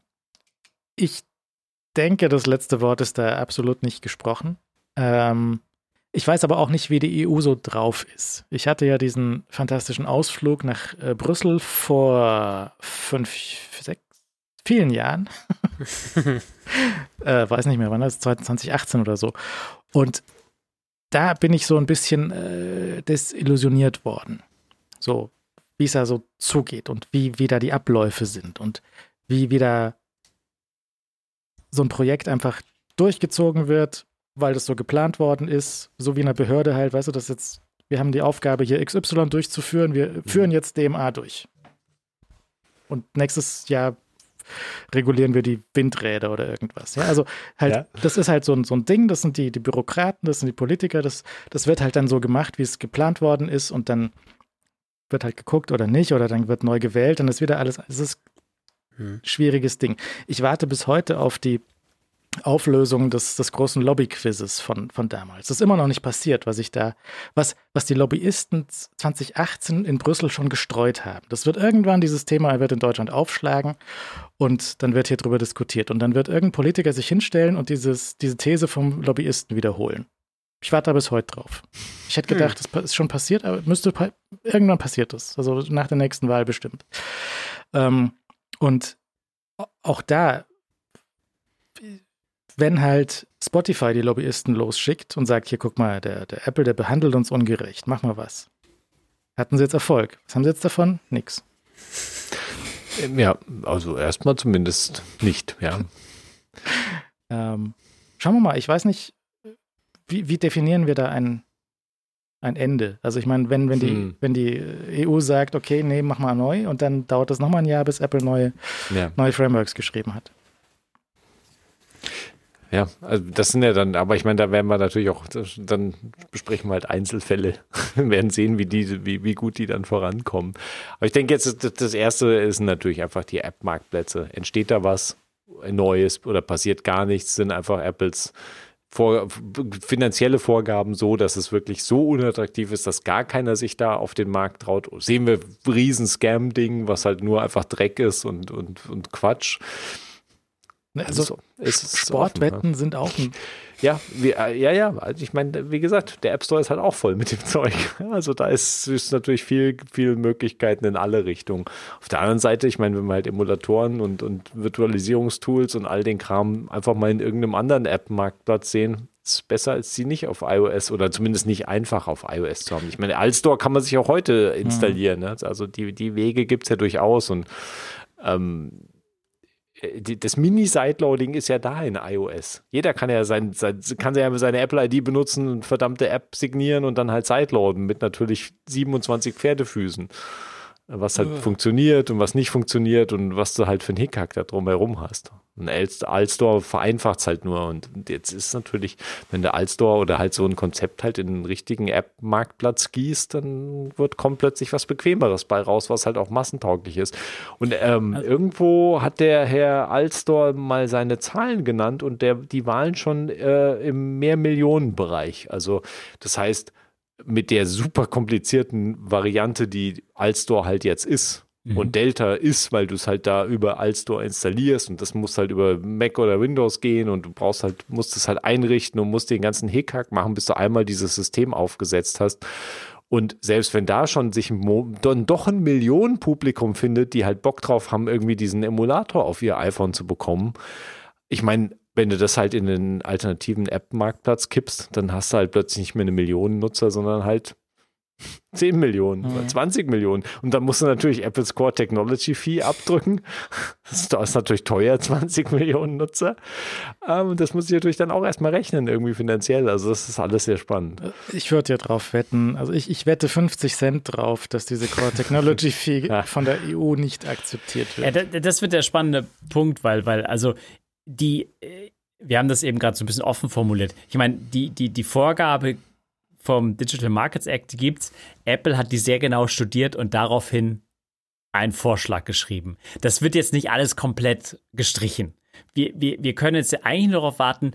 Ich denke, das letzte Wort ist da absolut nicht gesprochen. Ähm, ich weiß aber auch nicht, wie die EU so drauf ist. Ich hatte ja diesen fantastischen Ausflug nach äh, Brüssel vor fünf, sechs, vielen Jahren. [laughs] äh, weiß nicht mehr, wann das 2018 oder so. Und da bin ich so ein bisschen äh, desillusioniert worden. So, wie es da so zugeht und wie, wie da die Abläufe sind und wie wieder so ein Projekt einfach durchgezogen wird, weil das so geplant worden ist, so wie in einer Behörde halt, weißt du, das jetzt, wir haben die Aufgabe hier XY durchzuführen, wir mhm. führen jetzt DMA durch. Und nächstes Jahr regulieren wir die Windräder oder irgendwas. Ja, also halt, ja. das ist halt so ein, so ein Ding, das sind die, die Bürokraten, das sind die Politiker, das, das wird halt dann so gemacht, wie es geplant worden ist und dann wird halt geguckt oder nicht oder dann wird neu gewählt und es ist wieder alles, es ist hm. schwieriges Ding. Ich warte bis heute auf die Auflösung des, des großen Lobbyquizzes von, von damals. Das ist immer noch nicht passiert, was ich da, was, was die Lobbyisten 2018 in Brüssel schon gestreut haben. Das wird irgendwann, dieses Thema wird in Deutschland aufschlagen und dann wird hier drüber diskutiert. Und dann wird irgendein Politiker sich hinstellen und dieses, diese These vom Lobbyisten wiederholen. Ich warte da bis heute drauf. Ich hätte gedacht, hm. das ist schon passiert, aber müsste irgendwann passiert das. Also nach der nächsten Wahl bestimmt. Ähm, und auch da, wenn halt Spotify die Lobbyisten losschickt und sagt, hier guck mal, der, der Apple, der behandelt uns ungerecht, mach mal was. Hatten sie jetzt Erfolg? Was haben sie jetzt davon? Nix. Ähm, ja, also erstmal zumindest nicht, ja. [laughs] ähm, schauen wir mal, ich weiß nicht, wie, wie definieren wir da ein, ein Ende. Also ich meine, wenn, wenn, die, hm. wenn die EU sagt, okay, nee, mach mal neu und dann dauert es nochmal ein Jahr, bis Apple neue, ja. neue Frameworks geschrieben hat. Ja, also das sind ja dann, aber ich meine, da werden wir natürlich auch, dann besprechen wir halt Einzelfälle, wir [laughs] werden sehen, wie die, wie, wie gut die dann vorankommen. Aber ich denke jetzt, das, erste ist natürlich einfach die App-Marktplätze. Entsteht da was Neues oder passiert gar nichts, sind einfach Apples vor, finanzielle Vorgaben so, dass es wirklich so unattraktiv ist, dass gar keiner sich da auf den Markt traut. Sehen wir riesen Scam-Ding, was halt nur einfach Dreck ist und, und, und Quatsch. Ne, also, also Sportwetten offen, ja. sind auch ein ja, wie, äh, ja, ja. Also ich meine, wie gesagt, der App Store ist halt auch voll mit dem [laughs] Zeug. Also da ist, ist natürlich viel, viel Möglichkeiten in alle Richtungen. Auf der anderen Seite, ich meine, wenn man halt Emulatoren und, und Virtualisierungstools und all den Kram einfach mal in irgendeinem anderen App-Marktplatz sehen, ist besser, als sie nicht auf iOS oder zumindest nicht einfach auf iOS zu haben. Ich meine, Allstore kann man sich auch heute installieren. Mhm. Ne? Also die, die Wege gibt es ja durchaus und ähm, äh, das Mini-Sideloading ist ja da in iOS. Jeder kann ja sein, kann ja seine Apple-ID benutzen verdammte App signieren und dann halt Sideloaden mit natürlich 27 Pferdefüßen was halt ja. funktioniert und was nicht funktioniert und was du halt für einen Hickhack da drumherum hast. Ein Alstore vereinfacht es halt nur. Und jetzt ist natürlich, wenn der Alstore oder halt so ein Konzept halt in einen richtigen App-Marktplatz gießt, dann wird kommt plötzlich was Bequemeres bei raus, was halt auch massentauglich ist. Und ähm, also, irgendwo hat der Herr Alstore mal seine Zahlen genannt und der, die waren schon äh, im Mehrmillionenbereich. Also das heißt, mit der super komplizierten Variante, die Alstore halt jetzt ist. Mhm. Und Delta ist, weil du es halt da über Alstore installierst und das muss halt über Mac oder Windows gehen und du brauchst halt, musst es halt einrichten und musst den ganzen Hickhack machen, bis du einmal dieses System aufgesetzt hast. Und selbst wenn da schon sich dann doch ein Millionenpublikum findet, die halt Bock drauf haben, irgendwie diesen Emulator auf ihr iPhone zu bekommen. Ich meine, wenn du das halt in den alternativen App-Marktplatz kippst, dann hast du halt plötzlich nicht mehr eine Million Nutzer, sondern halt [laughs] 10 Millionen, mhm. 20 Millionen. Und dann musst du natürlich Apple's Core Technology Fee abdrücken. Das ist natürlich teuer, [laughs] 20 Millionen Nutzer. Ähm, und das muss ich natürlich dann auch erstmal rechnen, irgendwie finanziell. Also das ist alles sehr spannend. Ich würde ja drauf wetten, also ich, ich wette 50 Cent drauf, dass diese Core Technology [laughs] Fee ja. von der EU nicht akzeptiert wird. Ja, das wird der spannende Punkt, weil, weil also die, äh, wir haben das eben gerade so ein bisschen offen formuliert. Ich meine, die, die, die Vorgabe vom Digital Markets Act gibt. Apple hat die sehr genau studiert und daraufhin einen Vorschlag geschrieben. Das wird jetzt nicht alles komplett gestrichen. Wir, wir, wir können jetzt eigentlich nur darauf warten,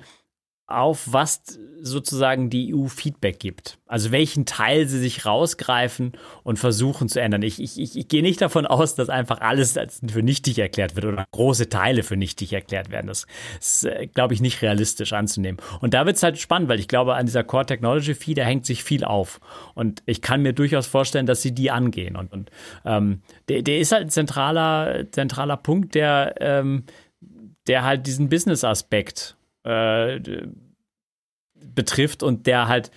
auf was sozusagen die EU Feedback gibt. Also welchen Teil sie sich rausgreifen und versuchen zu ändern. Ich, ich, ich, gehe nicht davon aus, dass einfach alles für nichtig erklärt wird oder große Teile für nichtig erklärt werden. Das ist, äh, glaube ich, nicht realistisch anzunehmen. Und da wird es halt spannend, weil ich glaube, an dieser Core Technology Fee, da hängt sich viel auf. Und ich kann mir durchaus vorstellen, dass sie die angehen. Und, und ähm, der, der ist halt ein zentraler, zentraler Punkt, der, ähm, der halt diesen Business-Aspekt äh, betrifft und der halt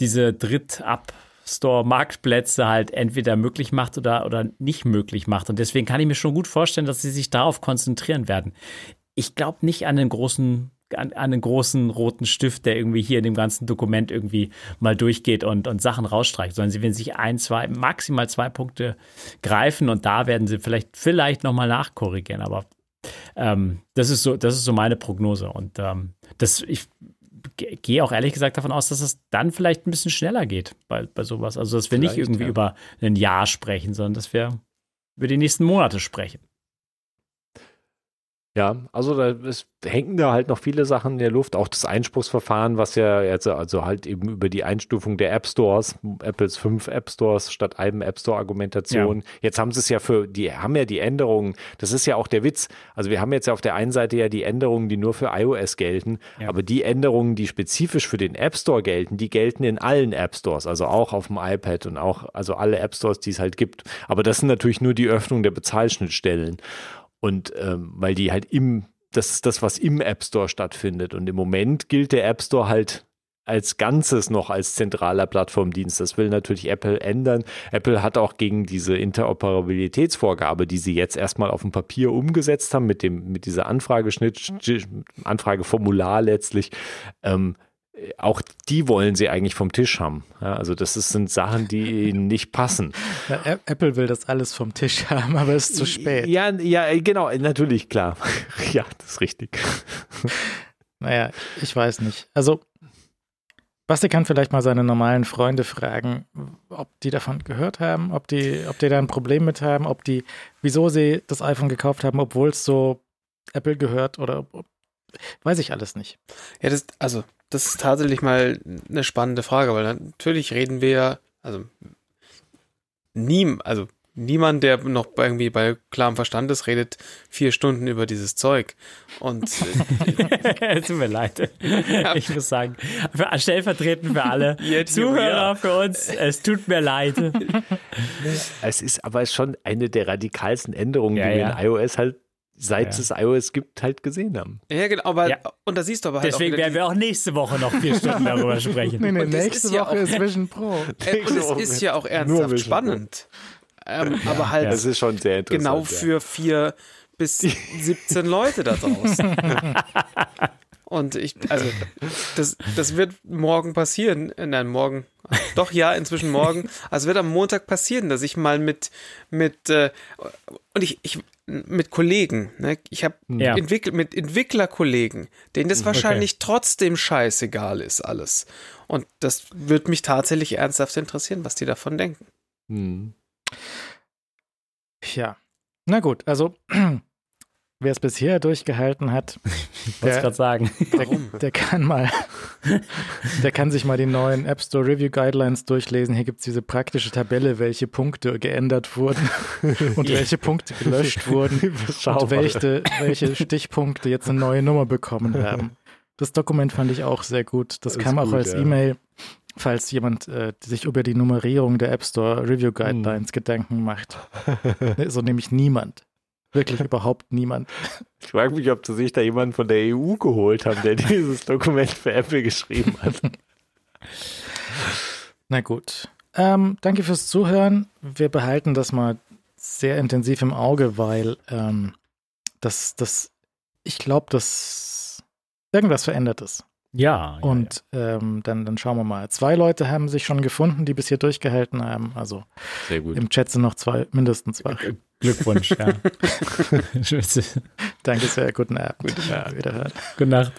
diese Dritt-Up-Store-Marktplätze halt entweder möglich macht oder, oder nicht möglich macht. Und deswegen kann ich mir schon gut vorstellen, dass sie sich darauf konzentrieren werden. Ich glaube nicht an den großen an, an großen roten Stift, der irgendwie hier in dem ganzen Dokument irgendwie mal durchgeht und, und Sachen rausstreicht, sondern sie werden sich ein, zwei, maximal zwei Punkte greifen und da werden sie vielleicht, vielleicht nochmal nachkorrigieren. Aber ähm, das ist so, das ist so meine Prognose. Und ähm, das, ich gehe auch ehrlich gesagt davon aus, dass es dann vielleicht ein bisschen schneller geht bei, bei sowas. Also, dass wir vielleicht, nicht irgendwie ja. über ein Jahr sprechen, sondern dass wir über die nächsten Monate sprechen. Ja, also da ist, hängen da halt noch viele Sachen in der Luft. Auch das Einspruchsverfahren, was ja jetzt also halt eben über die Einstufung der App Stores, Apples fünf App Stores statt einem App Store Argumentation. Ja. Jetzt haben sie es ja für, die haben ja die Änderungen. Das ist ja auch der Witz. Also wir haben jetzt ja auf der einen Seite ja die Änderungen, die nur für iOS gelten, ja. aber die Änderungen, die spezifisch für den App Store gelten, die gelten in allen App Stores, also auch auf dem iPad und auch, also alle App Stores, die es halt gibt. Aber das sind natürlich nur die Öffnung der Bezahlschnittstellen. Und ähm, weil die halt im, das ist das, was im App Store stattfindet. Und im Moment gilt der App Store halt als Ganzes noch als zentraler Plattformdienst. Das will natürlich Apple ändern. Apple hat auch gegen diese Interoperabilitätsvorgabe, die sie jetzt erstmal auf dem Papier umgesetzt haben, mit dem, mit dieser Anfrageschnitt, Anfrageformular letztlich, ähm, auch die wollen sie eigentlich vom Tisch haben. Ja, also das ist, sind Sachen, die ihnen nicht passen. [laughs] Ja, Apple will das alles vom Tisch haben, aber es ist zu spät. Ja, ja, genau, natürlich, klar. [laughs] ja, das ist richtig. [laughs] Naja, ich weiß nicht. Also, Basti kann vielleicht mal seine normalen Freunde fragen, ob die davon gehört haben, ob die, ob die da ein Problem mit haben, ob die, wieso sie das iPhone gekauft haben, obwohl es so Apple gehört oder ob, weiß ich alles nicht. Ja, das, also das ist tatsächlich mal eine spannende Frage, weil natürlich reden wir ja, also nie, also niemand, der noch irgendwie bei klarem Verstand ist, redet vier Stunden über dieses Zeug. Und äh, [laughs] tut mir leid. Ich muss sagen, für, stellvertretend für alle [laughs] Zuhörer, für uns, es tut mir leid. Es ist aber schon eine der radikalsten Änderungen, ja, die wir ja. in iOS halt seit ja. es iOS gibt, halt gesehen haben. Ja, genau, aber ja. und da siehst du aber halt Deswegen werden wir auch nächste Woche noch vier [laughs] Stunden darüber sprechen. nee, nee, nächste Woche ja auch, ist Vision Pro. Äh, und es ist ja auch ernsthaft spannend. Ähm, ja, aber halt das ist schon sehr interessant, genau für vier bis 17 Leute da draußen. [laughs] Und ich, also, das, das wird morgen passieren. Äh, nein, morgen. Doch, ja, inzwischen morgen. Also wird am Montag passieren, dass ich mal mit, mit, äh, und ich, ich, mit Kollegen, ne? ich habe ja. entwickelt, mit Entwicklerkollegen, denen das wahrscheinlich okay. trotzdem scheißegal ist, alles. Und das wird mich tatsächlich ernsthaft interessieren, was die davon denken. Hm. Ja. Na gut, also [clears throat] wer es bisher durchgehalten hat, der, gerade sagen. Der, der, kann mal, der kann sich mal die neuen App Store Review Guidelines durchlesen. Hier gibt es diese praktische Tabelle, welche Punkte geändert wurden [laughs] und welche Punkte gelöscht wurden [laughs] und welche, welche Stichpunkte jetzt eine neue Nummer bekommen haben. Das Dokument fand ich auch sehr gut. Das, das kam auch als ja. E-Mail. falls jemand äh, sich über die Nummerierung der App Store Review Guidelines hm. Gedanken macht. [laughs] Ne, so nämlich niemand. Wirklich überhaupt niemand. Ich frage mich, ob sie sich da jemanden von der EU geholt haben, der [laughs] dieses Dokument für Apple geschrieben hat. Na gut. Ähm, danke fürs Zuhören. Wir behalten das mal sehr intensiv im Auge, weil ähm, das, das, ich glaube, dass irgendwas verändert ist. Ja. Und ja. Ähm, dann, dann schauen wir mal. Zwei Leute haben sich schon gefunden, die bis hier durchgehalten haben. Also Sehr gut. im Chat sind noch zwei, mindestens zwei. Glückwunsch, ja. [laughs] Danke sehr. Guten Abend. Guten Abend. Wiederhören. Gute Nacht.